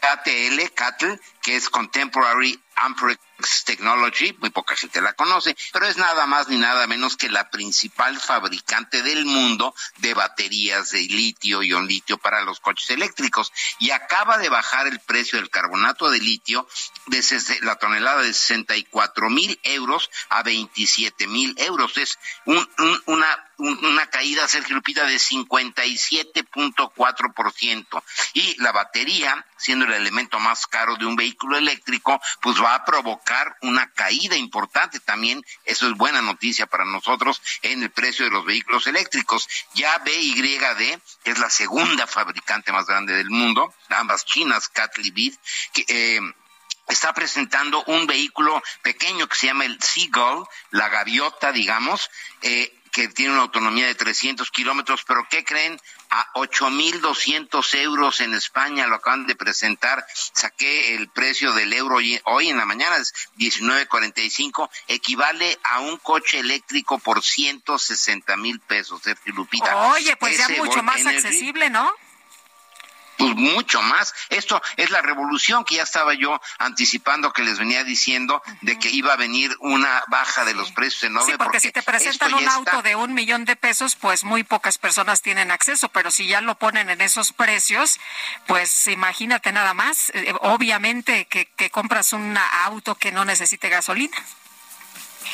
CATL, CATL, que es Contemporary Amperage Technology, muy poca gente la conoce, pero es nada más ni nada menos que la principal fabricante del mundo de baterías de litio y un litio para los coches eléctricos y acaba de bajar el precio del carbonato de litio desde la tonelada de 64 mil euros a 27 mil euros. Es una una caída, Sergio Lupita, de 57.4%. Y la batería, siendo el elemento más caro de un vehículo eléctrico, pues va a provocar una caída importante también. Eso es buena noticia para nosotros en el precio de los vehículos eléctricos. Ya BYD, que es la segunda fabricante más grande del mundo, ambas chinas, Catlibid, que... Eh, está presentando un vehículo pequeño que se llama el Seagull, la gaviota, digamos, eh, que tiene una autonomía de 300 kilómetros, pero ¿qué creen? A 8.200 euros en España lo acaban de presentar. Saqué el precio del euro hoy en la mañana, es 19.45, equivale a un coche eléctrico por 160 mil pesos, Sergio Lupita. Oye, pues ya mucho más accesible, ¿no? Pues mucho más. Esto es la revolución que ya estaba yo anticipando que les venía diciendo de que iba a venir una baja de los precios en Sí, porque, si te presentan un auto de un millón de pesos, pues muy pocas personas tienen acceso, pero si ya lo ponen en esos precios, pues imagínate nada más. Eh, obviamente que, que compras un auto que no necesite gasolina.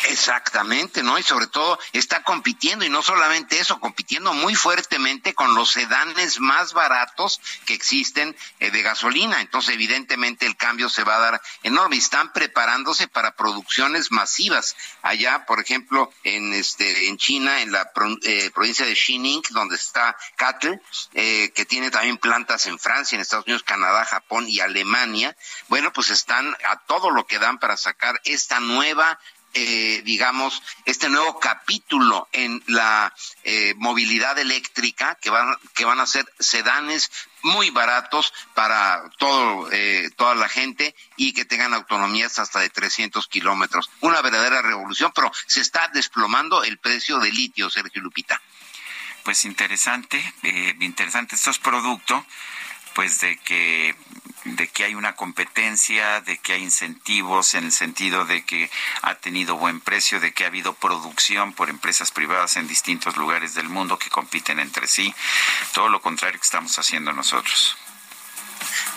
Exactamente, ¿no? Y sobre todo está compitiendo, y no solamente eso, compitiendo muy fuertemente con los sedanes más baratos que existen eh, de gasolina. Entonces, evidentemente, el cambio se va a dar enorme. Están preparándose para producciones masivas. Allá, por ejemplo, en este, en China, en la eh, provincia de Xining, donde está Cattle, eh, que tiene también plantas en Francia, en Estados Unidos, Canadá, Japón y Alemania. Bueno, pues están a todo lo que dan para sacar esta nueva eh, digamos, este nuevo capítulo en la eh, movilidad eléctrica, que van, que van a ser sedanes muy baratos para todo, eh, toda la gente y que tengan autonomías hasta de 300 kilómetros. Una verdadera revolución, pero se está desplomando el precio del litio, Sergio Lupita. Pues interesante, eh, interesante. Esto es producto, pues, de que de que hay una competencia, de que hay incentivos en el sentido de que ha tenido buen precio, de que ha habido producción por empresas privadas en distintos lugares del mundo que compiten entre sí. Todo lo contrario que estamos haciendo nosotros.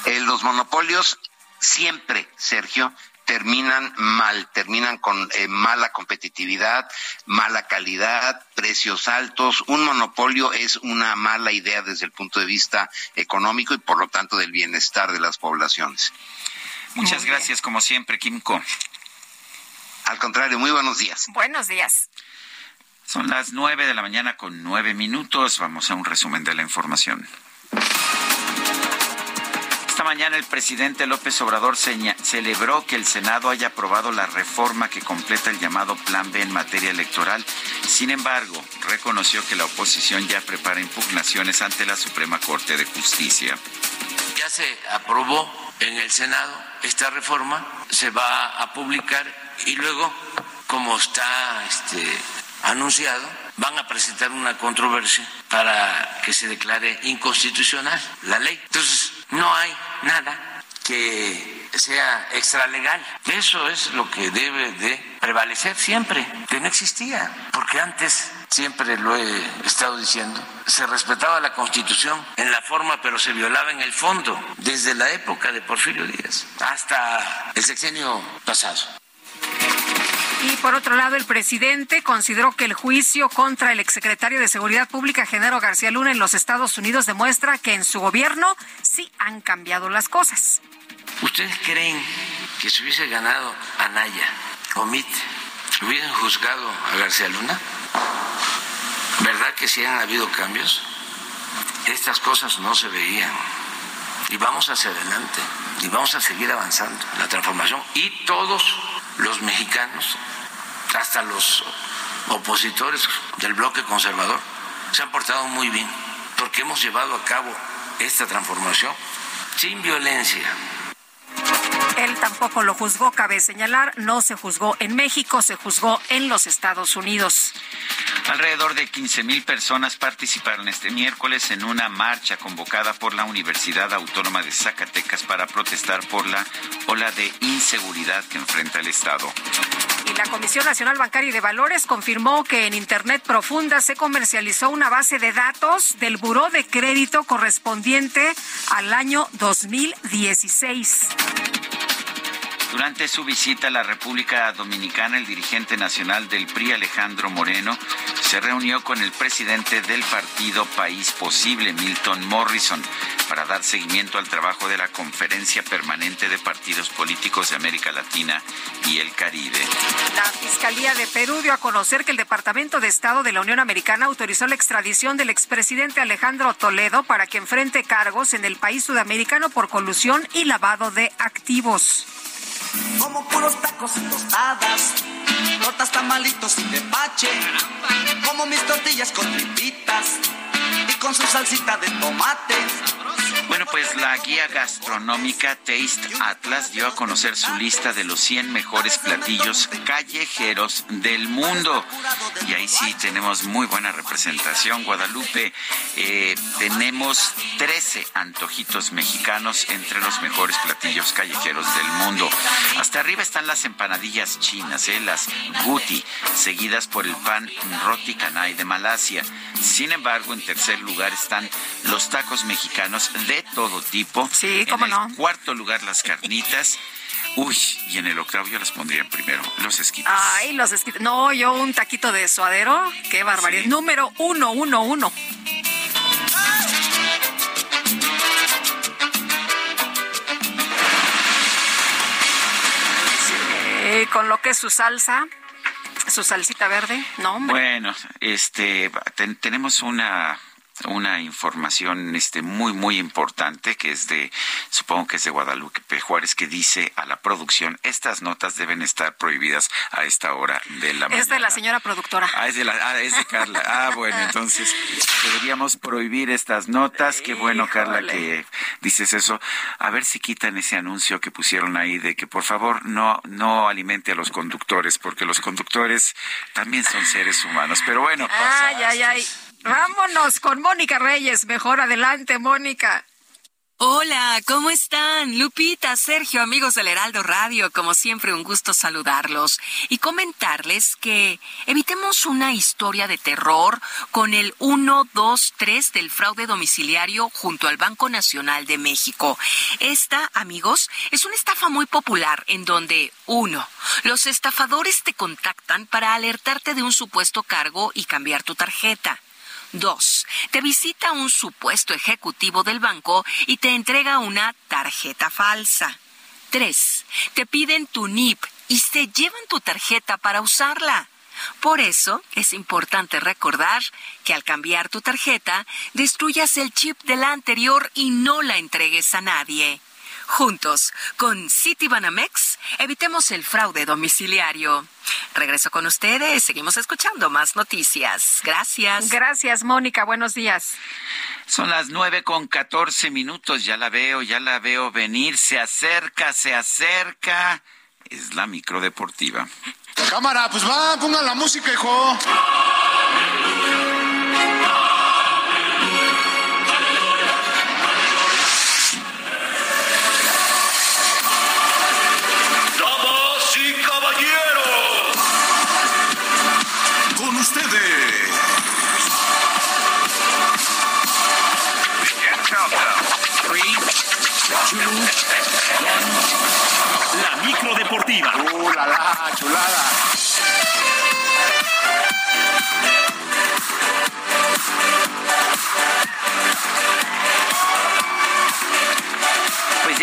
Los monopolios siempre, Sergio, terminan mal, terminan con eh, mala competitividad, mala calidad, precios altos. Un monopolio es una mala idea desde el punto de vista económico y por lo tanto del bienestar de las poblaciones. Muchas gracias, como siempre, Kimco. Al contrario, muy buenos días. Buenos días. Son las nueve de la mañana con nueve minutos. Vamos a un resumen de la información. Mañana el presidente López Obrador celebró que el Senado haya aprobado la reforma que completa el llamado Plan B en materia electoral. Sin embargo, reconoció que la oposición ya prepara impugnaciones ante la Suprema Corte de Justicia. Ya se aprobó en el Senado esta reforma, se va a publicar y luego, como está este, anunciado, van a presentar una controversia para que se declare inconstitucional la ley. Entonces, no hay nada que sea extralegal. Eso es lo que debe de prevalecer siempre, que no existía, porque antes, siempre lo he estado diciendo, se respetaba la Constitución en la forma, pero se violaba en el fondo, desde la época de Porfirio Díaz hasta el sexenio pasado. Y por otro lado, el presidente consideró que el juicio contra el exsecretario de Seguridad Pública, Genaro García Luna, en los Estados Unidos demuestra que en su gobierno sí han cambiado las cosas. ¿Ustedes creen que si hubiese ganado Anaya o MIT, hubieran juzgado a García Luna? ¿Verdad que sí han habido cambios? Estas cosas no se veían. Y vamos hacia adelante. Y vamos a seguir avanzando la transformación. Y todos los mexicanos hasta los opositores del bloque conservador se han portado muy bien, porque hemos llevado a cabo esta transformación sin violencia. Él tampoco lo juzgó, cabe señalar, no se juzgó en México, se juzgó en los Estados Unidos. Alrededor de 15 mil personas participaron este miércoles en una marcha convocada por la Universidad Autónoma de Zacatecas para protestar por la ola de inseguridad que enfrenta el Estado. Y la Comisión Nacional Bancaria y de Valores confirmó que en Internet Profunda se comercializó una base de datos del Buró de Crédito correspondiente al año 2016. Durante su visita a la República Dominicana, el dirigente nacional del PRI, Alejandro Moreno, se reunió con el presidente del partido País Posible, Milton Morrison, para dar seguimiento al trabajo de la Conferencia Permanente de Partidos Políticos de América Latina y el Caribe. La Fiscalía de Perú dio a conocer que el Departamento de Estado de la Unión Americana autorizó la extradición del expresidente Alejandro Toledo para que enfrente cargos en el país sudamericano por colusión y lavado de activos como puros tacos y tostadas, tortas, tamalitos y tepache, como mis tortillas con tripitas y con su salsita de tomate. Bueno, pues la guía gastronómica Taste Atlas dio a conocer su lista de los 100 mejores platillos callejeros del mundo. Y ahí sí tenemos muy buena representación. Guadalupe, eh, tenemos 13 antojitos mexicanos entre los mejores platillos callejeros del mundo. Hasta arriba están las empanadillas chinas, eh, las guti, seguidas por el pan roti canai de Malasia. Sin embargo, en tercer lugar están los tacos mexicanos de todo tipo. Sí, cómo en el cuarto lugar, las carnitas. Uy, y en el octavo yo las pondría primero, los esquites. Ay, los esquites. No, yo un taquito de suadero. Qué barbaridad. Número uno, uno, uno. Sí, con lo que es su salsa, su salsita verde, ¿no? Hombre? Bueno, este, ten- tenemos una una información este muy muy importante que es de supongo que es de Guadalupe Juárez que dice a la producción estas notas deben estar prohibidas a esta hora de la mañana. Es de la señora productora. Ah, es de, la, ah, es de Carla. Ah, bueno, entonces deberíamos prohibir estas notas. Qué bueno, Carla, que dices eso. A ver si quitan ese anuncio que pusieron ahí de que por favor no, no alimente a los conductores, porque los conductores también son seres humanos. Pero bueno. Ay, ay, ay. Vámonos con Mónica Reyes. Mejor adelante, Mónica. Hola, ¿cómo están? Lupita, Sergio, amigos del Heraldo Radio, como siempre un gusto saludarlos y comentarles que evitemos una historia de terror con el 123 del fraude domiciliario junto al Banco Nacional de México. Esta, amigos, es una estafa muy popular en donde, uno, los estafadores te contactan para alertarte de un supuesto cargo y cambiar tu tarjeta. Dos, te visita un supuesto ejecutivo del banco y te entrega una tarjeta falsa. Tres, te piden tu NIP y se llevan tu tarjeta para usarla. Por eso es importante recordar que al cambiar tu tarjeta, destruyas el chip de la anterior y no la entregues a nadie. Juntos, con Citibanamex, evitemos el fraude domiciliario. Regreso con ustedes, seguimos escuchando más noticias. Gracias. Gracias, Mónica. Buenos días. Son las nueve con catorce minutos, ya la veo, ya la veo venir, se acerca, se acerca. Es la microdeportiva. Cámara, pues va, pongan la música, hijo. Deportiva. Uh, la, la, chulada.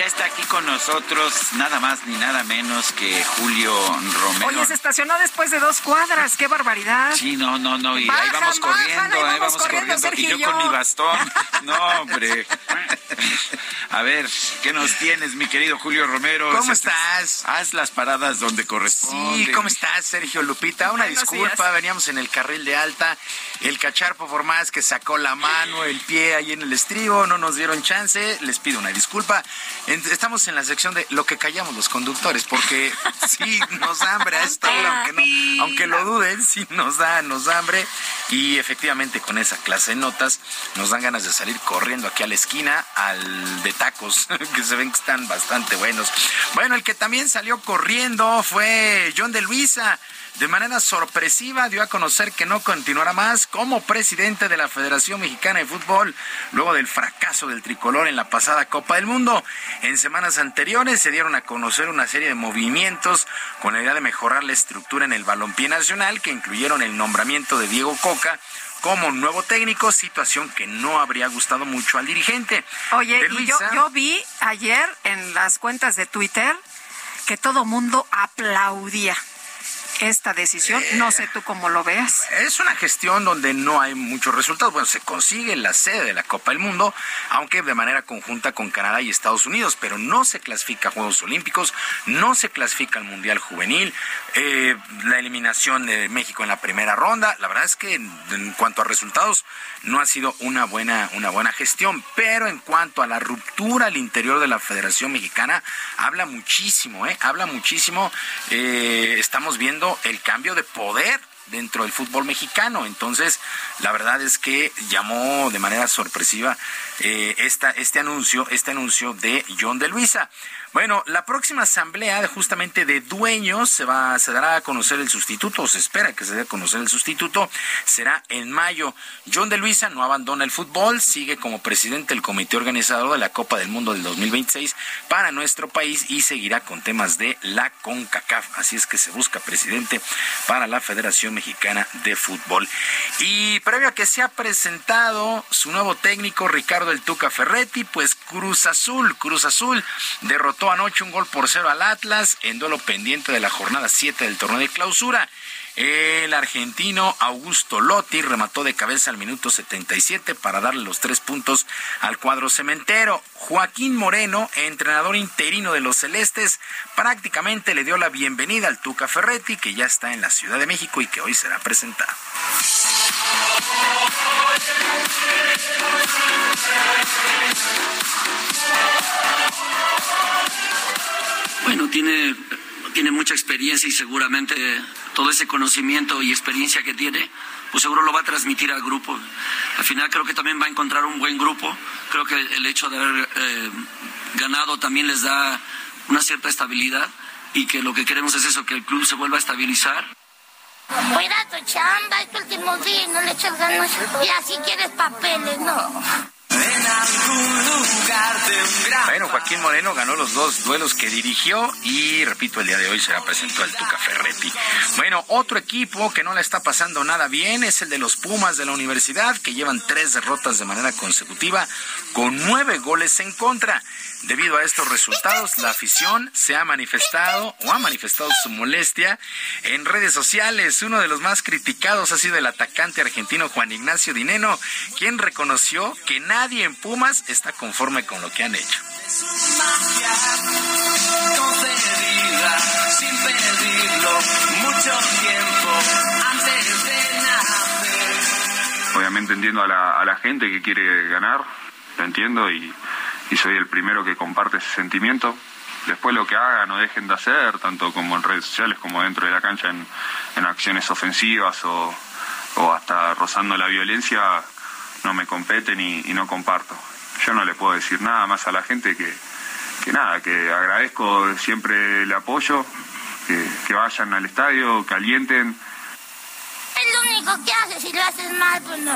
Ya está aquí con nosotros nada más ni nada menos que Julio Romero. Oye, se estacionó después de dos cuadras. ¡Qué barbaridad! Sí, no, no, no, y ahí vamos corriendo, ahí ahí vamos vamos corriendo, corriendo, y yo con mi bastón. [laughs] No, hombre. A ver, ¿qué nos tienes, mi querido Julio Romero? ¿Cómo Se- estás? Haz las paradas donde corresponde. Sí, ¿cómo estás, Sergio Lupita? Una Buenos disculpa, días. veníamos en el carril de alta. El cacharpo por más que sacó la mano, el pie ahí en el estribo, no nos dieron chance. Les pido una disculpa. Estamos en la sección de lo que callamos los conductores, porque [laughs] sí nos da hambre a esta hora, aunque, no- aunque lo duden, sí nos da, nos da hambre. Y efectivamente con esa clase de notas nos dan ganas de salir corriendo aquí a la esquina al de tacos, [laughs] que se ven que están bastante buenos. Bueno, el que también salió corriendo fue John de Luisa de manera sorpresiva dio a conocer que no continuará más como presidente de la Federación Mexicana de Fútbol luego del fracaso del tricolor en la pasada Copa del Mundo. En semanas anteriores se dieron a conocer una serie de movimientos con la idea de mejorar la estructura en el balompié nacional que incluyeron el nombramiento de Diego Coca como nuevo técnico, situación que no habría gustado mucho al dirigente. Oye, y yo, yo vi ayer en las cuentas de Twitter que todo mundo aplaudía esta decisión. No sé tú cómo lo veas. Es una gestión donde no hay muchos resultados. Bueno, se consigue la sede de la Copa del Mundo, aunque de manera conjunta con Canadá y Estados Unidos, pero no se clasifica a Juegos Olímpicos, no se clasifica al Mundial Juvenil, eh, la eliminación de México en la primera ronda. La verdad es que en, cuanto a resultados no ha sido una buena, una buena gestión, pero en cuanto a la ruptura al interior de la Federación Mexicana, habla muchísimo, ¿eh? habla muchísimo. Eh, estamos viendo el cambio de poder dentro del fútbol mexicano. Entonces, la verdad es que llamó de manera sorpresiva eh, esta, este anuncio, este anuncio de John de Luisa. Bueno, la próxima asamblea justamente de dueños se va, se dará a conocer el sustituto, o se espera que se dé a conocer el sustituto, será en mayo. John de Luisa no abandona el fútbol, sigue como presidente del comité organizador de la Copa del Mundo del 2026 para nuestro país y seguirá con temas de la CONCACAF. Así es que se busca presidente para la Federación Mexicana de Fútbol. Y previo a que se ha presentado su nuevo técnico, Ricardo El Tuca Ferretti, pues Cruz Azul, Cruz Azul derrotó anoche un gol por cero al Atlas en duelo pendiente de la jornada 7 del torneo de clausura. El argentino Augusto Lotti remató de cabeza al minuto 77 para darle los tres puntos al cuadro cementero. Joaquín Moreno, entrenador interino de los Celestes, prácticamente le dio la bienvenida al Tuca Ferretti, que ya está en la Ciudad de México y que hoy será presentado. Bueno, tiene, tiene mucha experiencia y seguramente todo ese conocimiento y experiencia que tiene, pues seguro lo va a transmitir al grupo. Al final creo que también va a encontrar un buen grupo. Creo que el hecho de haber eh, ganado también les da una cierta estabilidad y que lo que queremos es eso, que el club se vuelva a estabilizar. Cuida chamba, es último día, no le echas ganas. Y así quieres papeles, no. Bueno, Joaquín Moreno ganó los dos duelos que dirigió y, repito, el día de hoy será presentó al Tuca Ferretti. Bueno, otro equipo que no le está pasando nada bien es el de los Pumas de la universidad, que llevan tres derrotas de manera consecutiva con nueve goles en contra. Debido a estos resultados, la afición se ha manifestado o ha manifestado su molestia en redes sociales. Uno de los más criticados ha sido el atacante argentino Juan Ignacio Dineno, quien reconoció que nadie en Pumas está conforme con lo que han hecho. Obviamente entiendo a la, a la gente que quiere ganar, lo entiendo y y soy el primero que comparte ese sentimiento. Después lo que hagan o dejen de hacer, tanto como en redes sociales como dentro de la cancha en, acciones ofensivas o, hasta rozando la violencia, no me competen y, no comparto. Yo no le puedo decir nada más a la gente que, que nada, que agradezco siempre el apoyo, que, que vayan al estadio, que alienten. Es lo único que haces, si lo haces mal, pues no.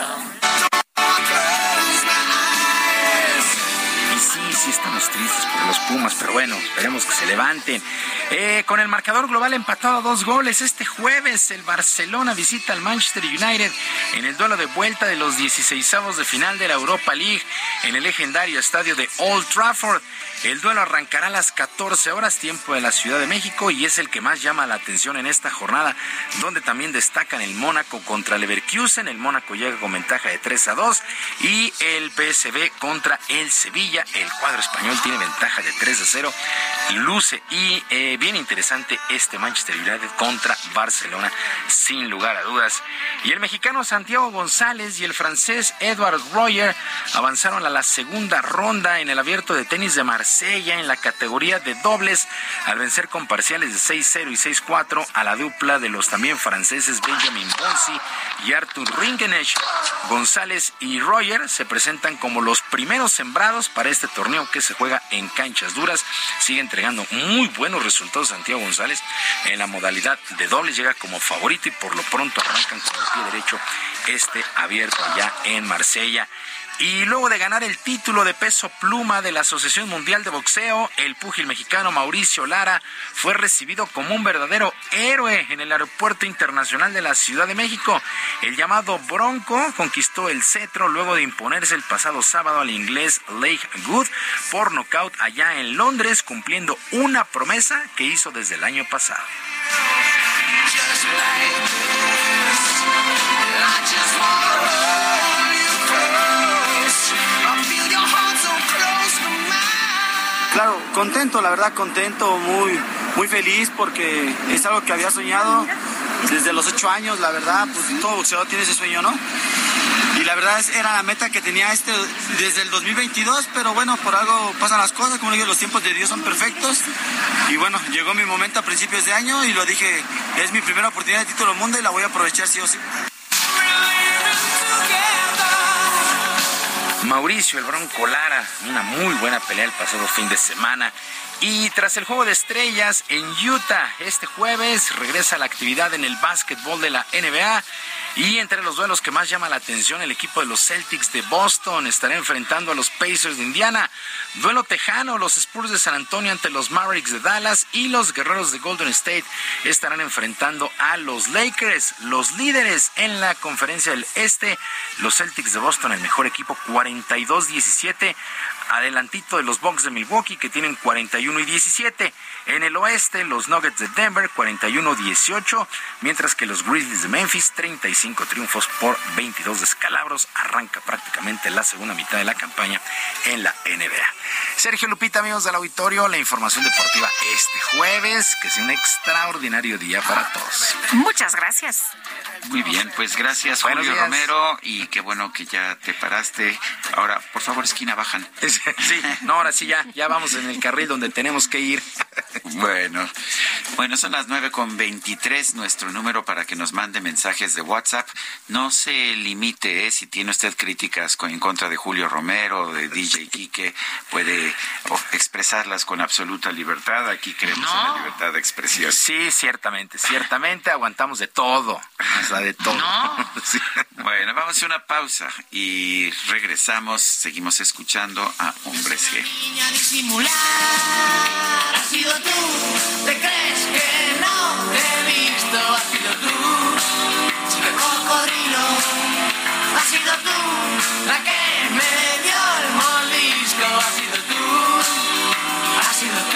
Sí, sí estamos tristes por los Pumas, pero bueno, esperemos que se levanten. Eh, con el marcador global empatado a dos goles, este jueves el Barcelona visita al Manchester United en el duelo de vuelta de los 16 de final de la Europa League en el legendario estadio de Old Trafford. El duelo arrancará a las 14 horas tiempo de la Ciudad de México y es el que más llama la atención en esta jornada, donde también destacan el Mónaco contra Leverkusen. El Mónaco llega con ventaja de 3 a 2 y el PSV contra el Sevilla. Cuadro español tiene ventaja de 3 a 0 luce. Y eh, bien interesante este Manchester United contra Barcelona, sin lugar a dudas. Y el mexicano Santiago González y el francés Edward Royer avanzaron a la segunda ronda en el abierto de tenis de Marsella en la categoría de dobles al vencer con parciales de 6-0 y 6-4 a la dupla de los también franceses Benjamin Bonsi y Arthur Ringenech. González y Royer se presentan como los primeros sembrados para este torneo que se juega en canchas duras. Sigue entregando muy buenos resultados Santiago González en la modalidad de dobles. Llega como favorito y por lo pronto arrancan con el pie derecho este abierto allá en Marsella. Y luego de ganar el título de peso pluma de la Asociación Mundial de Boxeo, el púgil mexicano Mauricio Lara fue recibido como un verdadero héroe en el Aeropuerto Internacional de la Ciudad de México. El llamado Bronco conquistó el cetro luego de imponerse el pasado sábado al inglés Lake Good por nocaut allá en Londres, cumpliendo una promesa que hizo desde el año pasado. Claro, contento, la verdad contento, muy, muy feliz porque es algo que había soñado desde los ocho años, la verdad, pues todo boxeador tiene ese sueño, ¿no? Y la verdad era la meta que tenía este desde el 2022, pero bueno, por algo pasan las cosas, como digo, los tiempos de Dios son perfectos. Y bueno, llegó mi momento a principios de año y lo dije, es mi primera oportunidad de título mundo y la voy a aprovechar sí o sí. Mauricio El Bronco Lara, una muy buena pelea el pasado fin de semana. Y tras el juego de estrellas en Utah, este jueves regresa la actividad en el básquetbol de la NBA. Y entre los duelos que más llama la atención, el equipo de los Celtics de Boston estará enfrentando a los Pacers de Indiana. Duelo tejano, los Spurs de San Antonio ante los Mavericks de Dallas y los Guerreros de Golden State estarán enfrentando a los Lakers, los líderes en la conferencia del Este. Los Celtics de Boston, el mejor equipo, 42-17 adelantito de los Bucks de Milwaukee que tienen 41 y 17. En el oeste, los Nuggets de Denver 41-18, mientras que los Grizzlies de Memphis 35 triunfos por 22 descalabros. Arranca prácticamente la segunda mitad de la campaña en la NBA. Sergio Lupita, amigos del auditorio, la información deportiva este jueves, que es un extraordinario día para todos. Muchas gracias. Muy bien, pues gracias Julio Romero y qué bueno que ya te paraste. Ahora, por favor, esquina bajan. [laughs] Sí, no, ahora sí ya, ya vamos en el carril donde tenemos que ir. [laughs] Bueno, bueno, son las nueve con veintitrés, nuestro número para que nos mande mensajes de WhatsApp. No se limite, ¿eh? si tiene usted críticas con, en contra de Julio Romero, de DJ Quique, puede expresarlas con absoluta libertad. Aquí creemos en la libertad de expresión. Sí, ciertamente, ciertamente aguantamos de todo, [laughs] sea, de todo. [laughs] Bueno, vamos a hacer una pausa y regresamos, seguimos escuchando a Hombres G. Ha sido tú, ¿te crees que no te he visto? Ha sido tú, chica cocodrilo. Ha sido tú, la que me dio el molisco. Ha sido tú, ha sido tú,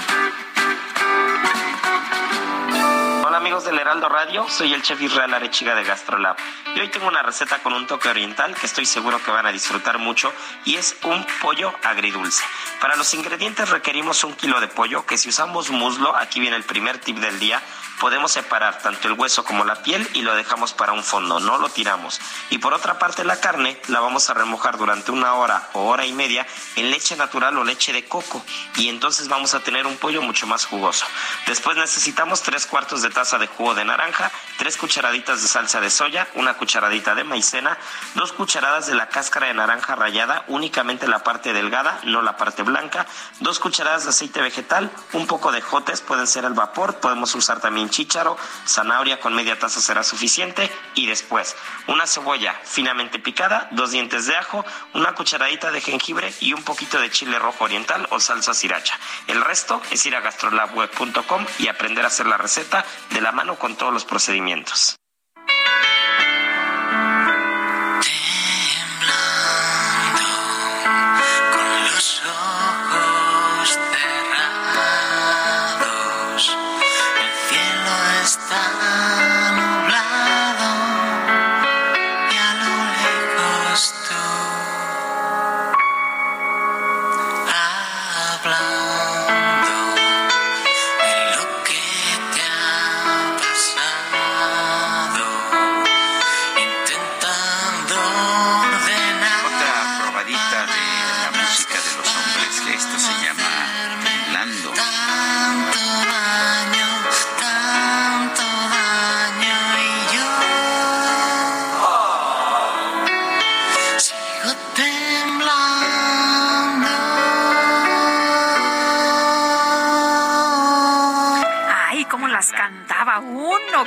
Amigos del Heraldo Radio? Soy el chef Israel Arechiga de Gastrolab y hoy tengo una receta con un toque oriental que estoy seguro que van a disfrutar mucho y es un pollo agridulce. Para los ingredientes requerimos un kilo de pollo que si usamos muslo, aquí viene el primer tip del día, podemos separar tanto el hueso como la piel y lo dejamos para un fondo, no lo tiramos. Y por otra parte la carne la vamos a remojar durante una hora o hora y media en leche natural o leche de coco y entonces vamos a tener un pollo mucho más jugoso. Después necesitamos tres cuartos de taza de jugo de naranja, tres cucharaditas de salsa de soya, una cucharadita de maicena, dos cucharadas de la cáscara de naranja rallada, únicamente la parte delgada, no la parte blanca, dos cucharadas de aceite vegetal, un poco de jotes, pueden ser al vapor, podemos usar también chícharo, zanahoria con media taza será suficiente y después una cebolla finamente picada, dos dientes de ajo, una cucharadita de jengibre y un poquito de chile rojo oriental o salsa sriracha. El resto es ir a gastrolabweb.com y aprender a hacer la receta de la mano con todos los procedimientos.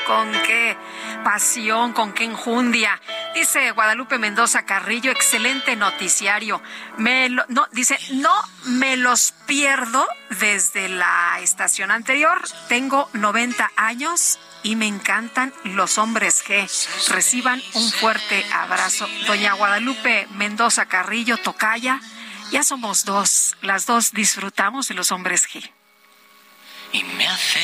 Con qué enjundia. Dice Guadalupe Mendoza Carrillo, excelente noticiario. Me no, dice, no me los pierdo desde la estación anterior. Tengo 90 años y me encantan los hombres G. Reciban un fuerte abrazo. Doña Guadalupe Mendoza Carrillo, Tocaya, ya somos dos. Las dos disfrutamos de los hombres G. Y me hace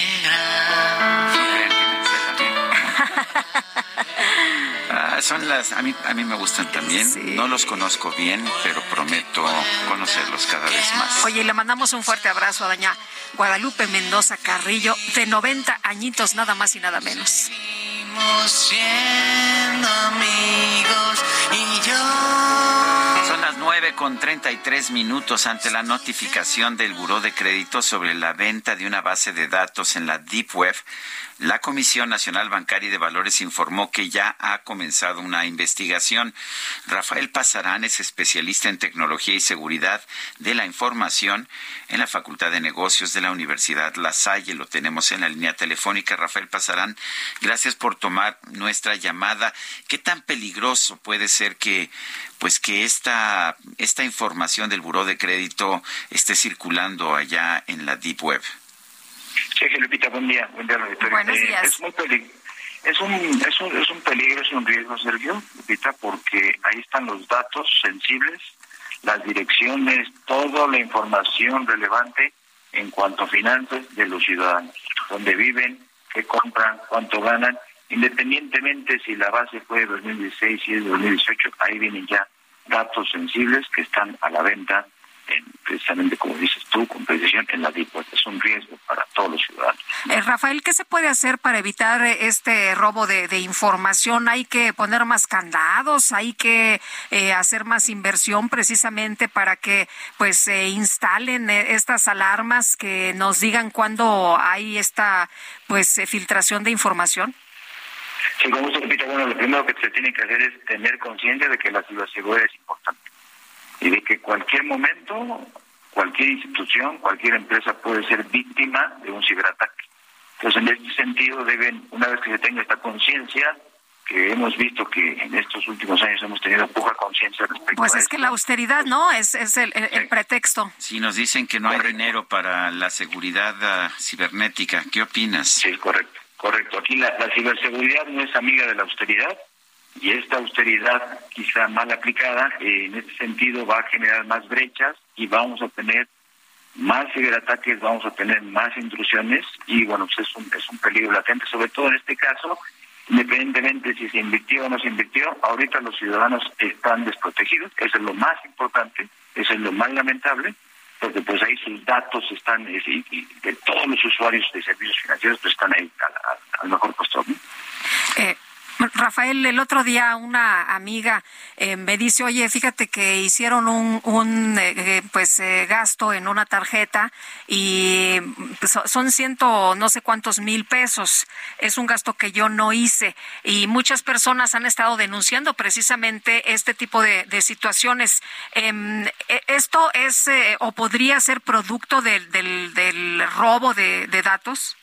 Ah, son las, a mí, a mí me gustan también. No los conozco bien, pero prometo conocerlos cada vez más. Oye, le mandamos un fuerte abrazo a doña Guadalupe Mendoza Carrillo, de 90 añitos, nada más y nada menos. amigos y yo. Son las nueve con 33 minutos ante la notificación del Buró de Crédito sobre la venta de una base de datos en la Deep Web la Comisión Nacional Bancaria y de Valores informó que ya ha comenzado una investigación. Rafael Pasarán es especialista en tecnología y seguridad de la información en la Facultad de Negocios de la Universidad La Salle. Lo tenemos en la línea telefónica. Rafael Pasarán, gracias por tomar nuestra llamada. ¿Qué tan peligroso puede ser que pues que esta, esta información del Buró de Crédito esté circulando allá en la Deep Web? Sí, Lupita, buen día. Buen día, Buenos eh, días. Es, muy es, un, es, un, es un peligro, es un riesgo, Sergio, Lupita, porque ahí están los datos sensibles, las direcciones, toda la información relevante en cuanto a finanzas de los ciudadanos, dónde viven, qué compran, cuánto ganan, independientemente si la base fue de 2016 y es de 2018, ahí vienen ya datos sensibles que están a la venta precisamente como dices tú, con precisión en la DIPO. Es un riesgo para todos los ciudadanos. Eh, Rafael, ¿qué se puede hacer para evitar este robo de, información? ¿Hay que poner más candados? ¿Hay que eh, hacer más inversión precisamente para que pues se instalen eh, estas alarmas que nos digan cuándo hay esta pues filtración de información? Sí, como usted repite, bueno, lo primero que se tiene que hacer es tener conciencia de que la ciberseguridad es importante y de que cualquier momento, cualquier institución, cualquier empresa puede ser víctima de un ciberataque. Entonces, en este sentido, deben, una vez que se tenga esta conciencia, que hemos visto que en estos últimos años hemos tenido poca conciencia respecto pues es que la austeridad, ¿no? Es, es el, pretexto. Sí, nos dicen que no hay dinero para la seguridad ah, cibernética. ¿Qué opinas? Sí, correcto, correcto. Aquí la ciberseguridad no es amiga de la austeridad y esta austeridad quizá mal aplicada eh, en este sentido va a generar más brechas y vamos a tener más ciberataques, vamos a tener más intrusiones y bueno, pues es un, es un peligro latente, sobre todo en este caso, independientemente si se invirtió o no se invirtió, ahorita los ciudadanos están desprotegidos, eso es lo más importante, eso es lo más lamentable, porque pues ahí sus datos están, de todos los usuarios de servicios financieros, pues están ahí al, mejor postor. Eh, Rafael, el otro día una amiga eh, me dice, oye, fíjate que hicieron un, un eh, eh, pues gasto en una tarjeta y pues, son ciento no sé cuántos mil pesos. Es un gasto que yo no hice y muchas personas han estado denunciando precisamente este tipo de, situaciones. Em, e, ¿Esto es o podría ser producto del, del robo de datos?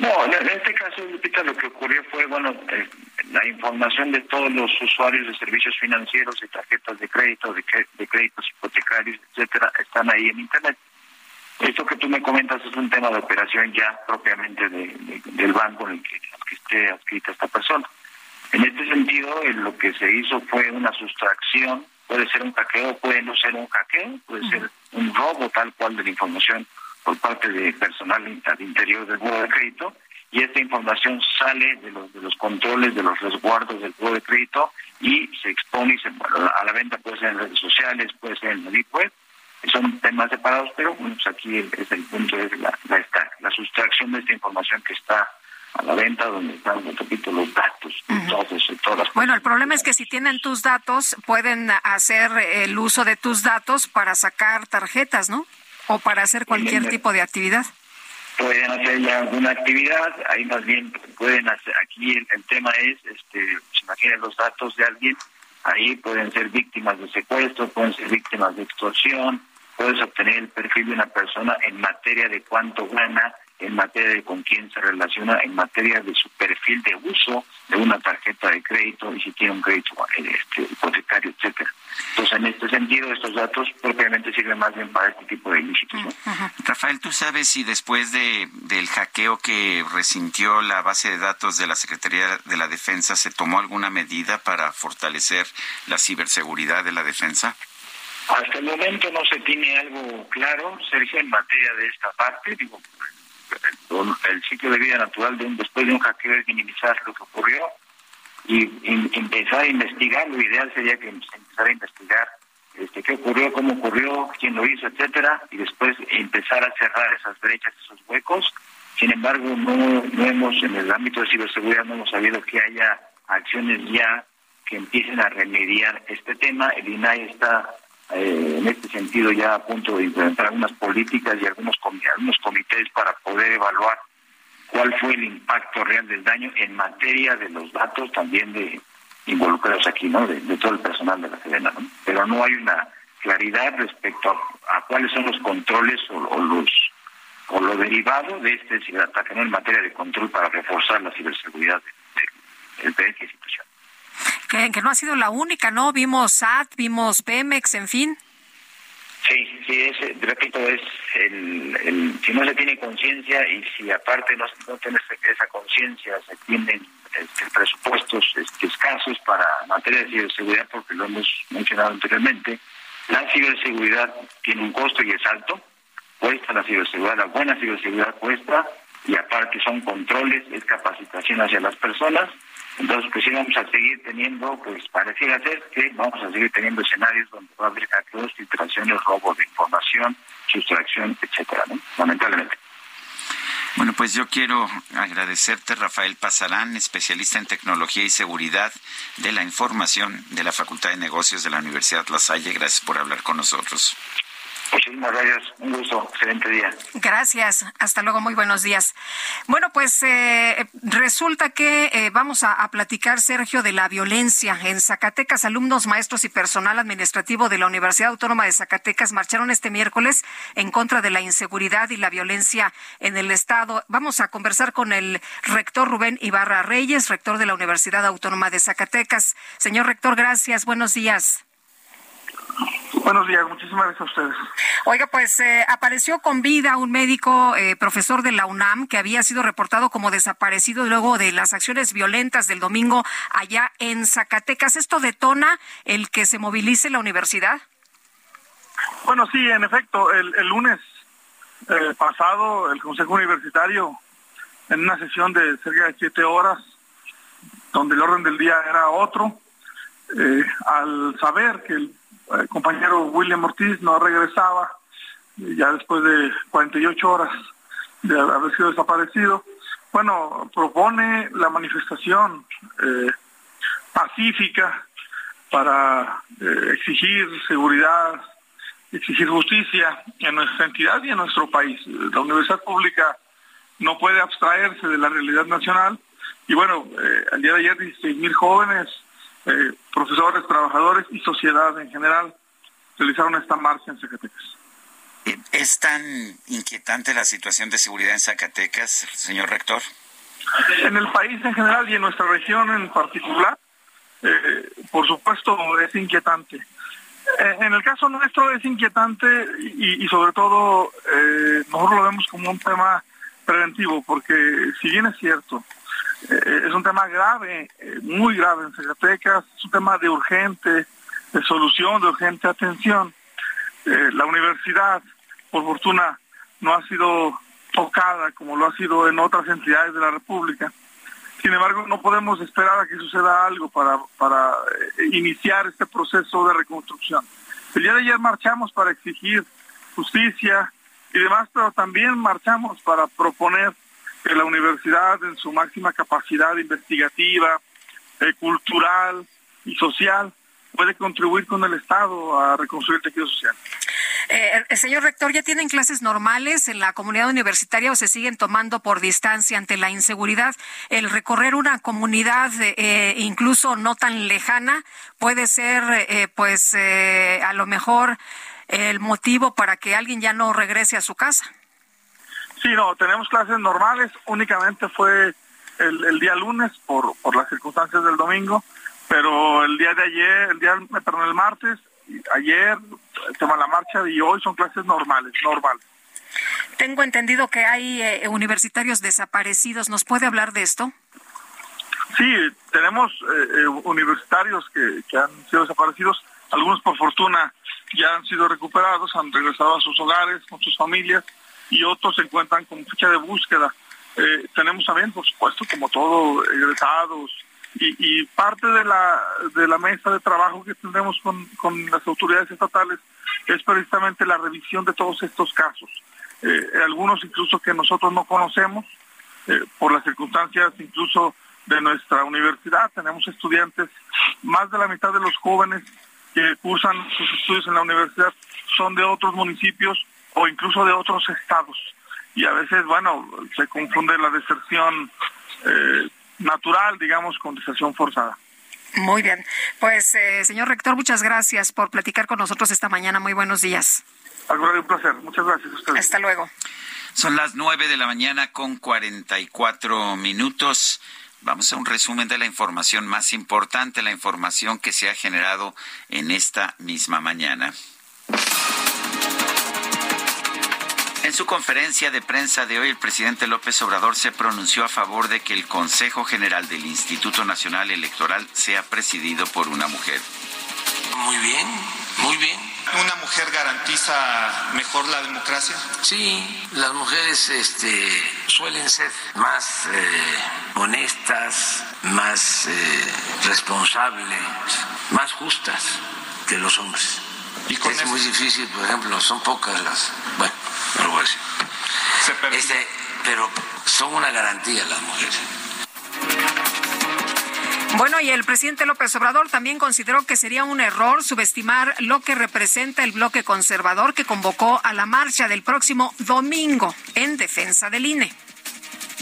No, en este caso, Lupita, lo que ocurrió fue, bueno, eh, la información de todos los usuarios de servicios financieros, de tarjetas de crédito, de, créditos hipotecarios, etcétera, están ahí en Internet. Esto que tú me comentas es un tema de operación ya propiamente del banco en el que, esté adscrita esta persona. En este sentido, lo que se hizo fue una sustracción, puede ser un hackeo, puede no ser un hackeo, puede ser un robo tal cual de la información por parte de personal al interior del Buro de Crédito y esta información sale de los, de los controles, de los resguardos del Buro de Crédito y se expone se, a la venta, puede ser en redes sociales, puede ser en la deep web. Son temas separados, pero pues aquí es el punto de la, la, la sustracción de esta información que está a la venta donde están, repito, los datos. todas bueno, el problema es que si tienen tus datos, pueden hacer el uso de tus datos para sacar tarjetas, ¿no? O para hacer cualquier tipo de actividad. Pueden hacer ya alguna actividad, ahí más bien pueden hacer, aquí el, tema es, este, se imaginen los datos de alguien, ahí pueden ser víctimas de secuestro, pueden ser víctimas de extorsión, puedes obtener el perfil de una persona en materia de cuánto gana, en materia de con quién se relaciona, en materia de su perfil de uso de una tarjeta de crédito y si tiene un crédito este, hipotecario, etcétera. Entonces, en este sentido, estos datos propiamente sirven más bien para este tipo de ilícitos. Rafael, ¿tú sabes si después de, del hackeo que resintió la base de datos de la Secretaría de la Defensa se tomó alguna medida para fortalecer la ciberseguridad de la defensa? Hasta el momento no se tiene algo claro, Sergio, en materia de esta parte. Digo, el ciclo de vida natural de un, después de un hackeo es minimizar lo que ocurrió y, empezar a investigar. Lo ideal sería que empezar a investigar este, qué ocurrió, cómo ocurrió, quién lo hizo, etcétera, y después empezar a cerrar esas brechas, esos huecos. Sin embargo, no, no hemos, en el ámbito de ciberseguridad, no hemos sabido que haya acciones ya que empiecen a remediar este tema. El INAI está eh, en este sentido ya a punto de implementar algunas políticas y algunos, algunos comités para poder evaluar cuál fue el impacto real del daño en materia de los datos también de involucrados aquí, ¿no? De, todo el personal de la Sedena, ¿no? Pero no hay una claridad respecto a, cuáles son los controles o, los o lo derivado de este ciberataque, ¿no? En materia de control para reforzar la ciberseguridad de, de, de esta institución que, no ha sido la única, ¿no? Vimos SAT, vimos Pemex, en fin. Sí, sí, es, repito, es el, si no se tiene conciencia y si aparte no, no tienes esa conciencia, se tienen este, presupuestos este, escasos para materia de ciberseguridad, porque lo hemos mencionado anteriormente, la ciberseguridad tiene un costo y es alto, cuesta la ciberseguridad, la buena ciberseguridad cuesta, y aparte son controles, es capacitación hacia las personas, entonces, pues sí vamos a seguir teniendo, pues pareciera ser que vamos a seguir teniendo escenarios donde va a haber hackeos, filtraciones, robo de información, sustracción, etcétera, ¿no? Lamentablemente. Bueno, pues yo quiero agradecerte, Rafael Pasarán, especialista en tecnología y seguridad de la información de la Facultad de Negocios de la Universidad La Salle. Gracias por hablar con nosotros. Muchísimas gracias. Un gusto. Excelente día. Gracias. Hasta luego. Muy buenos días. Bueno, pues eh, resulta que eh, vamos a, platicar, Sergio, de la violencia. En Zacatecas, alumnos, maestros y personal administrativo de la Universidad Autónoma de Zacatecas marcharon este miércoles en contra de la inseguridad y la violencia en el Estado. Vamos a conversar con el rector Rubén Ibarra Reyes, rector de la Universidad Autónoma de Zacatecas. Señor rector, gracias. Buenos días. Buenos días, muchísimas gracias a ustedes. Oiga, pues eh, apareció con vida un médico eh, profesor de la UNAM que había sido reportado como desaparecido luego de las acciones violentas del domingo allá en Zacatecas. ¿Esto detona el que se movilice la universidad? Bueno, sí, en efecto, el, el lunes eh, pasado el Consejo Universitario, en una sesión de cerca de siete horas, donde el orden del día era otro, eh, al saber que el eh, compañero William Ortiz no regresaba, ya después de 48 horas de haber sido desaparecido, bueno, propone la manifestación pacífica para exigir seguridad, exigir justicia en nuestra entidad y en nuestro país. La universidad pública no puede abstraerse de la realidad nacional y bueno, eh, al día de ayer 16 mil jóvenes, eh, profesores, trabajadores y sociedad en general realizaron esta marcha en Zacatecas. ¿Es tan inquietante la situación de seguridad en Zacatecas, señor rector? En el país en general y en nuestra región en particular, eh, por supuesto es inquietante. Eh, en el caso nuestro es inquietante y, sobre todo eh, nosotros lo vemos como un tema preventivo, porque si bien es cierto, eh, es un tema grave, muy grave en Zacatecas, es un tema de urgente de solución, de urgente atención. la universidad, por fortuna, no ha sido tocada como lo ha sido en otras entidades de la República. Sin embargo, no podemos esperar a que suceda algo para, para eh, iniciar este proceso de reconstrucción. El día de ayer marchamos para exigir justicia y demás, pero también marchamos para proponer que la universidad en su máxima capacidad investigativa, eh, cultural y social puede contribuir con el Estado a reconstruir el tejido social. Eh, señor rector, ¿ya tienen clases normales en la comunidad universitaria o se siguen tomando por distancia ante la inseguridad? El recorrer una comunidad eh, incluso no tan lejana puede ser, eh, pues, eh, a lo mejor el motivo para que alguien ya no regrese a su casa. Sí, no, tenemos clases normales, únicamente fue el, día lunes por, por las circunstancias del domingo, pero el día de ayer, el día, perdón, el martes, ayer, toma la marcha y hoy son clases normales, normales. Tengo entendido que hay eh, universitarios desaparecidos. ¿Nos puede hablar de esto? Sí, tenemos eh, eh, universitarios que, que, han sido desaparecidos. Algunos, por fortuna, ya han sido recuperados, han regresado a sus hogares con sus familias y otros se encuentran con fecha de búsqueda. tenemos también, por supuesto, como todo, egresados, y, parte de la, de la mesa de trabajo que tendremos con, con las autoridades estatales es precisamente la revisión de todos estos casos. Eh, algunos incluso que nosotros no conocemos, eh, por las circunstancias incluso de nuestra universidad. Tenemos estudiantes, más de la mitad de los jóvenes que cursan sus estudios en la universidad son de otros municipios o incluso de otros estados. Y a veces, bueno, se confunde la deserción eh, natural, digamos, con condensación forzada. Muy bien. Pues, eh, señor rector, muchas gracias por platicar con nosotros esta mañana. Muy buenos días. Un placer. Muchas gracias a ustedes. Hasta luego. Son las nueve de la mañana con cuarenta y cuatro minutos. Vamos a un resumen de la información más importante, la información que se ha generado en esta misma mañana. En su conferencia de prensa de hoy, el presidente López Obrador se pronunció a favor de que el Consejo General del Instituto Nacional Electoral sea presidido por una mujer. Muy bien, muy bien. ¿Una mujer garantiza mejor la democracia? Sí, las mujeres este, suelen ser más eh, honestas, más eh, responsables, más justas que los hombres. ¿Y es muy difícil, por ejemplo, son pocas las... Bueno, algo así. Este, pero son una garantía las mujeres. Bueno, y el presidente López Obrador también consideró que sería un error subestimar lo que representa el bloque conservador que convocó a la marcha del próximo domingo en defensa del INE.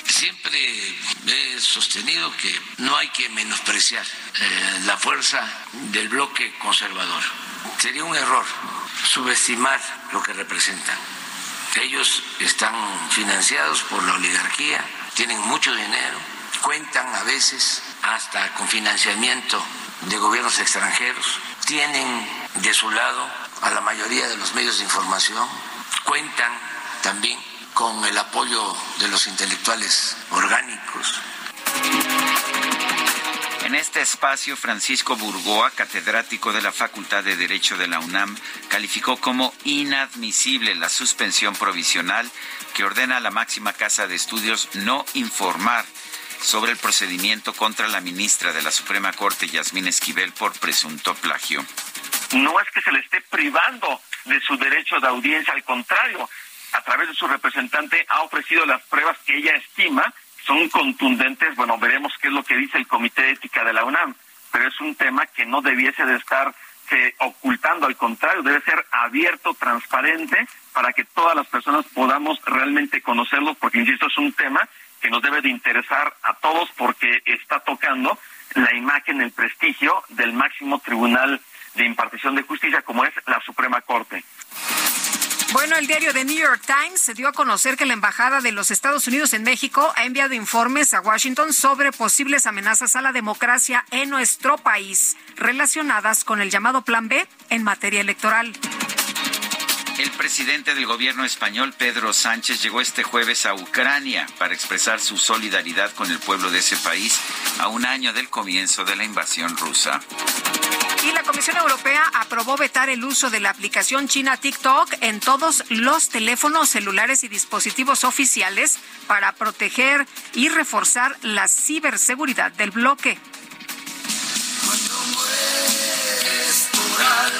Siempre he sostenido que no hay que menospreciar eh, la fuerza del bloque conservador. Sería un error subestimar lo que representan. Ellos están financiados por la oligarquía, tienen mucho dinero, cuentan a veces hasta con financiamiento de gobiernos extranjeros, tienen de su lado a la mayoría de los medios de información, cuentan también con el apoyo de los intelectuales orgánicos. En este espacio, Francisco Burgoa, catedrático de la Facultad de Derecho de la UNAM, calificó como inadmisible la suspensión provisional que ordena a la máxima casa de estudios no informar sobre el procedimiento contra la ministra de la Suprema Corte, Yasmín Esquivel, por presunto plagio. No es que se le esté privando de su derecho de audiencia, al contrario, a través de su representante ha ofrecido las pruebas que ella estima son contundentes. Bueno, veremos qué es lo que dice el Comité de Ética de la UNAM, pero es un tema que no debiese de estar ocultando, al contrario, debe ser abierto, transparente, para que todas las personas podamos realmente conocerlo, porque, insisto, es un tema que nos debe de interesar a todos porque está tocando la imagen, el prestigio del máximo tribunal de impartición de justicia como es la Suprema Corte. Bueno, el diario The New York Times se dio a conocer que la Embajada de los Estados Unidos en México ha enviado informes a Washington sobre posibles amenazas a la democracia en nuestro país relacionadas con el llamado Plan B en materia electoral. El presidente del gobierno español, Pedro Sánchez, llegó este jueves a Ucrania para expresar su solidaridad con el pueblo de ese país a un año del comienzo de la invasión rusa. Y la Comisión Europea aprobó vetar el uso de la aplicación china TikTok en todos los teléfonos celulares y dispositivos oficiales para proteger y reforzar la ciberseguridad del bloque. La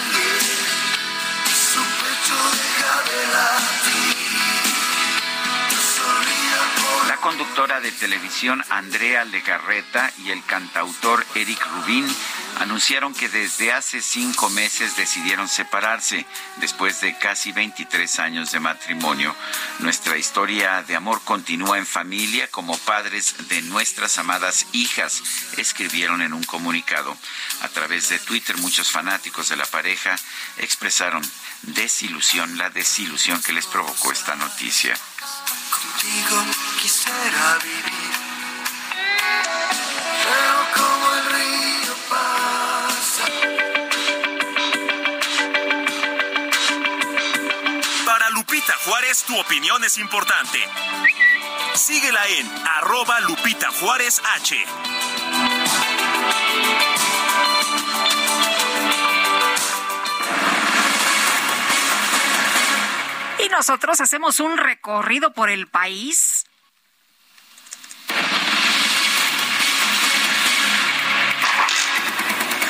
conductora de televisión Andrea Legarreta y el cantautor Eric Rubin anunciaron que desde hace cinco meses decidieron separarse después de casi 23 años de matrimonio. Nuestra historia de amor continúa en familia como padres de nuestras amadas hijas, escribieron en un comunicado. A través de Twitter muchos fanáticos de la pareja expresaron desilusión, la desilusión que les provocó esta noticia. Contigo quisiera vivir, pero como el río pasa. Para Lupita Juárez, tu opinión es importante. Síguela en arroba Lupita Juárez H. Y nosotros hacemos un recorrido por el país.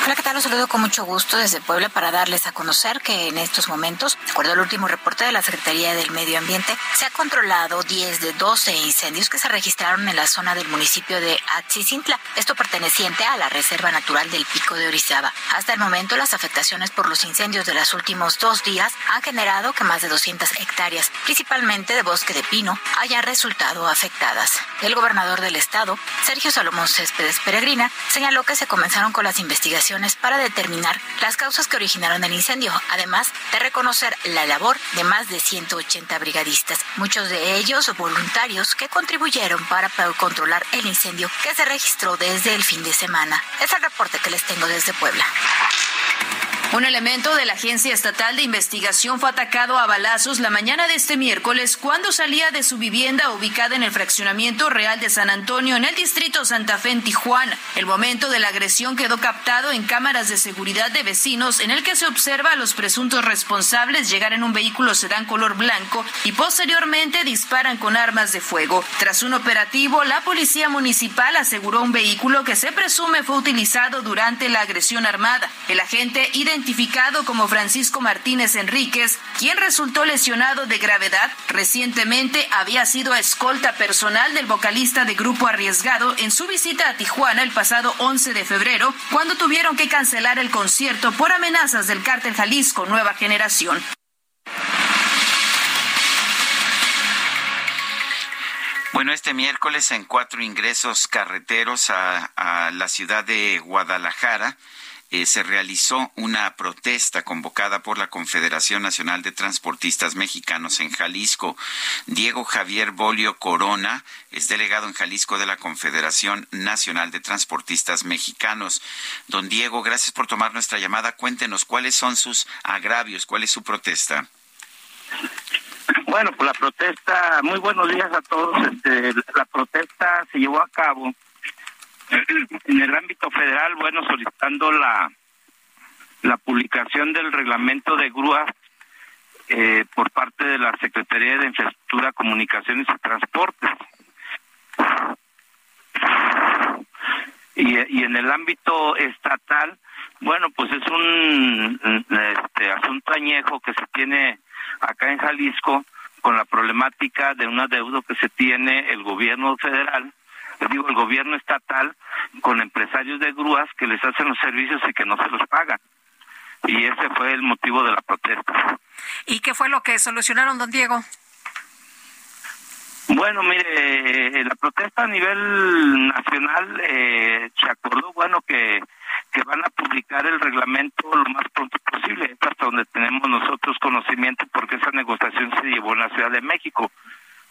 Hola, ¿qué tal? Los saludo con mucho gusto desde Puebla para darles a conocer que en estos momentos, de acuerdo al último reporte de la Secretaría del Medio Ambiente, se ha controlado 10 de 12 incendios que se registraron en la zona del municipio de Atzicintla, esto perteneciente a la Reserva Natural del Pico de Orizaba. Hasta el momento, las afectaciones por los incendios de los últimos dos días han generado que más de 200 hectáreas, principalmente de bosque de pino, hayan resultado afectadas. El gobernador del estado, Sergio Salomón Céspedes Peregrina, señaló que se comenzaron con las investigaciones para determinar las causas que originaron el incendio, además de reconocer la labor de más de 180 brigadistas, muchos de ellos voluntarios que contribuyeron para controlar el incendio que se registró desde el fin de semana. Es el reporte que les tengo desde Puebla. Un elemento de la Agencia Estatal de Investigación fue atacado a balazos la mañana de este miércoles cuando salía de su vivienda ubicada en el fraccionamiento Real de San Antonio en el distrito Santa Fe en Tijuana. El momento de la agresión quedó captado en cámaras de seguridad de vecinos en el que se observa a los presuntos responsables llegar en un vehículo sedán color blanco y posteriormente disparan con armas de fuego. Tras un operativo, la policía municipal aseguró un vehículo que se presume fue utilizado durante la agresión armada. El agente identificó identificado como Francisco Martínez Enríquez, quien resultó lesionado de gravedad, recientemente había sido escolta personal del vocalista de Grupo Arriesgado en su visita a Tijuana el pasado 11 de febrero, cuando tuvieron que cancelar el concierto por amenazas del cártel Jalisco Nueva Generación. Bueno, este miércoles en cuatro ingresos carreteros a, a la ciudad de Guadalajara, eh, se realizó una protesta convocada por la Confederación Nacional de Transportistas Mexicanos en Jalisco. Diego Javier Bolio Corona es delegado en Jalisco de la Confederación Nacional de Transportistas Mexicanos. Don Diego, gracias por tomar nuestra llamada. Cuéntenos cuáles son sus agravios, cuál es su protesta. Bueno, pues la protesta, muy buenos días a todos. Este, la protesta se llevó a cabo en el ámbito federal, bueno, solicitando la, la publicación del reglamento de grúas eh, por parte de la Secretaría de Infraestructura, Comunicaciones y Transportes. Y, y en el ámbito estatal, bueno, pues es un este, asunto añejo que se tiene acá en Jalisco con la problemática de un adeudo que se tiene el gobierno federal, digo el gobierno estatal, con empresarios de grúas que les hacen los servicios y que no se los pagan. Y ese fue el motivo de la protesta. ¿Y qué fue lo que solucionaron, don Diego? Bueno, mire, la protesta a nivel nacional eh, se acordó, bueno, que que van a publicar el reglamento lo más pronto posible, hasta donde tenemos nosotros conocimiento porque esa negociación se llevó en la Ciudad de México.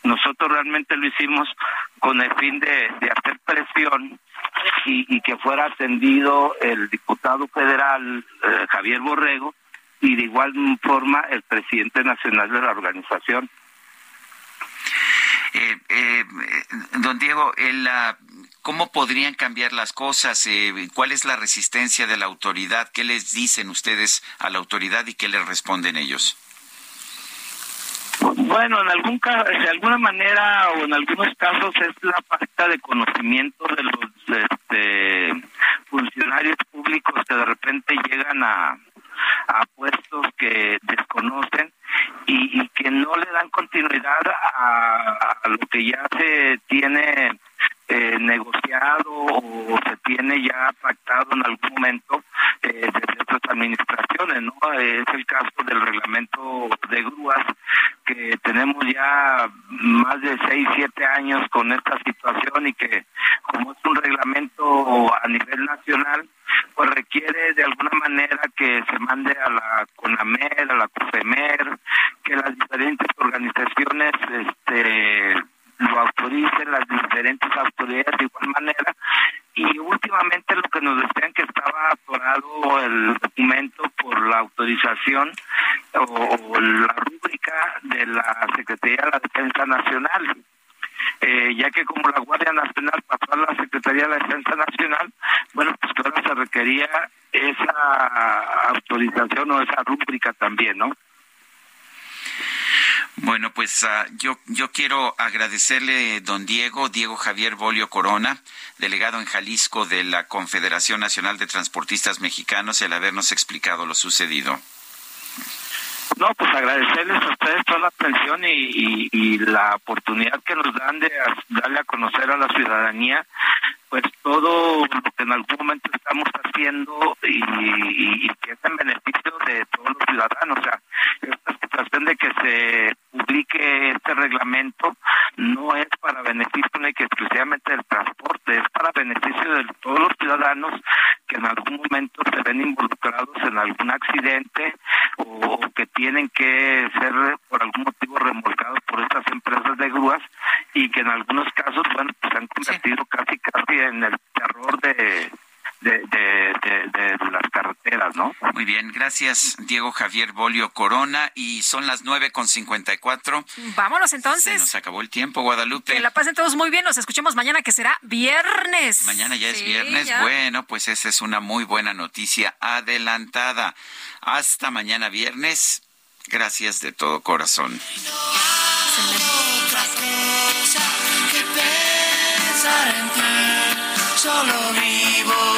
Nosotros realmente lo hicimos con el fin de, hacer presión y, que fuera atendido el diputado federal eh, Javier Borrego y de igual forma el presidente nacional de la organización. Eh, eh, don Diego, el, ¿cómo podrían cambiar las cosas? Eh, ¿Cuál es la resistencia de la autoridad? ¿Qué les dicen ustedes a la autoridad y qué les responden ellos? Bueno, en algún de alguna manera o en algunos casos es la falta de conocimiento de los este, funcionarios públicos que de repente llegan a, a puestos que desconocen y, que no le dan continuidad a, lo que ya se tiene eh, negociado o se tiene ya pactado en algún momento eh, desde otras administraciones, ¿no? Es el caso del reglamento de grúas que tenemos ya más de seis, siete años con esta situación y que como es un reglamento a nivel nacional, pues requiere de alguna manera que se mande a la CONAMER, a la COFEMER, que las diferentes organizaciones este lo autoricen las diferentes autoridades de igual manera y últimamente lo que nos decían que estaba atorado el documento por la autorización o, la rúbrica de la Secretaría de la Defensa Nacional. Eh, ya que como la Guardia Nacional pasó a la Secretaría de la Defensa Nacional, bueno, pues ahora se requería esa autorización o esa rúbrica también, ¿no? Bueno, pues ah, yo, yo quiero agradecerle, don Diego, Diego Javier Bolio Corona, delegado en Jalisco de la Confederación Nacional de Transportistas Mexicanos, el habernos explicado lo sucedido. No, pues agradecerles a ustedes toda la atención y, la oportunidad que nos dan de darle a conocer a la ciudadanía pues todo lo que en algún momento estamos haciendo y, y, que es en beneficio de todos los ciudadanos. O sea, esta situación de que se publique este reglamento no es para beneficio ni que exclusivamente del transporte, es para beneficio de todos los ciudadanos que en algún momento se ven involucrados en algún accidente o, que tienen que ser por algún motivo remolcados por estas empresas de grúas y que en algunos casos, bueno, pues han convertido casi casi en el terror de, de, las carreteras, ¿no? Muy bien, gracias Diego Javier Bolio Corona y son las nueve con cincuenta y cuatro. Vámonos entonces. Se nos acabó el tiempo, Guadalupe. Que la pasen todos muy bien, nos escuchemos mañana que será viernes. Mañana ya es viernes, bueno, pues esa es una muy buena noticia adelantada. Hasta mañana viernes, gracias de todo corazón. Solo vivo